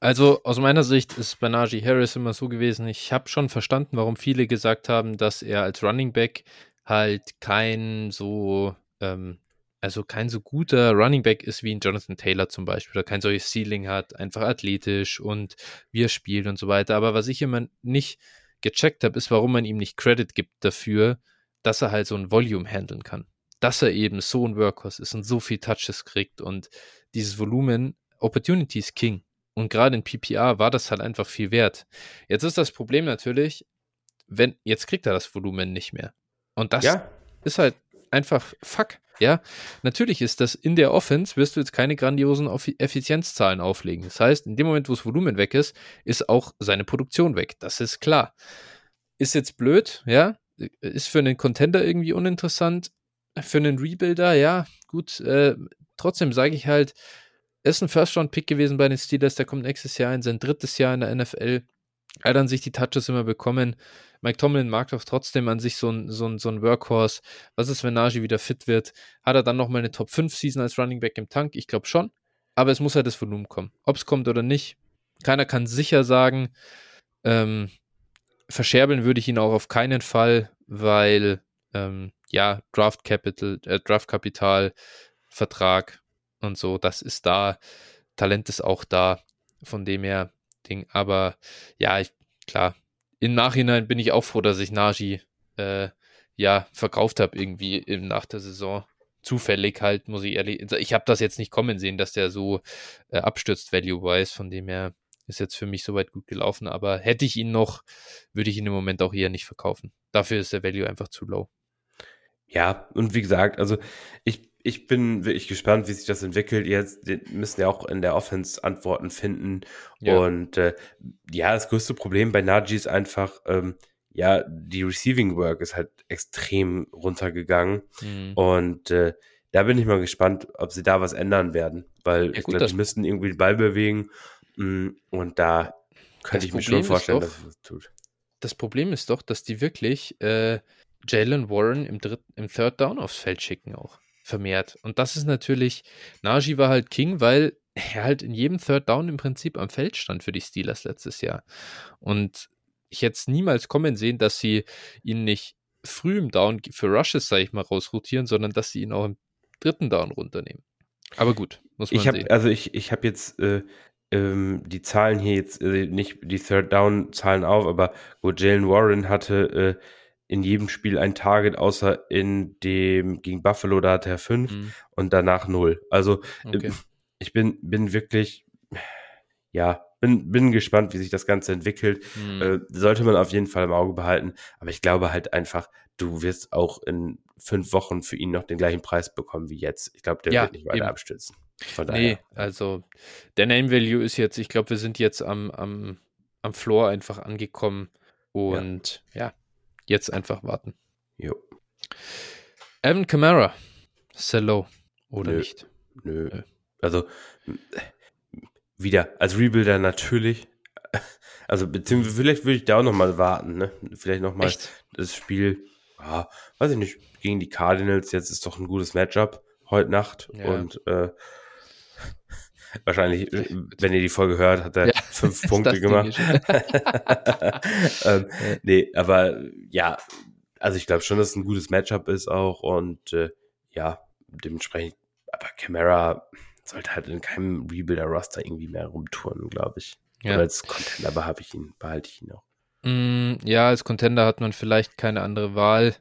Also aus meiner Sicht ist bei Najee Harris immer so gewesen, ich habe schon verstanden, warum viele gesagt haben, dass er als Running Back halt kein so, ähm, also kein so guter Running Back ist wie ein Jonathan Taylor zum Beispiel, oder kein solches Ceiling hat, einfach athletisch und wie er spielt und so weiter. Aber was ich immer nicht gecheckt habe, ist, warum man ihm nicht Credit gibt dafür, dass er halt so ein Volume handeln kann dass er eben so ein Workhorse ist und so viel Touches kriegt und dieses Volumen, Opportunity ist King. Und gerade in PPR war das halt einfach viel wert. Jetzt ist das Problem natürlich, wenn, jetzt kriegt er das Volumen nicht mehr. Und das ja. ist halt einfach fuck. Ja, natürlich ist das in der Offense, wirst du jetzt keine grandiosen Effizienzzahlen auflegen. Das heißt, in dem Moment, wo das Volumen weg ist, ist auch seine Produktion weg. Das ist klar. Ist jetzt blöd, ja, ist für einen Contender irgendwie uninteressant, für einen Rebuilder, ja, gut. Äh, trotzdem sage ich halt, er ist ein First-Round-Pick gewesen bei den Steelers, der kommt nächstes Jahr in sein drittes Jahr in der NFL. Er hat an sich die Touches immer bekommen. Mike Tomlin mag doch trotzdem an sich so ein, so ein, so ein Workhorse. Was ist, wenn Najee wieder fit wird? Hat er dann nochmal eine Top 5 Season als Running Back im Tank? Ich glaube schon. Aber es muss halt das Volumen kommen. Ob es kommt oder nicht, keiner kann sicher sagen. Ähm, verscherbeln würde ich ihn auch auf keinen Fall, weil ähm, ja, Draft Capital, äh, Draft Kapital, Vertrag und so, das ist da. Talent ist auch da. Von dem her, Ding. Aber ja, ich, klar, im Nachhinein bin ich auch froh, dass ich Naji äh, ja verkauft habe irgendwie im, nach der Saison. Zufällig halt, muss ich ehrlich sagen. Ich habe das jetzt nicht kommen sehen, dass der so äh, abstürzt, value-wise. Von dem her ist jetzt für mich soweit gut gelaufen. Aber hätte ich ihn noch, würde ich ihn im Moment auch eher nicht verkaufen. Dafür ist der Value einfach zu low. Ja, und wie gesagt, also ich ich bin wirklich gespannt, wie sich das entwickelt. Jetzt müssen ja auch in der Offense Antworten finden. Ja. Und äh, ja, das größte Problem bei Najee ist einfach, ähm, ja, die Receiving Work ist halt extrem runtergegangen. Mhm. Und äh, da bin ich mal gespannt, ob sie da was ändern werden. Weil ja, ich glaube, die müssten irgendwie den Ball bewegen. Mm, und da könnte ich mir schon vorstellen, doch, dass es das tut. Das Problem ist doch, dass die wirklich äh, Jalen Warren im, Dritt, im Third Down aufs Feld schicken auch vermehrt. Und das ist natürlich, Najee war halt King, weil er halt in jedem Third Down im Prinzip am Feld stand für die Steelers letztes Jahr. Und ich hätte es niemals kommen sehen, dass sie ihn nicht früh im Down für Rushes, sage ich mal, rausrotieren, sondern dass sie ihn auch im dritten Down runternehmen. Aber gut, muss man ich hab, sehen. Also ich, ich habe jetzt äh, ähm, die Zahlen hier jetzt äh, nicht die Third Down Zahlen auf, aber gut, Jalen Warren hatte äh, in jedem Spiel ein Target, außer in dem gegen Buffalo, da hatte er fünf mhm. und danach null. Also äh, okay. ich bin, bin wirklich, ja, bin, bin gespannt, wie sich das Ganze entwickelt. Mhm. Äh, sollte man auf jeden Fall im Auge behalten. Aber ich glaube halt einfach, du wirst auch in fünf Wochen für ihn noch den gleichen Preis bekommen wie jetzt. Ich glaube, der ja, wird nicht weiter eben. abstürzen. Von nee, also der Name Value ist jetzt, ich glaube, wir sind jetzt am, am, am Floor einfach angekommen. Und ja, ja Jetzt einfach warten. Jo. Evan Kamara. Sehr low. Oder Nö. nicht? Nö. Nö. Also, wieder, als Rebuilder natürlich. Also, beziehungsweise vielleicht würde ich da auch nochmal warten, ne? Vielleicht nochmal das Spiel, ah, weiß ich nicht, gegen die Cardinals. Jetzt ist doch ein gutes Matchup heute Nacht. Ja. Und äh, Wahrscheinlich, äh, wenn ihr die Folge hört, hat er ja, fünf Punkte gemacht. ähm, nee, aber ja, also ich glaube schon, dass es ein gutes Matchup ist auch und äh, ja, dementsprechend, aber Camara sollte halt in keinem Rebuilder-Roster irgendwie mehr rumtouren, glaube ich. Ja. Oder als Contender behalte ich ihn, behalte ich ihn auch. Mm, ja, als Contender hat man vielleicht keine andere Wahl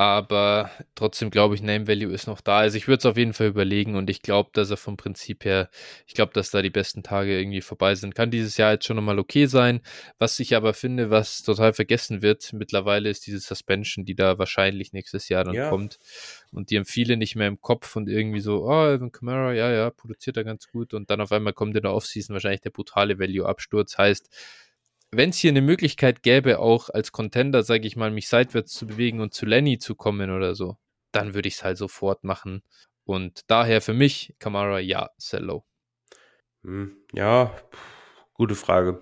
aber trotzdem glaube ich, Name Value ist noch da. Also ich würde es auf jeden Fall überlegen und ich glaube, dass er vom Prinzip her, ich glaube, dass da die besten Tage irgendwie vorbei sind. Kann dieses Jahr jetzt schon nochmal okay sein. Was ich aber finde, was total vergessen wird mittlerweile, ist diese Suspension, die da wahrscheinlich nächstes Jahr dann ja. kommt. Und die haben viele nicht mehr im Kopf und irgendwie so, oh, Evan Kamara, ja, ja, produziert er ganz gut. Und dann auf einmal kommt in der Offseason wahrscheinlich der brutale Value-Absturz. Heißt, wenn es hier eine Möglichkeit gäbe, auch als Contender, sage ich mal, mich seitwärts zu bewegen und zu Lenny zu kommen oder so, dann würde ich es halt sofort machen. Und daher für mich, Kamara, ja, Cello. Hm, ja, gute Frage.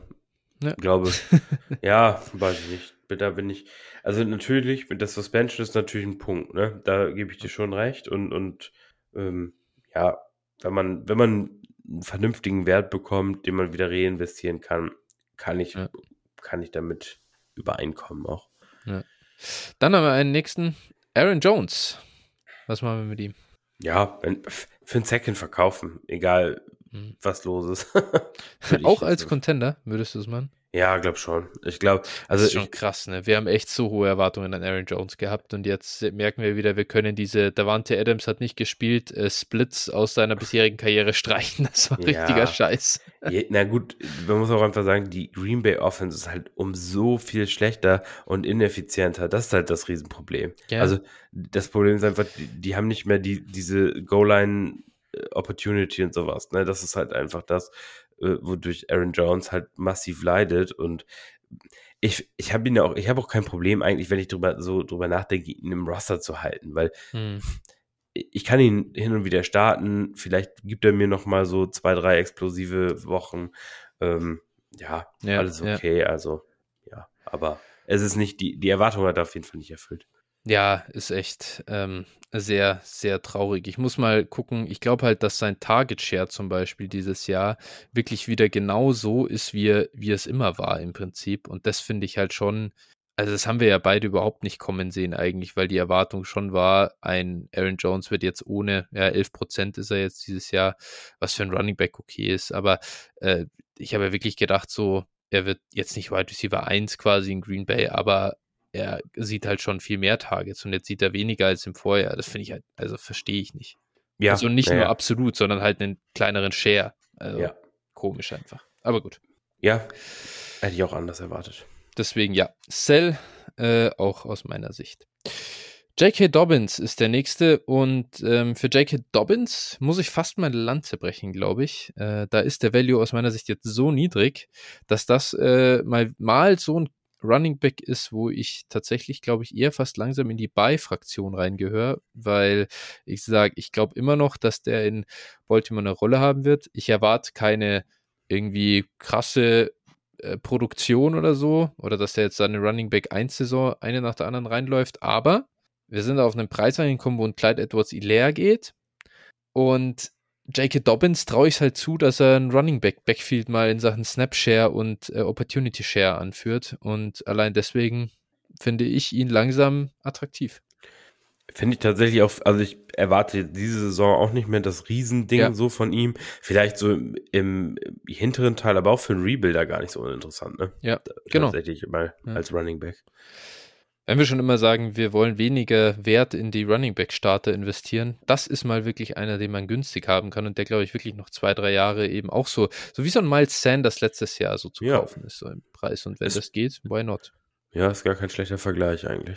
Ja. Ich glaube, ja, weiß ich nicht. Da bin ich, also natürlich, der Suspension ist natürlich ein Punkt, ne? Da gebe ich dir schon recht. Und, und ähm, ja, wenn man, wenn man einen vernünftigen Wert bekommt, den man wieder reinvestieren kann, kann ich, ja. kann ich damit übereinkommen auch. Ja. Dann haben wir einen nächsten, Aaron Jones. Was machen wir mit ihm? Ja, für einen Second verkaufen, egal mhm. was los ist. auch als. Contender würdest du es machen? Ja, glaub schon. Ich glaube, also Das ist schon ich, krass, ne? Wir haben echt so hohe Erwartungen an Aaron Jones gehabt und jetzt merken wir wieder, wir können diese, Davante Adams hat nicht gespielt, äh, Splits aus seiner bisherigen Karriere streichen. Das war Ja. richtiger Scheiß. Je- Na gut, man muss auch einfach sagen, die Green Bay Offense ist halt um so viel schlechter und ineffizienter. Das ist halt das Riesenproblem. Ja. Also das Problem ist einfach, die, die haben nicht mehr die, diese Goal-Line Opportunity und sowas. Ne? Das ist halt einfach das, äh, wodurch Aaron Jones halt massiv leidet und ich, ich habe ihn ja auch, ich habe auch kein Problem eigentlich, wenn ich drüber, so drüber nachdenke, ihn im Roster zu halten, weil Hm. ich kann ihn hin und wieder starten. Vielleicht gibt er mir noch mal so zwei, drei explosive Wochen. Ähm, ja, Ja, alles ja. okay. Also ja, aber es ist nicht die die Erwartung hat er auf jeden Fall nicht erfüllt. Ja, ist echt ähm, sehr, sehr traurig. Ich muss mal gucken. Ich glaube halt, dass sein Target Share zum Beispiel dieses Jahr wirklich wieder genau so ist, wie, wie es immer war im Prinzip. Und das finde ich halt schon, also das haben wir ja beide überhaupt nicht kommen sehen eigentlich, weil die Erwartung schon war, ein Aaron Jones wird jetzt ohne, ja, 11% ist er jetzt dieses Jahr, was für ein Running Back okay ist. Aber äh, ich habe ja wirklich gedacht, so, er wird jetzt nicht Wide Receiver 1 quasi in Green Bay, aber er sieht halt schon viel mehr Targets und jetzt sieht er weniger als im Vorjahr. Das finde ich halt, also verstehe ich nicht. Ja, also nicht ja, nur ja. absolut, sondern halt einen kleineren Share. Also Ja. komisch einfach. Aber gut. Ja, hätte ich auch anders erwartet. Deswegen ja, Cell äh, auch aus meiner Sicht. J.K. Dobbins ist der nächste und ähm, für J.K. Dobbins muss ich fast meine Lanze brechen, glaube ich. Äh, da ist der Value aus meiner Sicht jetzt so niedrig, dass das äh, mal, mal so ein Running Back ist, wo ich tatsächlich, glaube ich, eher fast langsam in die Buy-Fraktion reingehöre, weil ich sage, ich glaube immer noch, dass der in Baltimore eine Rolle haben wird. Ich erwarte keine irgendwie krasse äh, Produktion oder so, oder dass der jetzt seine Running Back 1 Saison eine nach der anderen reinläuft, aber wir sind auf einen Preis reingekommen, wo ein Clyde Edwards leer geht und J.K. Dobbins traue ich es halt zu, dass er ein Running Back Backfield mal in Sachen Snap Share und äh, Opportunity Share anführt und allein deswegen finde ich ihn langsam attraktiv. Finde ich tatsächlich auch, also ich erwarte diese Saison auch nicht mehr das Riesending Ja. so von ihm. Vielleicht so im, im hinteren Teil, aber auch für einen Rebuilder gar nicht so uninteressant, ne? Ja, genau. Tatsächlich mal Ja. als Running Back. Wenn wir schon immer sagen, wir wollen weniger Wert in die Running Back Starter investieren, das ist mal wirklich einer, den man günstig haben kann und der, glaube ich, wirklich noch zwei, drei Jahre eben auch so, so wie so ein Miles Sanders letztes Jahr so zu Ja. kaufen ist, so im Preis. Und wenn Es- das geht, why not? Ja, ist gar kein schlechter Vergleich eigentlich.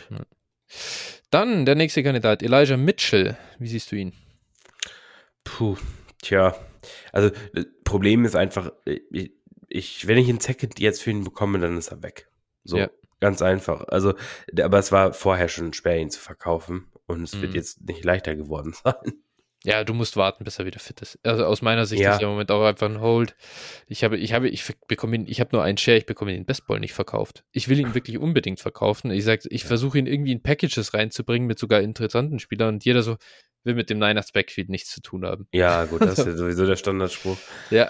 Dann der nächste Kandidat, Elijah Mitchell. Wie siehst du ihn? Puh, tja. Also, das Problem ist einfach, ich, ich, wenn ich einen Second jetzt für ihn bekomme, dann ist er weg. So, Ja. Ganz einfach. Also, aber es war vorher schon schwer, ihn zu verkaufen. Und es wird Mhm. jetzt nicht leichter geworden sein. Ja, du musst warten, bis er wieder fit ist. Also aus meiner Sicht Ja. ist er im Moment auch einfach ein Hold. Ich habe, ich habe, ich bekomme ihn, ich habe nur einen Share, ich bekomme den Bestball nicht verkauft. Ich will ihn wirklich unbedingt verkaufen. Ich sage, ich versuche ihn irgendwie in Packages reinzubringen mit sogar interessanten Spielern und jeder so will mit dem Niners Backfield nichts zu tun haben. Ja, gut, das ist ja sowieso der Standardspruch. Ja.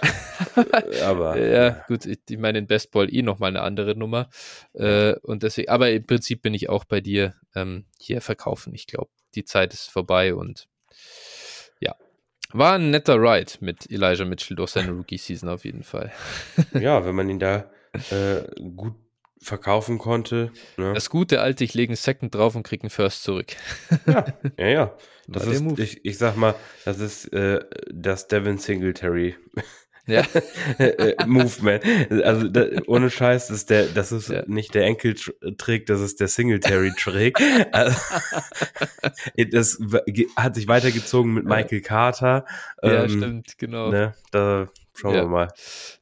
Aber ja, gut, ich, ich meine, in Bestball eh nochmal eine andere Nummer. Äh, und deswegen, aber im Prinzip bin ich auch bei dir ähm, hier verkaufen. Ich glaube, die Zeit ist vorbei und ja. War ein netter Ride mit Elijah Mitchell durch seine Rookie-Season auf jeden Fall. ja, wenn man ihn da äh, gut verkaufen konnte. Ne? Das gute alte, ich lege einen Second drauf und kriege einen First zurück. ja, ja, ja. Das War der ist, Move. ich, ich sag mal, das ist äh, das Devin Singletary Ja. äh, Movement. Also da, ohne Scheiß, das ist der, das ist Ja. nicht der Enkeltrick, das ist der Singletary-Trick. also, das hat sich weitergezogen mit. Michael Carter. ja, Ähm, stimmt, genau. Ne, da schauen Ja. wir mal.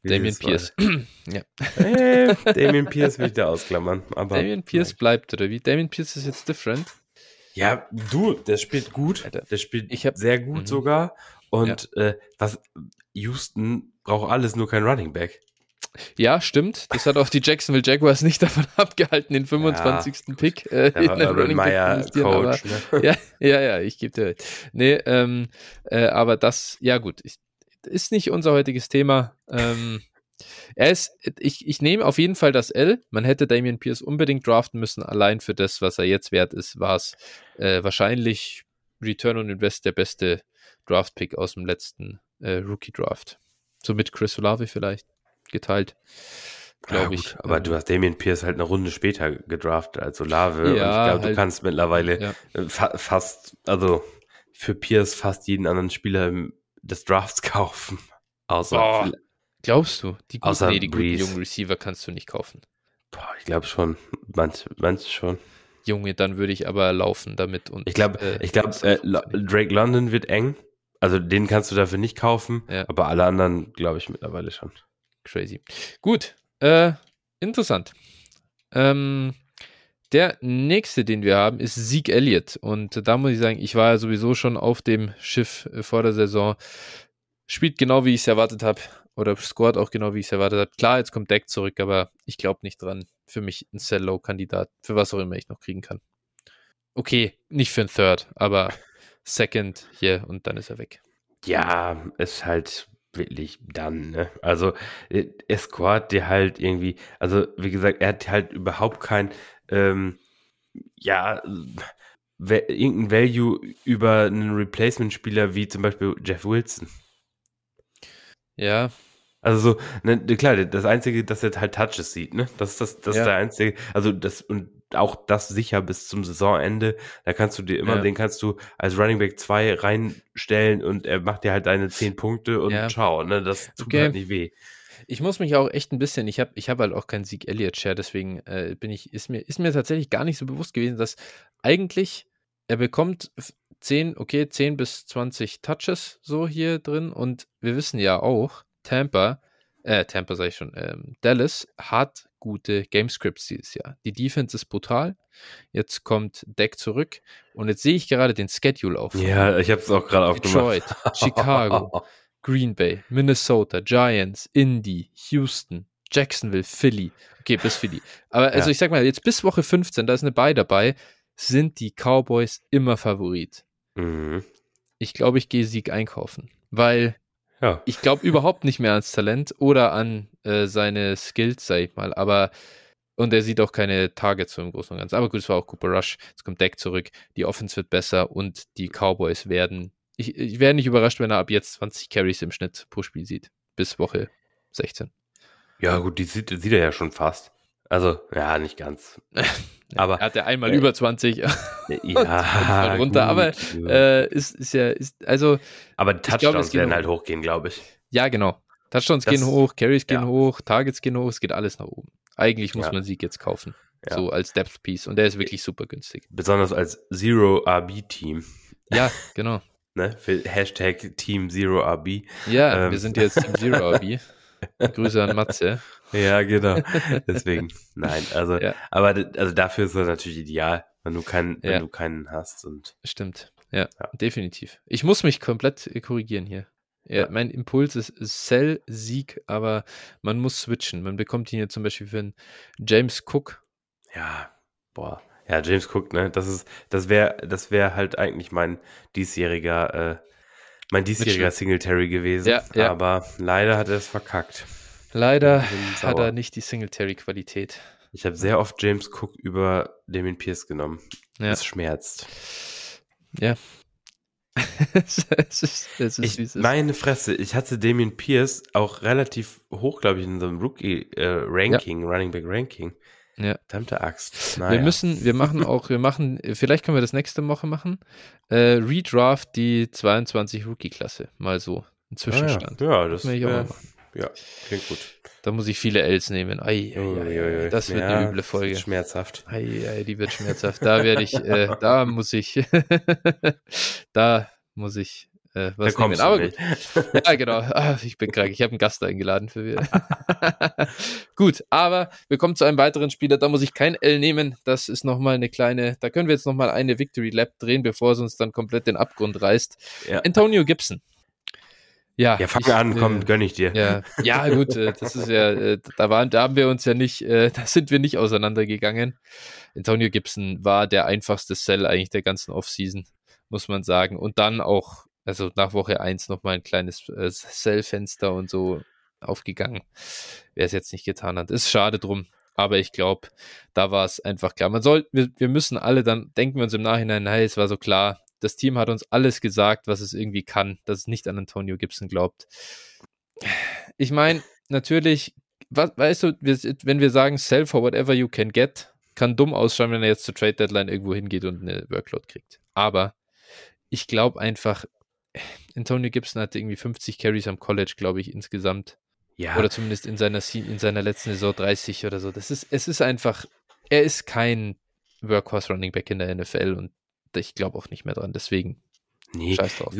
Damien Pierce. ja. weiter- Äh, Damien Pierce will ich da ausklammern. Aber Damien Pierce bleibt, oder wie? Damien Pierce ist jetzt different. Ja, du, der spielt gut. Alter, Der spielt ich hab- sehr gut Mhm. sogar. Und äh, was Houston braucht alles, nur kein Running Back. Ja, stimmt. Das hat auch die Jacksonville Jaguars nicht davon abgehalten, den 25. Pick äh, in den Running Back zu Meyer aber- Coach. Ne? ja, ja, ja, ich gebe dir recht. Nee, ähm, äh, aber das, ja gut, ich, ist nicht unser heutiges Thema. Ähm, er ist, ich, ich nehme auf jeden Fall das L. Man hätte Damian Pierce unbedingt draften müssen. Allein für das, was er jetzt wert ist, war es äh, wahrscheinlich Return on Invest der beste Draft-Pick aus dem letzten äh, Rookie-Draft. So mit Chris Olave vielleicht geteilt. glaube Ja, ich. aber Ähm, du hast Damien Pierce halt eine Runde später gedraftet als Olave. und ich Ja, glaube, du halt- kannst mittlerweile ja. äh, fa fast, also für Pierce fast jeden anderen Spieler im- des Drafts kaufen. Außer, Boah. Glaubst du? Die, guten, Außer nee, die guten jungen Receiver kannst du nicht kaufen. boah, ich glaube schon, manche, manche schon. Junge, dann würde ich aber laufen damit. Und, Ich glaube, äh, ich glaube, äh, Drake London wird eng. Also den kannst du dafür nicht kaufen, Ja. aber alle anderen glaube ich mittlerweile schon. Crazy. Gut, äh, interessant. Ähm, der nächste, den wir haben, ist Zeke Elliott. Und da muss ich sagen, ich war ja sowieso schon auf dem Schiff äh, vor der Saison. Spielt genau, wie ich es erwartet habe. Oder scored auch genau, wie ich es erwartet habe. Klar, jetzt kommt Deck zurück, aber ich glaube nicht dran. Für mich ein Sell-Low-Kandidat. Für was auch immer ich noch kriegen kann. Okay, nicht für ein Third, aber Second hier und dann ist er weg. Ja, ist halt wirklich dann, ne? Also, äh, er scored dir halt irgendwie, also wie gesagt, er hat halt überhaupt kein, ähm, ja, irgendein Value über einen Replacement-Spieler wie zum Beispiel Jeff Wilson. Ja, Also so, ne, klar, das Einzige, dass er halt Touches sieht, ne? Das ist das, das Ja. ist der Einzige, also das und auch das sicher bis zum Saisonende, da kannst du dir immer, Ja. den kannst du als Running Back 2 reinstellen und er macht dir halt deine 10 Punkte und Ja. ciao, ne? Das tut Okay. halt nicht weh. Ich muss mich auch echt ein bisschen, ich habe ich hab halt auch keinen Sieg Elliott Share, deswegen äh, bin ich, ist mir, ist mir tatsächlich gar nicht so bewusst gewesen, dass eigentlich er bekommt f- 10, okay, 10 bis 20 Touches so hier drin und wir wissen ja auch, Tampa, äh, Tampa sage ich schon, ähm, Dallas hat gute Gamescripts dieses Jahr. Die Defense ist brutal. Jetzt kommt Deck zurück und jetzt sehe ich gerade den Schedule auf. Ja, ich habe es auch gerade aufgemacht. Detroit, Chicago, Green Bay, Minnesota, Giants, Indy, Houston, Jacksonville, Philly. Okay, bis Philly. Aber also Ja. ich sag mal, jetzt bis Woche 15, da ist eine Bye dabei, sind die Cowboys immer Favorit. mhm. Ich glaube, ich gehe Sieg einkaufen, weil Ja. ich glaube überhaupt nicht mehr ans Talent oder an äh, seine Skills, sag ich mal. Aber und er sieht auch keine Targets so im Großen und Ganzen. Aber gut, es war auch Cooper Rush. Jetzt kommt Deck zurück. Die Offense wird besser und die Cowboys werden. Ich, ich wäre nicht überrascht, wenn er ab jetzt 20 Carries im Schnitt pro Spiel sieht. Bis Woche 16. ja, gut, die sieht, sieht er ja schon fast. Also, ja, nicht ganz. Aber er hatte einmal äh, über 20. ja, runter, aber, gut, äh, ist, ist ja, ist, also, aber die glaub, Touchdowns geht werden halt hochgehen, glaube ich. ja, genau. Touchdowns Das- gehen hoch, Carries gehen ja. hoch, Targets gehen hoch, es geht alles nach oben. Eigentlich muss Ja. man Sieg jetzt kaufen. Ja. So als Depth Piece. Und der ist wirklich super günstig. Besonders als Zero-RB-Team. Ja, genau. Ne? Für Hashtag Team Zero RB. Ja, Ähm. wir sind jetzt im Zero RB. Grüße an Matze. Ja, genau. Deswegen, nein, also, Ja. aber also dafür ist es natürlich ideal, wenn du keinen, wenn Ja. du keinen hast und Stimmt. Ja, Ja. definitiv. Ich muss mich komplett äh, korrigieren hier. Ja, Ja. Mein Impuls ist Sell, Sieg, aber man muss switchen. Man bekommt ihn hier zum Beispiel für einen James Cook. ja, boah. Ja, James Cook, ne? Das ist, das wäre, das wäre halt eigentlich mein diesjähriger, äh, mein diesjähriger Mitchell. Singletary gewesen. Ja, ja. Aber leider hat er es verkackt. Leider hat er nicht die Singletary-Qualität. Ich habe sehr oft James Cook über Damien Pierce genommen. Ja. Das schmerzt. Ja. es ist, es ist, Ich, es meine Fresse, ich hatte Damien Pierce auch relativ hoch, glaube ich, in so einem Rookie-Ranking, Running Back Ranking. Ja. Verdammte Axt. Wir Naja. müssen, wir machen auch, wir machen, vielleicht können wir das nächste Woche machen. Äh, Redraft die 22 Rookie-Klasse. Mal so. Ein Ah, ja. Zwischenstand. Ja, das wär, machen. ja, klingt gut. Da muss ich viele Ls nehmen. Ei, ei, Uiuiui. ei, das wird Ja, eine üble das Folge. wird Schmerzhaft. Ei, ei, die wird schmerzhaft. Da werde ich, äh, da muss ich, da muss ich äh, Da was nehmen. kommst Aber gut. Ja, genau. Ah, ich bin krank. Ich habe einen Gast eingeladen für wir. Gut, aber wir kommen zu einem weiteren Spieler. Da muss ich kein L nehmen. Das ist nochmal eine kleine, da können wir jetzt nochmal eine Victory Lap drehen, bevor es uns dann komplett den Abgrund reißt. Ja. Antonio Gibson. Ja, Ja, fang ich, an, komm, äh, gönn ich dir. ja, ja, gut, äh, das ist ja, äh, da waren, da haben wir uns ja nicht, äh, da sind wir nicht auseinandergegangen. Antonio Gibson war der einfachste Sell eigentlich der ganzen Offseason, muss man sagen. Und dann auch, also nach Woche 1 nochmal ein kleines äh, Sell-Fenster und so aufgegangen. Wer es jetzt nicht getan hat. Ist schade drum. Aber ich glaube, da war es einfach klar. Man soll, wir, wir müssen alle dann, denken wir uns im Nachhinein, hey, es war so klar, das Team hat uns alles gesagt, was es irgendwie kann, dass es nicht an Antonio Gibson glaubt. Ich meine, natürlich was, weißt du, wir, wenn wir sagen, sell for whatever you can get, kann dumm ausschauen, wenn er jetzt zur Trade Deadline irgendwo hingeht und eine Workload kriegt. Aber ich glaube einfach, Antonio Gibson hatte irgendwie 50 Carries am College, glaube ich, insgesamt. Ja. Oder zumindest in seiner, in seiner letzten Saison 30 oder so. Das ist, es ist einfach, er ist kein Workhorse Running Back in der NFL und ich glaube auch nicht mehr dran. Deswegen nee. scheiß drauf.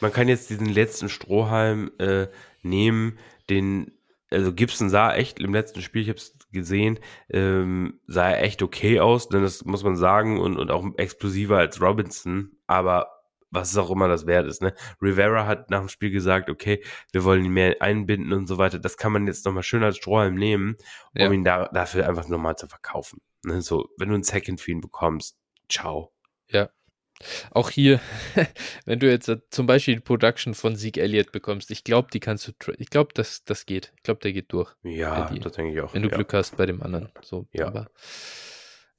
Man kann jetzt diesen letzten Strohhalm äh, nehmen, den, also Gibson sah echt im letzten Spiel, ich habe es gesehen, ähm, sah er echt okay aus, denn das muss man sagen und, und auch explosiver als Robinson, aber was auch immer das wert ist. Ne? Rivera hat nach dem Spiel gesagt, okay, wir wollen ihn mehr einbinden und so weiter. Das kann man jetzt nochmal schön als Strohhalm nehmen, um ja. ihn da, dafür einfach nochmal zu verkaufen. Ne? So, wenn du einen Second für ihn bekommst, ciao. Ja. Auch hier, wenn du jetzt zum Beispiel die Production von Zeke Elliott bekommst, ich glaube, die kannst du, ich glaube, das, das geht. Ich glaube, der geht durch. Ja, das denke ich auch. Wenn du ja. Glück hast bei dem anderen. So, ja. Aber,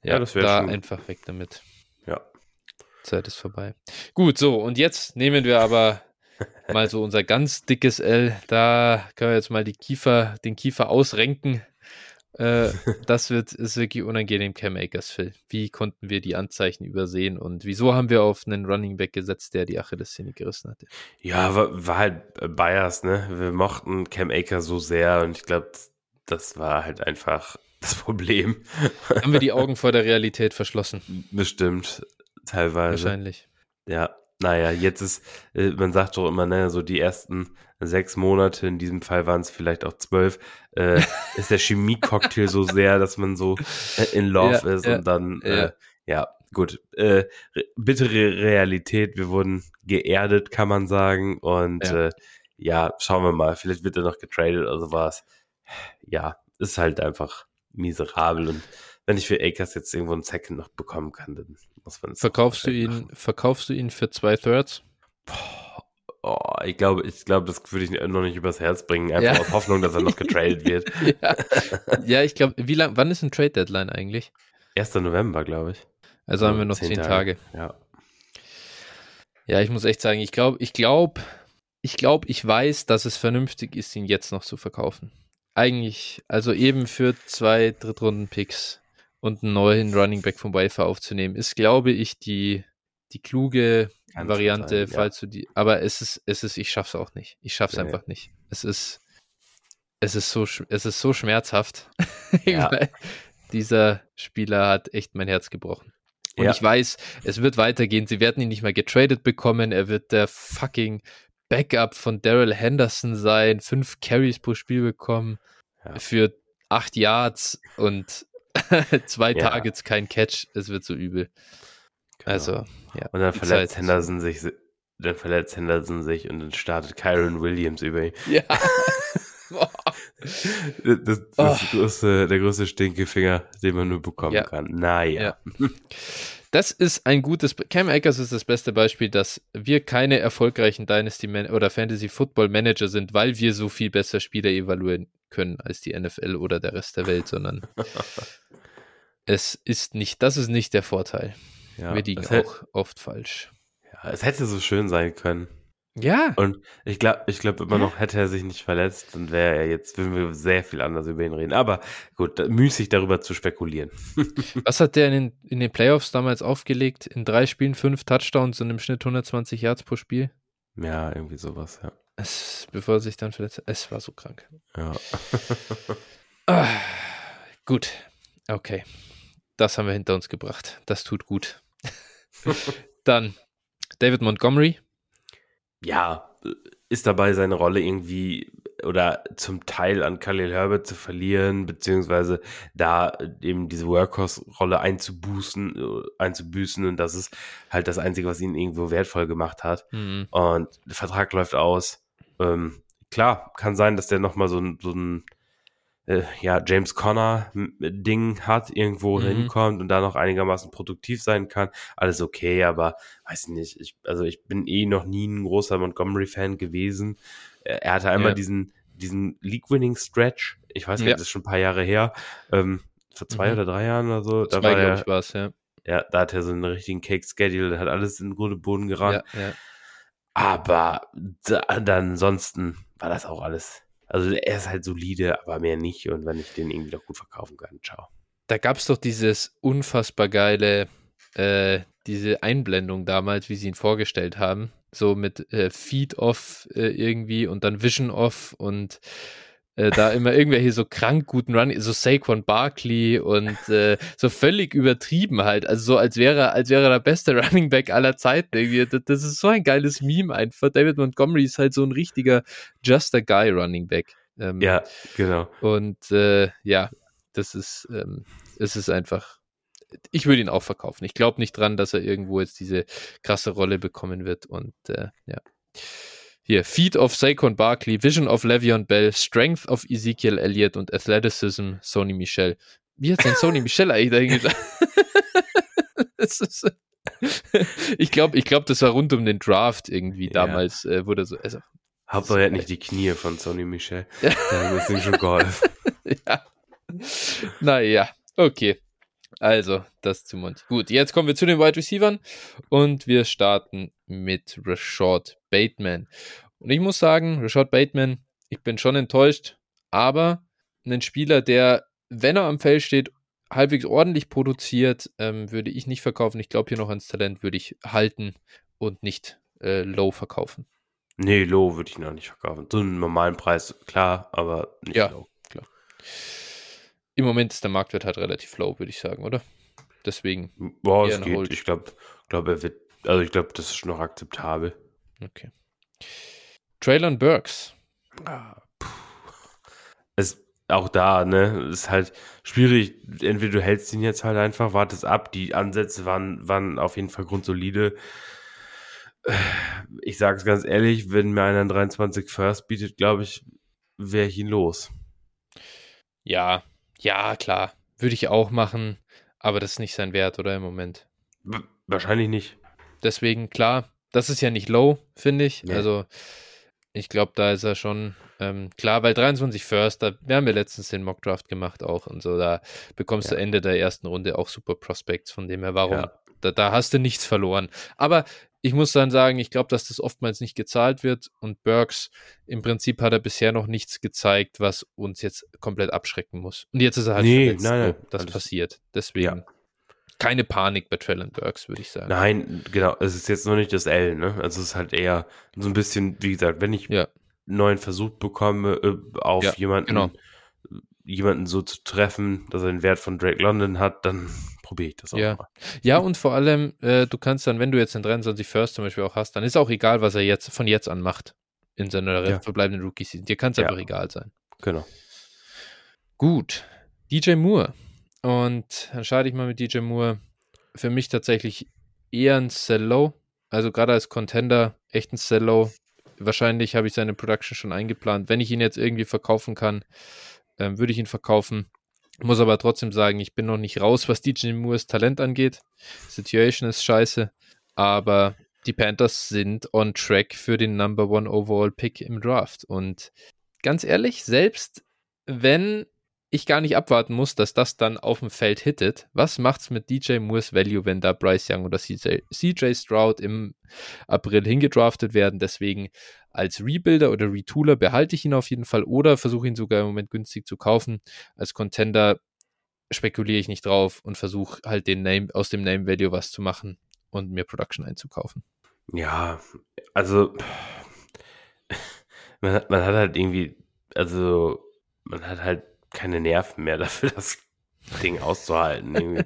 ja, ja das wäre da schon. einfach weg damit. Zeit ist vorbei. Gut, so, und jetzt nehmen wir aber mal so unser ganz dickes L. Da können wir jetzt mal die Kiefer, den Kiefer ausrenken. Äh, das wird, ist wirklich unangenehm, Cam Akers, Phil. Wie konnten wir die Anzeichen übersehen und wieso haben wir auf einen Running Back gesetzt, der die Achillessehne gerissen hat? Ja, war, war halt Bias, ne? Wir mochten Cam Akers so sehr und ich glaube, das war halt einfach das Problem. Haben wir die Augen vor der Realität verschlossen? Bestimmt, teilweise. Wahrscheinlich. Ja, naja, jetzt ist, äh, man sagt doch immer, ne, so die ersten sechs Monate, in diesem Fall waren es vielleicht auch zwölf, äh, ist der Chemie-Cocktail so sehr, dass man so äh, in Love ja, ist ja, und dann, ja, äh, ja gut, äh, bittere Realität, wir wurden geerdet, kann man sagen und ja. Äh, ja, schauen wir mal, vielleicht wird er noch getradet oder sowas. Ja, ist halt einfach miserabel und wenn ich für Akers jetzt irgendwo einen Second noch bekommen kann, dann muss man es. Verkaufst du ihn, machen. verkaufst du ihn für zwei Thirds? Oh, ich glaube, ich glaube, das würde ich noch nicht übers Herz bringen, einfach ja. aus Hoffnung, dass er noch getradet wird. ja. ja, ich glaube, wie lang, wann ist ein Trade Deadline eigentlich? 1. November, glaube ich. Also haben wir noch zehn, zehn Tage. Tage. Ja. Ja, ich muss echt sagen, ich glaube, ich glaube, ich glaube, ich weiß, dass es vernünftig ist, ihn jetzt noch zu verkaufen. Eigentlich, also eben für zwei Drittrunden-Picks und einen neuen Running Back vom Wi-Fi aufzunehmen, ist, glaube ich, die, die kluge Kann Variante, sein, falls ja. du die. Aber es ist, es ist, ich schaff's auch nicht. Ich schaff's nee. einfach nicht. Es ist, es ist so, es ist so schmerzhaft. Ja. dieser Spieler hat echt mein Herz gebrochen. Und ja. ich weiß, es wird weitergehen. Sie werden ihn nicht mal getradet bekommen. Er wird der fucking Backup von Daryl Henderson sein. Fünf Carries pro Spiel bekommen. Für acht Yards und zwei ja. Targets, kein Catch. Es wird so übel. Genau. Also, ja. Und dann verletzt Henderson sich, dann verletzt Henderson sich und dann startet Kyron Williams über ihn. Ja. das, das oh. ist größte, der größte Stinkefinger, den man nur bekommen ja. kann. Naja. Ja. Das ist ein gutes. Cam Akers ist das beste Beispiel, dass wir keine erfolgreichen Dynasty Man oder Fantasy Football Manager sind, weil wir so viel besser Spieler evaluieren können als die NFL oder der Rest der Welt, sondern es ist nicht, das ist nicht der Vorteil. Ja, wir liegen auch hätte, oft falsch. Ja, es hätte so schön sein können. Ja. Und ich glaube ich glaube immer noch, hätte er sich nicht verletzt, dann wäre er jetzt, würden wir sehr viel anders über ihn reden. Aber gut, müßig darüber zu spekulieren. Was hat der in den, in den Playoffs damals aufgelegt? In drei Spielen fünf Touchdowns und im Schnitt 120 Yards pro Spiel? Ja, irgendwie sowas, ja. Es, bevor er sich dann verletzt Es war so krank. Ja. ah, gut. Okay. Das haben wir hinter uns gebracht. Das tut gut. Dann David Montgomery. Ja, ist dabei, seine Rolle irgendwie oder zum Teil an Khalil Herbert zu verlieren, beziehungsweise da eben diese Workhorse-Rolle einzuboosten, einzubüßen und das ist halt das Einzige, was ihn irgendwo wertvoll gemacht hat. Mhm. Und der Vertrag läuft aus. Ähm, klar, kann sein, dass der nochmal so, so ein äh, ja, James Conner Ding hat, irgendwo mhm. hinkommt und da noch einigermaßen produktiv sein kann, alles okay, aber weiß ich nicht, ich, also ich bin eh noch nie ein großer Montgomery-Fan gewesen. Er hatte einmal ja. diesen, diesen League-Winning-Stretch, ich weiß nicht, ja. das ist schon ein paar Jahre her, ähm, vor zwei mhm. oder drei Jahren oder so. Da zwei, war er, ich, war's, ja. Ja, da hat er so einen richtigen Cake-Schedule, hat alles in den Grunde Boden gerannt. Ja, ja. Aber da, dann ansonsten war das auch alles Also er ist halt solide, aber mehr nicht. Und wenn ich den irgendwie noch gut verkaufen kann, ciao. Da gab es doch dieses unfassbar geile, äh, diese Einblendung damals, wie sie ihn vorgestellt haben. So mit äh, Feed off äh, irgendwie und dann Vision off und äh, da immer irgendwelche so krank guten Running, so Saquon Barkley und äh, so völlig übertrieben halt. Also so als wäre als wäre er der beste Running Back aller Zeiten irgendwie. Das, das, ist so ein geiles Meme einfach. David Montgomery ist halt so ein richtiger Just a Guy Running Back. Ähm, ja, genau. Und äh, ja, das ist, ähm, es ist einfach. Ich würde ihn auch verkaufen. Ich glaube nicht dran, dass er irgendwo jetzt diese krasse Rolle bekommen wird. Und äh, ja. Hier, Feet of Saquon Barkley, Vision of Le'Veon Bell, Strength of Ezekiel Elliott und Athleticism Sony Michel. Wie hat denn Sony Michel eigentlich dahin gesagt? ist, ich glaube, ich glaub, das war rund um den Draft irgendwie damals, ja. äh, wurde so. Also, Hauptsache er hat nicht die Knie von Sony Michel. Ja. Da ist ihm schon geholfen. ja. Naja, okay. Also, das zu Monty. Gut, jetzt kommen wir zu den Wide Receivers und wir starten mit Rashad Bateman. Und ich muss sagen, Rashad Bateman, ich bin schon enttäuscht, aber ein Spieler, der, wenn er am Feld steht, halbwegs ordentlich produziert, ähm, würde ich nicht verkaufen. Ich glaube hier noch ans Talent, würde ich halten und nicht äh, low verkaufen. Nee, low würde ich noch nicht verkaufen. So einen normalen Preis, klar, aber nicht ja, low. Klar. Im Moment ist der Marktwert halt relativ low, würde ich sagen, oder? Deswegen. Boah, es geht. Ich glaube, glaub, er wird, also ich glaube, das ist noch akzeptabel. Okay. Traylon Burks. Ah, es, auch da, ne, ist halt schwierig. Entweder du hältst ihn jetzt halt einfach, wartest ab. Die Ansätze waren, waren auf jeden Fall grundsolide. Ich sage es ganz ehrlich, wenn mir einer 23 First bietet, glaube ich, wäre ich ihn los. Ja, ja, klar. Würde ich auch machen, aber das ist nicht sein Wert, oder im Moment? Wahrscheinlich nicht. Deswegen, klar, das ist ja nicht low, finde ich. Nee. Also, ich glaube, da ist er schon ähm, klar, weil 23 First, da, wir haben ja letztens den Mockdraft gemacht auch und so, da bekommst ja. du Ende der ersten Runde auch super Prospects, von dem her, warum? Ja. Da, da hast du nichts verloren. Aber ich muss dann sagen, ich glaube, dass das oftmals nicht gezahlt wird und Burks im Prinzip hat er bisher noch nichts gezeigt, was uns jetzt komplett abschrecken muss. Und jetzt ist er halt nee, verletzt, nein, nein, das alles. passiert. Deswegen ja. keine Panik bei Traylon Burks, würde ich sagen. Nein, genau, es ist jetzt noch nicht das L, ne? Also es ist halt eher so ein bisschen, wie gesagt, wenn ich ja. einen neuen Versuch bekomme, äh, auf ja, jemanden, genau. Jemanden so zu treffen, dass er den Wert von Drake London hat, dann probiere ich das auch ja. mal. Ja, und vor allem, äh, du kannst dann, wenn du jetzt den 23 First zum Beispiel auch hast, dann ist auch egal, was er jetzt von jetzt an macht in seiner ja. verbleibenden Rookie-Season. Dir kann es ja. einfach egal sein. Genau. Gut. DJ Moore. Und dann schaue ich mal mit DJ Moore. Für mich tatsächlich eher ein Sell-Low. Also gerade als Contender echt ein Sell-Low. Wahrscheinlich habe ich seine Production schon eingeplant. Wenn ich ihn jetzt irgendwie verkaufen kann, ähm, würde ich ihn verkaufen. Muss aber trotzdem sagen, ich bin noch nicht raus, was DJ Moores Talent angeht. Situation ist scheiße, aber die Panthers sind on track für den Number One Overall Pick im Draft. Und ganz ehrlich, selbst wenn ich gar nicht abwarten muss, dass das dann auf dem Feld hittet. Was macht's mit DJ Moores Value, wenn da Bryce Young oder CJ, Stroud im April hingedraftet werden? Deswegen als Rebuilder oder Retooler behalte ich ihn auf jeden Fall oder versuche ihn sogar im Moment günstig zu kaufen. Als Contender spekuliere ich nicht drauf und versuche halt den Name, aus dem Name Value was zu machen und mir Production einzukaufen. Ja, also man man hat halt irgendwie, also man hat halt keine Nerven mehr dafür, das Ding auszuhalten. Irgendwie.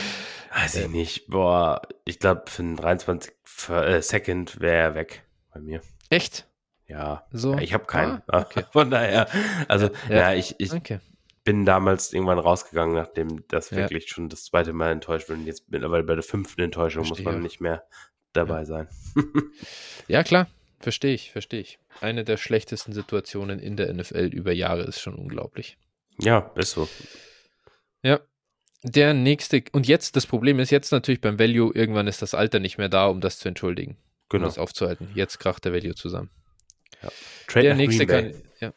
Weiß ich nicht. Boah, ich glaube, für einen 23 äh, Second wäre er weg bei mir. Echt? Ja. So? Ja, ich habe keinen. Ah, okay. Von daher, also, ja, ja ich, ich okay. bin damals irgendwann rausgegangen, nachdem das ja. wirklich schon das zweite Mal enttäuscht wird. Und jetzt mittlerweile bei der fünften Enttäuschung Verstehe. muss man nicht mehr dabei sein. ja, klar. Verstehe ich, verstehe ich. Eine der schlechtesten Situationen in der NFL über Jahre ist schon unglaublich. Ja, ist so. Ja. Der nächste, und jetzt, das Problem ist jetzt natürlich beim Value, irgendwann ist das Alter nicht mehr da, um das zu entschuldigen. Genau. Um das aufzuhalten. Jetzt kracht der Value zusammen. Ja. Trade der nächste kann, ja.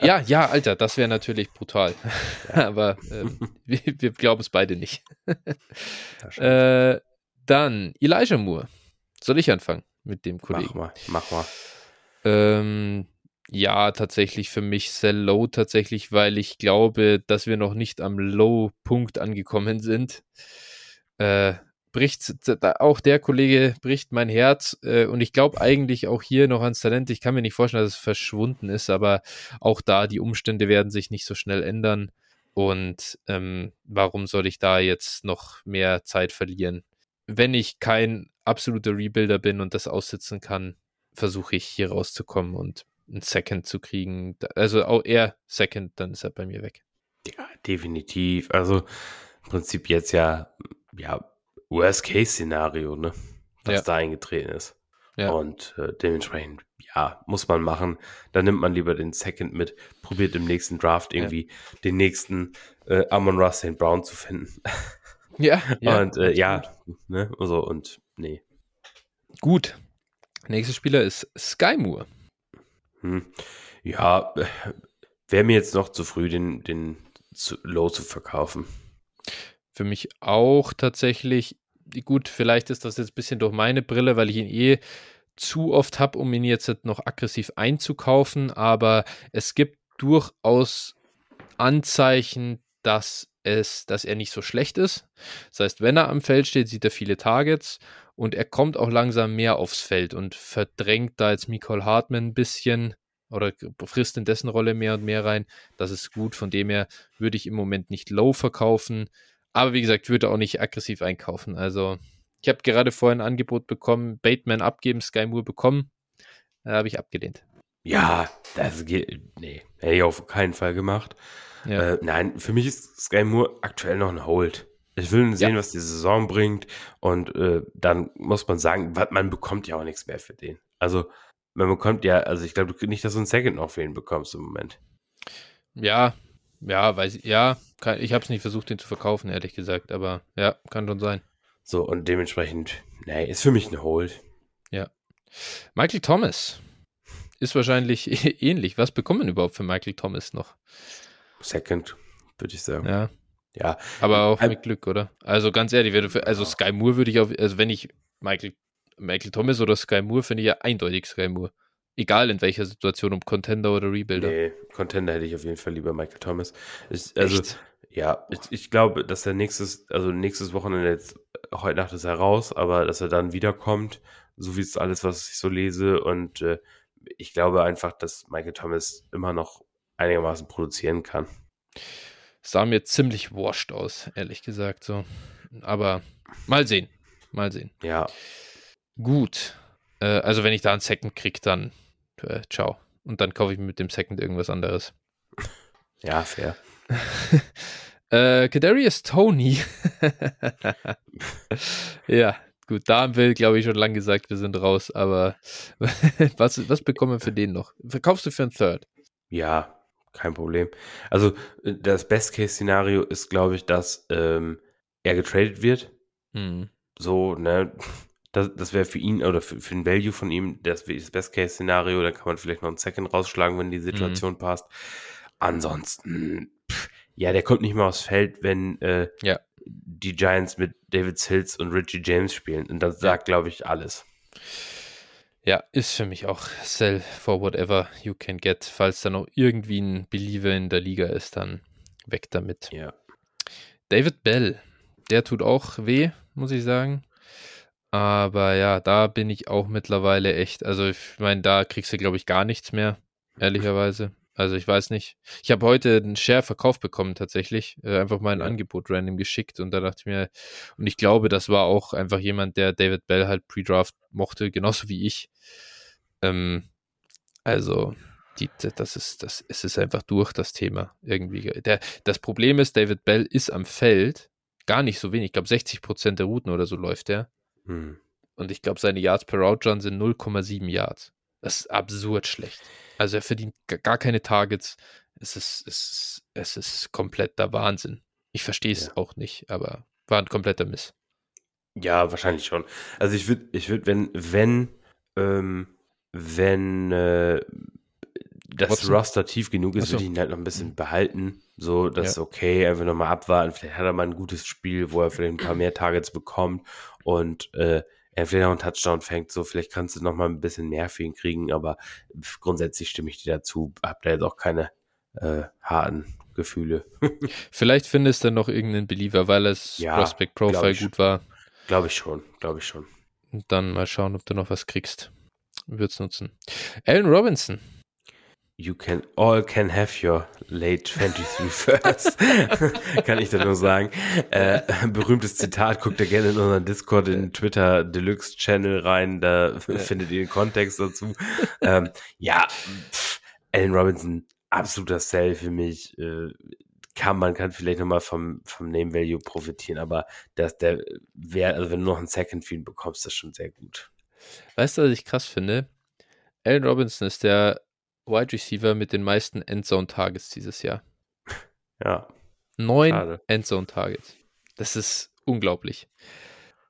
ja, ja, Alter, das wäre natürlich brutal. Ja. Aber ähm, wir, wir glauben es beide nicht. äh, dann Elijah Moore. Soll ich anfangen mit dem Kollegen? Mach mal, mach mal. Ähm, Ja, tatsächlich für mich sell low tatsächlich, weil ich glaube, dass wir noch nicht am Low-Punkt angekommen sind. Äh, bricht auch der Kollege bricht mein Herz äh, und ich glaube eigentlich auch hier noch ans Talent. Ich kann mir nicht vorstellen, dass es verschwunden ist, aber auch da die Umstände werden sich nicht so schnell ändern. Und ähm, warum soll ich da jetzt noch mehr Zeit verlieren? Wenn ich kein absoluter Rebuilder bin und das aussitzen kann, versuche ich hier rauszukommen und ein Second zu kriegen. Also auch eher Second, dann ist er bei mir weg. Ja, definitiv. Also im Prinzip jetzt ja, ja, Worst-Case-Szenario, ne? Was ja. da eingetreten ist. Ja. Und äh, dementsprechend, ja, muss man machen. Dann nimmt man lieber den Second mit, probiert im nächsten Draft irgendwie ja. den nächsten äh, Amon Ross Brown zu finden. Ja, ja. Und äh, ja, ne, also und nee. Gut. Nächster Spieler ist Sky Moore. Hm. Ja, wäre mir jetzt noch zu früh, den, den zu, Low zu verkaufen. Für mich auch tatsächlich. Gut, vielleicht ist das jetzt ein bisschen durch meine Brille, weil ich ihn eh zu oft habe, um ihn jetzt noch aggressiv einzukaufen. Aber es gibt durchaus Anzeichen, dass es, dass er nicht so schlecht ist. Das heißt, wenn er am Feld steht, sieht er viele Targets und er kommt auch langsam mehr aufs Feld und verdrängt da jetzt Nicole Hartmann ein bisschen oder frisst in dessen Rolle mehr und mehr rein. Das ist gut. Von dem her würde ich im Moment nicht low verkaufen. Aber wie gesagt, würde auch nicht aggressiv einkaufen. Also, ich habe gerade vorhin ein Angebot bekommen, Bateman abgeben, Sky Moore bekommen. Da habe ich abgelehnt. Ja, das geht. Nee, hätte ich auf keinen Fall gemacht. Ja. Äh, nein, für mich ist Sky Moore aktuell noch ein Hold. Ich will sehen, ja. was die Saison bringt. Und äh, dann muss man sagen, man bekommt ja auch nichts mehr für den. Also, man bekommt ja, also ich glaube nicht, dass du einen Second noch für ihn bekommst im Moment. Ja, ja, weiß ich, ja, kann, ich habe es nicht versucht, den zu verkaufen, ehrlich gesagt, aber ja, kann schon sein. So, und dementsprechend, nee, ist für mich ein Hold. Ja. Michael Thomas ist wahrscheinlich ähnlich. Was bekommt man überhaupt für Michael Thomas noch? Second, würde ich sagen. Ja. Ja. Aber auch mit Glück, oder? Also ganz ehrlich, also Sky Moore würde ich auf, also wenn ich Michael, Michael Thomas oder Sky Moore, finde ich ja eindeutig Sky Moore. Egal in welcher Situation, ob Contender oder Rebuilder. Nee, Contender hätte ich auf jeden Fall lieber Michael Thomas. Ich, also, Echt? ja, ich, ich, glaube, dass er nächstes, also nächstes Wochenende jetzt, heute Nacht ist er raus, aber dass er dann wiederkommt, so wie es alles, was ich so lese. Und äh, ich glaube einfach, dass Michael Thomas immer noch einigermaßen produzieren kann. Sah mir ziemlich washed aus, ehrlich gesagt. So. Aber mal sehen. Mal sehen. Ja. Gut. Äh, also, wenn ich da einen Second kriege, dann äh, ciao. Und dann kaufe ich mir mit dem Second irgendwas anderes. Ja, fair. äh, Kadarius Tony. ja, gut, da haben wir, glaube ich, schon lange gesagt, wir sind raus, aber was, was bekommen wir für den noch? Verkaufst du für einen Third? Ja, kein Problem. Also äh, das Best-Case-Szenario ist, glaube ich, dass ähm, er getradet wird. Mhm. So, ne? Das, das wäre für ihn oder für, für den Value von ihm das, das Best-Case-Szenario. Dann kann man vielleicht noch einen Second rausschlagen, wenn die mhm. Situation mhm. passt. Ansonsten, pff, ja, der kommt nicht mehr aufs Feld, wenn äh, ja. die Giants mit David Sills und Richie James spielen. Und das sagt, glaube ich, alles. Ja, ist für mich auch sell for whatever you can get. Falls da noch irgendwie ein Believer in der Liga ist, dann weg damit. Ja. David Bell, der tut auch weh, muss ich sagen. Aber ja, da bin ich auch mittlerweile echt. Also, ich meine, da kriegst du, glaube ich, gar nichts mehr, ehrlicherweise. Also ich weiß nicht. Ich habe heute einen Share verkauft bekommen tatsächlich. Äh, einfach mal ein ja. Angebot random geschickt und da dachte ich mir, und ich glaube, das war auch einfach jemand, der David Bell halt pre-draft mochte, genauso wie ich. Ähm, also, die, das ist, das es ist einfach durch das Thema irgendwie. Der, das Problem ist, David Bell ist am Feld gar nicht so wenig. Ich glaube, 60 Prozent der Routen oder so läuft er. Hm. Und ich glaube, seine Yards per Route Run sind 0,7 Yards. Das ist absurd schlecht. Also er verdient gar keine Targets. Es ist, es ist, es ist kompletter Wahnsinn. Ich verstehe es ja. auch nicht, aber war ein kompletter Miss. Ja, wahrscheinlich schon. Also ich würde, ich würde, wenn, wenn, ähm, wenn äh, das Watson? Roster tief genug ist, so. würde ich ihn halt noch ein bisschen mhm. behalten. So, das ja. ist okay, einfach nochmal abwarten. Vielleicht hat er mal ein gutes Spiel, wo er vielleicht ein paar mehr Targets bekommt. Und äh, entweder einen Touchdown fängt, so vielleicht kannst du noch mal ein bisschen mehr für ihn kriegen, aber grundsätzlich stimme ich dir dazu. Hab da jetzt auch keine äh, harten Gefühle. vielleicht findest du noch irgendeinen Believer, weil es ja, Prospect Profile gut war. Glaube ich schon, glaube ich schon. Und dann mal schauen, ob du noch was kriegst. Wird's nutzen. Allen Robinson. You can all can have your late 23 first. kann ich da nur sagen. Äh, berühmtes Zitat, guckt ihr gerne in unseren Discord, in Twitter Deluxe Channel rein, da findet ihr den Kontext dazu. Ähm, ja, pff, Allen Robinson, absoluter Sell für mich. Äh, kann, man kann vielleicht nochmal vom, vom Name Value profitieren, aber dass der Wert, also wenn du noch einen Second Field bekommst, das ist schon sehr gut. Weißt du, was ich krass finde? Allen Robinson ist der Wide Receiver mit den meisten Endzone-Targets dieses Jahr. Ja. Neun Endzone-Targets. Das ist unglaublich.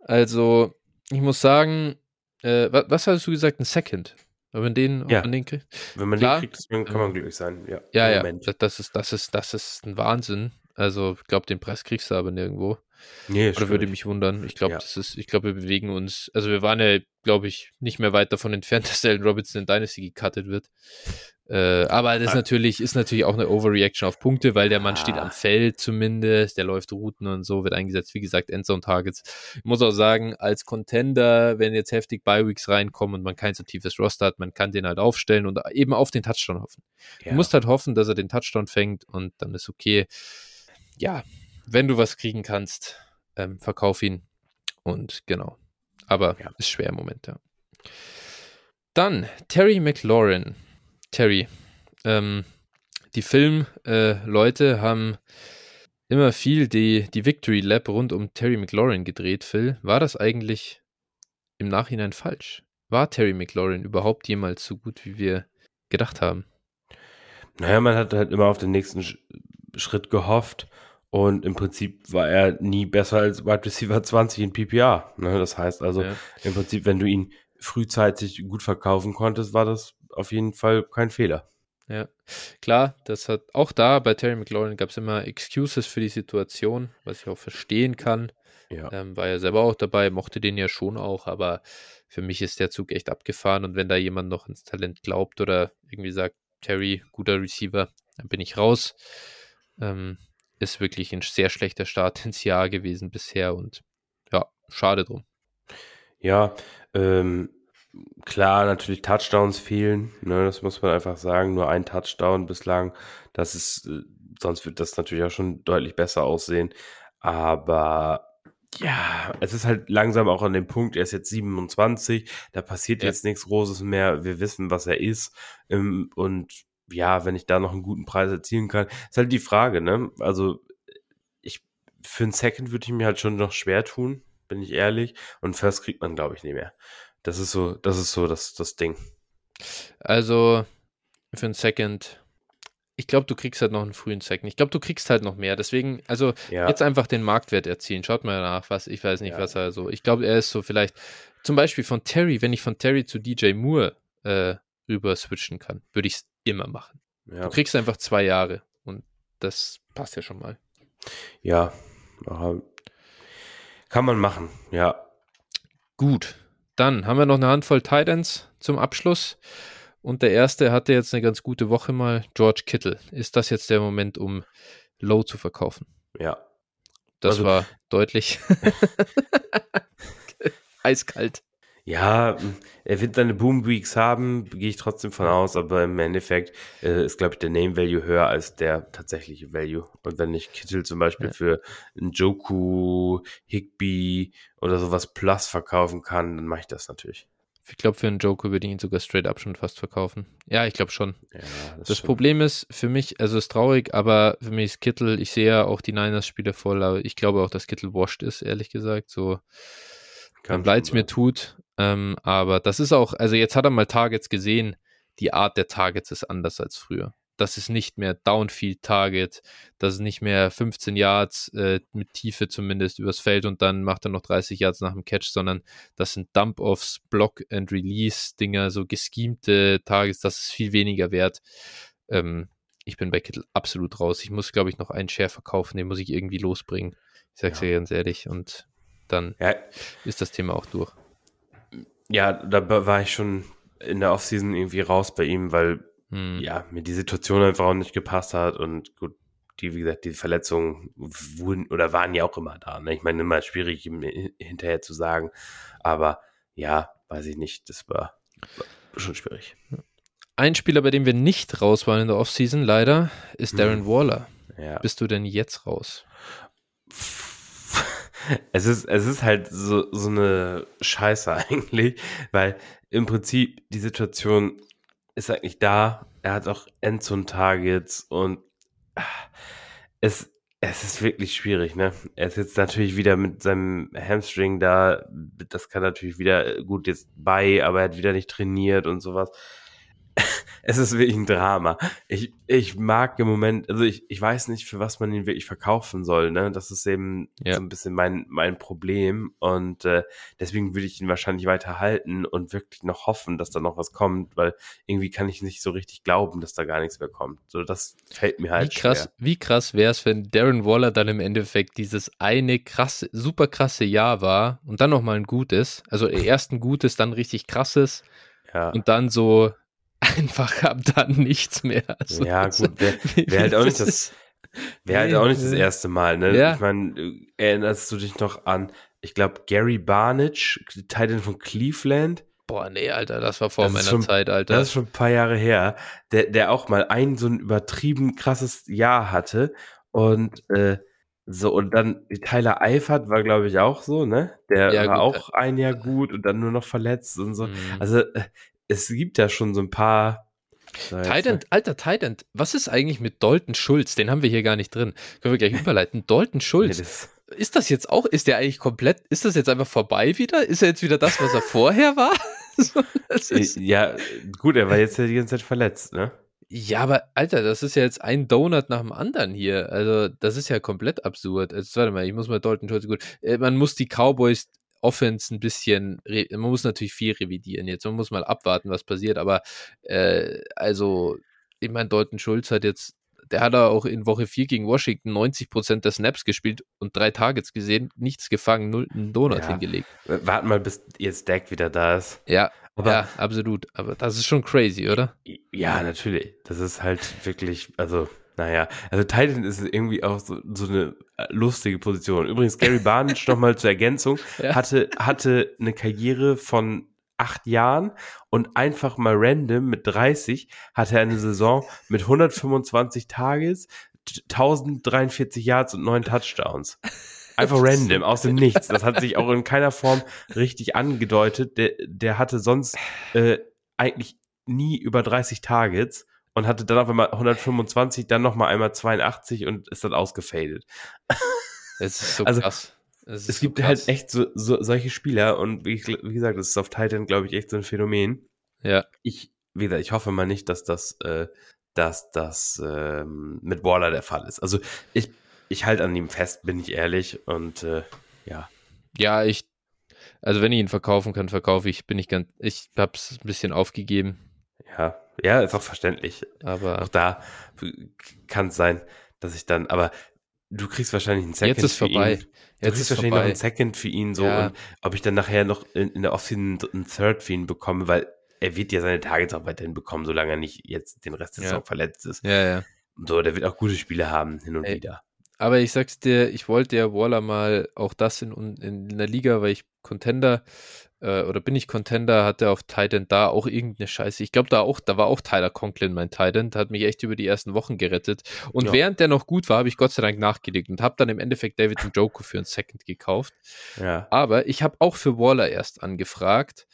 Also, ich muss sagen, äh, was, was hast du gesagt? Ein Second? Wenn man den, ja. den kriegt? Wenn man Klar, den kriegt, kann man ähm, glücklich sein. Ja, ja, ja. Das, ist, das, ist, das ist ein Wahnsinn. Also, ich glaube, den Preis kriegst du aber nirgendwo. Nee, Oder würde mich wundern. Ich glaube, ja. das ist, ich glaube, wir bewegen uns. Also wir waren ja, glaube ich, nicht mehr weit davon entfernt, dass Allen Robinson in Dynasty gecuttet wird. Äh, aber das ist natürlich, ist natürlich auch eine Overreaction auf Punkte, weil der Mann ah. steht am Feld zumindest, der läuft Routen und so, wird eingesetzt, wie gesagt, Endzone-Targets. Ich muss auch sagen, als Contender, wenn jetzt heftig Bi-Weeks reinkommen und man kein so tiefes Roster hat, man kann den halt aufstellen und eben auf den Touchdown hoffen. Ja. Du musst halt hoffen, dass er den Touchdown fängt und dann ist okay. Ja, wenn du was kriegen kannst, ähm, verkauf ihn. Und genau. Aber ja. ist schwer im Moment, ja. Dann Terry McLaurin. Terry. Ähm, die Filmleute äh, haben immer viel die, die Victory Lab rund um Terry McLaurin gedreht, Phil. War das eigentlich im Nachhinein falsch? War Terry McLaurin überhaupt jemals so gut, wie wir gedacht haben? Naja, man hat halt immer auf den nächsten Schritt gehofft und im Prinzip war er nie besser als Wide Receiver 20 in PPR. Ne? Das heißt also, ja. im Prinzip, wenn du ihn frühzeitig gut verkaufen konntest, war das auf jeden Fall kein Fehler. Ja, klar, das hat auch da bei Terry McLaurin gab es immer Excuses für die Situation, was ich auch verstehen kann. Ja. Ähm, war ja selber auch dabei, mochte den ja schon auch, aber für mich ist der Zug echt abgefahren und wenn da jemand noch ins Talent glaubt oder irgendwie sagt, Terry, guter Receiver, dann bin ich raus. Ähm, ist wirklich ein sehr schlechter Start ins Jahr gewesen bisher und ja, schade drum. Ja, ähm, klar, natürlich Touchdowns fehlen, ne, das muss man einfach sagen. Nur ein Touchdown bislang, das ist, äh, sonst wird das natürlich auch schon deutlich besser aussehen. Aber ja, es ist halt langsam auch an dem Punkt, er ist jetzt 27, da passiert ja. jetzt nichts Großes mehr. Wir wissen, was er ist. Ähm, und ja, wenn ich da noch einen guten Preis erzielen kann, ist halt die Frage, ne? Also, ich, für einen Second würde ich mir halt schon noch schwer tun, bin ich ehrlich. Und First kriegt man, glaube ich, nicht mehr. Das ist so, das ist so das, das Ding. Also, für einen Second, ich glaube, du kriegst halt noch einen frühen Second. Ich glaube, du kriegst halt noch mehr. Deswegen, also ja. jetzt einfach den Marktwert erzielen. Schaut mal nach, was, ich weiß nicht, ja. was er so. Ich glaube, er ist so vielleicht, zum Beispiel von Terry, wenn ich von Terry zu DJ Moore äh, rüber switchen kann, würde ich es immer machen. Ja. Du kriegst einfach zwei Jahre und das passt ja schon mal. Ja, kann man machen, ja. Gut, dann haben wir noch eine Handvoll Titans zum Abschluss. Und der erste hatte jetzt eine ganz gute Woche mal, George Kittle. Ist das jetzt der Moment, um Low zu verkaufen? Ja. Das also, war deutlich. Eiskalt. Ja, er wird seine Boom Weeks haben, gehe ich trotzdem von aus, aber im Endeffekt äh, ist, glaube ich, der Name Value höher als der tatsächliche Value. Und wenn ich Kittel zum Beispiel ja. für einen Joku, Higby oder sowas Plus verkaufen kann, dann mache ich das natürlich. Ich glaube, für einen Joker würde ich ihn sogar straight up schon fast verkaufen. Ja, ich glaube schon. Ja, das, das Problem ist für mich, also ist traurig, aber für mich ist Kittel, ich sehe ja auch die Niners-Spiele voll, aber ich glaube auch, dass Kittel washed ist, ehrlich gesagt. So, Kann leid es mir tut, ähm, aber das ist auch, also jetzt hat er mal Targets gesehen. Die Art der Targets ist anders als früher. Das ist nicht mehr Downfield-Target, das ist nicht mehr 15 Yards äh, mit Tiefe zumindest übers Feld und dann macht er noch 30 Yards nach dem Catch, sondern das sind Dump-Offs, Block-and-Release-Dinger, so geschemte Targets, das ist viel weniger wert. Ähm, ich bin bei Kittel absolut raus. Ich muss, glaube ich, noch einen Share verkaufen, den muss ich irgendwie losbringen. Ich sag's ja, ja ganz ehrlich. Und dann ja. ist das Thema auch durch. Ja, da war ich schon in der Offseason irgendwie raus bei ihm, weil hm. ja, mir die Situation einfach auch nicht gepasst hat und gut, die, wie gesagt, die Verletzungen wurden oder waren ja auch immer da. Ne? Ich meine, immer schwierig hinterher zu sagen, aber ja, weiß ich nicht, das war, war schon schwierig. Ein Spieler, bei dem wir nicht raus waren in der Offseason, leider, ist Darren hm. Waller. Ja. Bist du denn jetzt raus? Es ist, es ist halt so, so eine Scheiße eigentlich, weil im Prinzip die Situation ist eigentlich da. Er hat auch Endzone-Targets und ah, es, es ist wirklich schwierig, ne? Er ist jetzt natürlich wieder mit seinem Hamstring da. Das kann natürlich wieder gut jetzt bei, aber er hat wieder nicht trainiert und sowas es ist wirklich ein Drama. Ich, ich mag im Moment, also ich, ich weiß nicht, für was man ihn wirklich verkaufen soll. Ne? Das ist eben ja. so ein bisschen mein, mein Problem. Und äh, deswegen würde ich ihn wahrscheinlich weiter halten und wirklich noch hoffen, dass da noch was kommt, weil irgendwie kann ich nicht so richtig glauben, dass da gar nichts mehr kommt. So, das fällt mir halt wie krass, schwer. Wie krass wäre es, wenn Darren Waller dann im Endeffekt dieses eine krasse, super krasse Jahr war und dann nochmal ein gutes, also erst ein gutes, dann richtig krasses. Ja. Und dann so einfach ab dann nichts mehr. Also, ja, gut, wäre wär halt auch nicht das, wäre halt auch nicht das erste Mal, ne? Ja. Ich meine, erinnerst du dich noch an, ich glaube, Gary Barnage, Titan von Cleveland? Boah, nee, Alter, das war vor das meiner schon, Zeit, Alter. Das ist schon ein paar Jahre her, der, der auch mal ein so ein übertrieben krasses Jahr hatte und äh, so, und dann Tyler Eifert war, glaube ich, auch so, ne? Der ja, war gut. auch ein Jahr gut und dann nur noch verletzt und so. Mhm. Also, äh, es gibt ja schon so ein paar. Titan, alter Titan, was ist eigentlich mit Dalton Schulz? Den haben wir hier gar nicht drin. Können wir gleich überleiten. Dalton Schulz. Nee, das ist das jetzt auch, ist der eigentlich komplett, ist das jetzt einfach vorbei wieder? Ist er jetzt wieder das, was er vorher war? ja, gut, er war jetzt ja die ganze Zeit verletzt, ne? Ja, aber Alter, das ist ja jetzt ein Donut nach dem anderen hier. Also, das ist ja komplett absurd. Jetzt, warte mal, ich muss mal Dalton Schulz gut. Äh, man muss die Cowboys Offense ein bisschen, man muss natürlich viel revidieren jetzt, man muss mal abwarten, was passiert, aber äh, also, ich meine, Dalton Schulz hat jetzt, der hat auch in Woche 4 gegen Washington 90% der Snaps gespielt und drei Targets gesehen, nichts gefangen, null einen Donut ja. hingelegt. Warten mal, bis jetzt Dak wieder da ist. Ja, aber, ja, absolut. Aber das ist schon crazy, oder? Ja, natürlich. Das ist halt wirklich, also naja, also Titan ist irgendwie auch so, so eine äh, lustige Position. Übrigens, Gary Barnage nochmal zur Ergänzung, ja. hatte, hatte eine Karriere von acht Jahren und einfach mal random mit 30 hatte er eine Saison mit 125 Tages, 1043 Yards und neun Touchdowns. Einfach random, aus dem Nichts. Das hat sich auch in keiner Form richtig angedeutet. Der, der hatte sonst äh, eigentlich nie über 30 Targets und hatte dann auf einmal 125, dann nochmal einmal 82 und ist dann ausgefadet. Es ist so also, krass. Es, es gibt so halt echt so, so, solche Spieler und wie, wie gesagt, das ist auf Titan, glaube ich, echt so ein Phänomen. Ja. Ich, wie gesagt, ich hoffe mal nicht, dass das, äh, dass das ähm, mit Waller der Fall ist. Also ich, ich halte an ihm fest, bin ich ehrlich und äh, ja. Ja, ich, also wenn ich ihn verkaufen kann, verkaufe ich, bin ich ganz, ich habe es ein bisschen aufgegeben. Ja, ja, ist auch verständlich. Aber auch da kann es sein, dass ich dann, aber du kriegst wahrscheinlich einen Second jetzt ist für vorbei. ihn. Du jetzt kriegst wahrscheinlich vorbei. noch einen Second für ihn so ja. und ob ich dann nachher noch in, in der Offseason einen Third für ihn bekomme, weil er wird ja seine Targets auch weiterhin bekommen, solange er nicht jetzt den Rest des ja. Saison verletzt ist. Ja, ja. So, der wird auch gute Spiele haben, hin und Ey, wieder. Aber ich sag's dir, ich wollte ja Waller mal auch das in, in, in der Liga, weil ich Contender äh, oder bin ich Contender, hatte auf Titan da auch irgendeine Scheiße. Ich glaube, da auch, da war auch Tyler Conklin mein Titan, hat mich echt über die ersten Wochen gerettet. Und ja. während der noch gut war, habe ich Gott sei Dank nachgelegt und habe dann im Endeffekt David Njoku für einen Second gekauft. Ja. Aber ich habe auch für Waller erst angefragt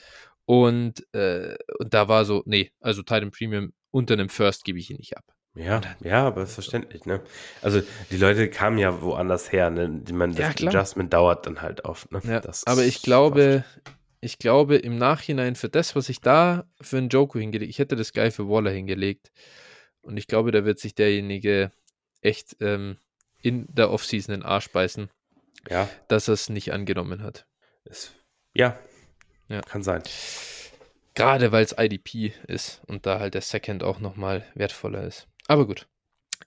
und, äh, und da war so, nee, also Titan Premium unter einem First gebe ich ihn nicht ab. Ja, ja, aber ist verständlich, ne? Also die Leute kamen ja woanders her, ne? Ich meine, das ja, Adjustment dauert dann halt oft, ne? Ja, aber ich glaube, oft ich glaube, im Nachhinein für das, was ich da für einen Joker hingelegt, ich hätte das geil für Waller hingelegt. Und ich glaube, da wird sich derjenige echt ähm, in der Offseason den Arsch beißen, ja. dass er es nicht angenommen hat. Es, ja. ja, kann sein. Gerade weil es IDP ist und da halt der Second auch nochmal wertvoller ist. Aber gut.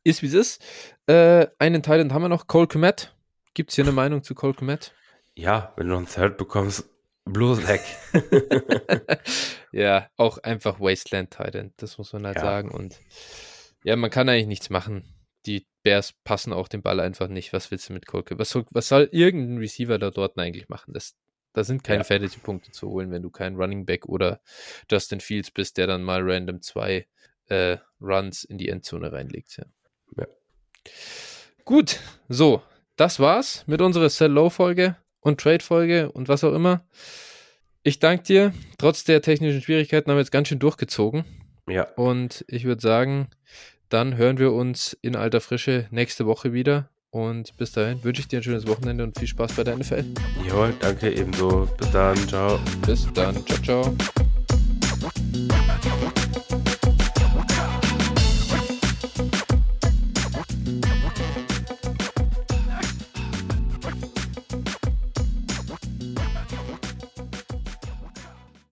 Ist wie es ist. Äh, einen Teil haben wir noch. Cole Komet. Gibt es hier eine Meinung zu Cole Komet? Ja, wenn du noch einen Third bekommst, Bloß weg. ja, auch einfach Wasteland Titan, das muss man halt ja. sagen. Und ja, man kann eigentlich nichts machen. Die Bears passen auch den Ball einfach nicht. Was willst du mit Kolke? Was soll, was soll irgendein Receiver da dort eigentlich machen? Das, da sind keine ja. Fantasy-Punkte zu holen, wenn du kein Running Back oder Justin Fields bist, der dann mal random zwei äh, Runs in die Endzone reinlegt. Ja. ja. Gut, so, das war's mit unserer Sell-Low-Folge und Trade-Folge und was auch immer. Ich danke dir. Trotz der technischen Schwierigkeiten haben wir jetzt ganz schön durchgezogen. Ja. Und ich würde sagen, dann hören wir uns in alter Frische nächste Woche wieder. Und bis dahin wünsche ich dir ein schönes Wochenende und viel Spaß bei der NFL. Jawohl, danke ebenso. Bis dann. Ciao. Bis dann. Ciao, ciao.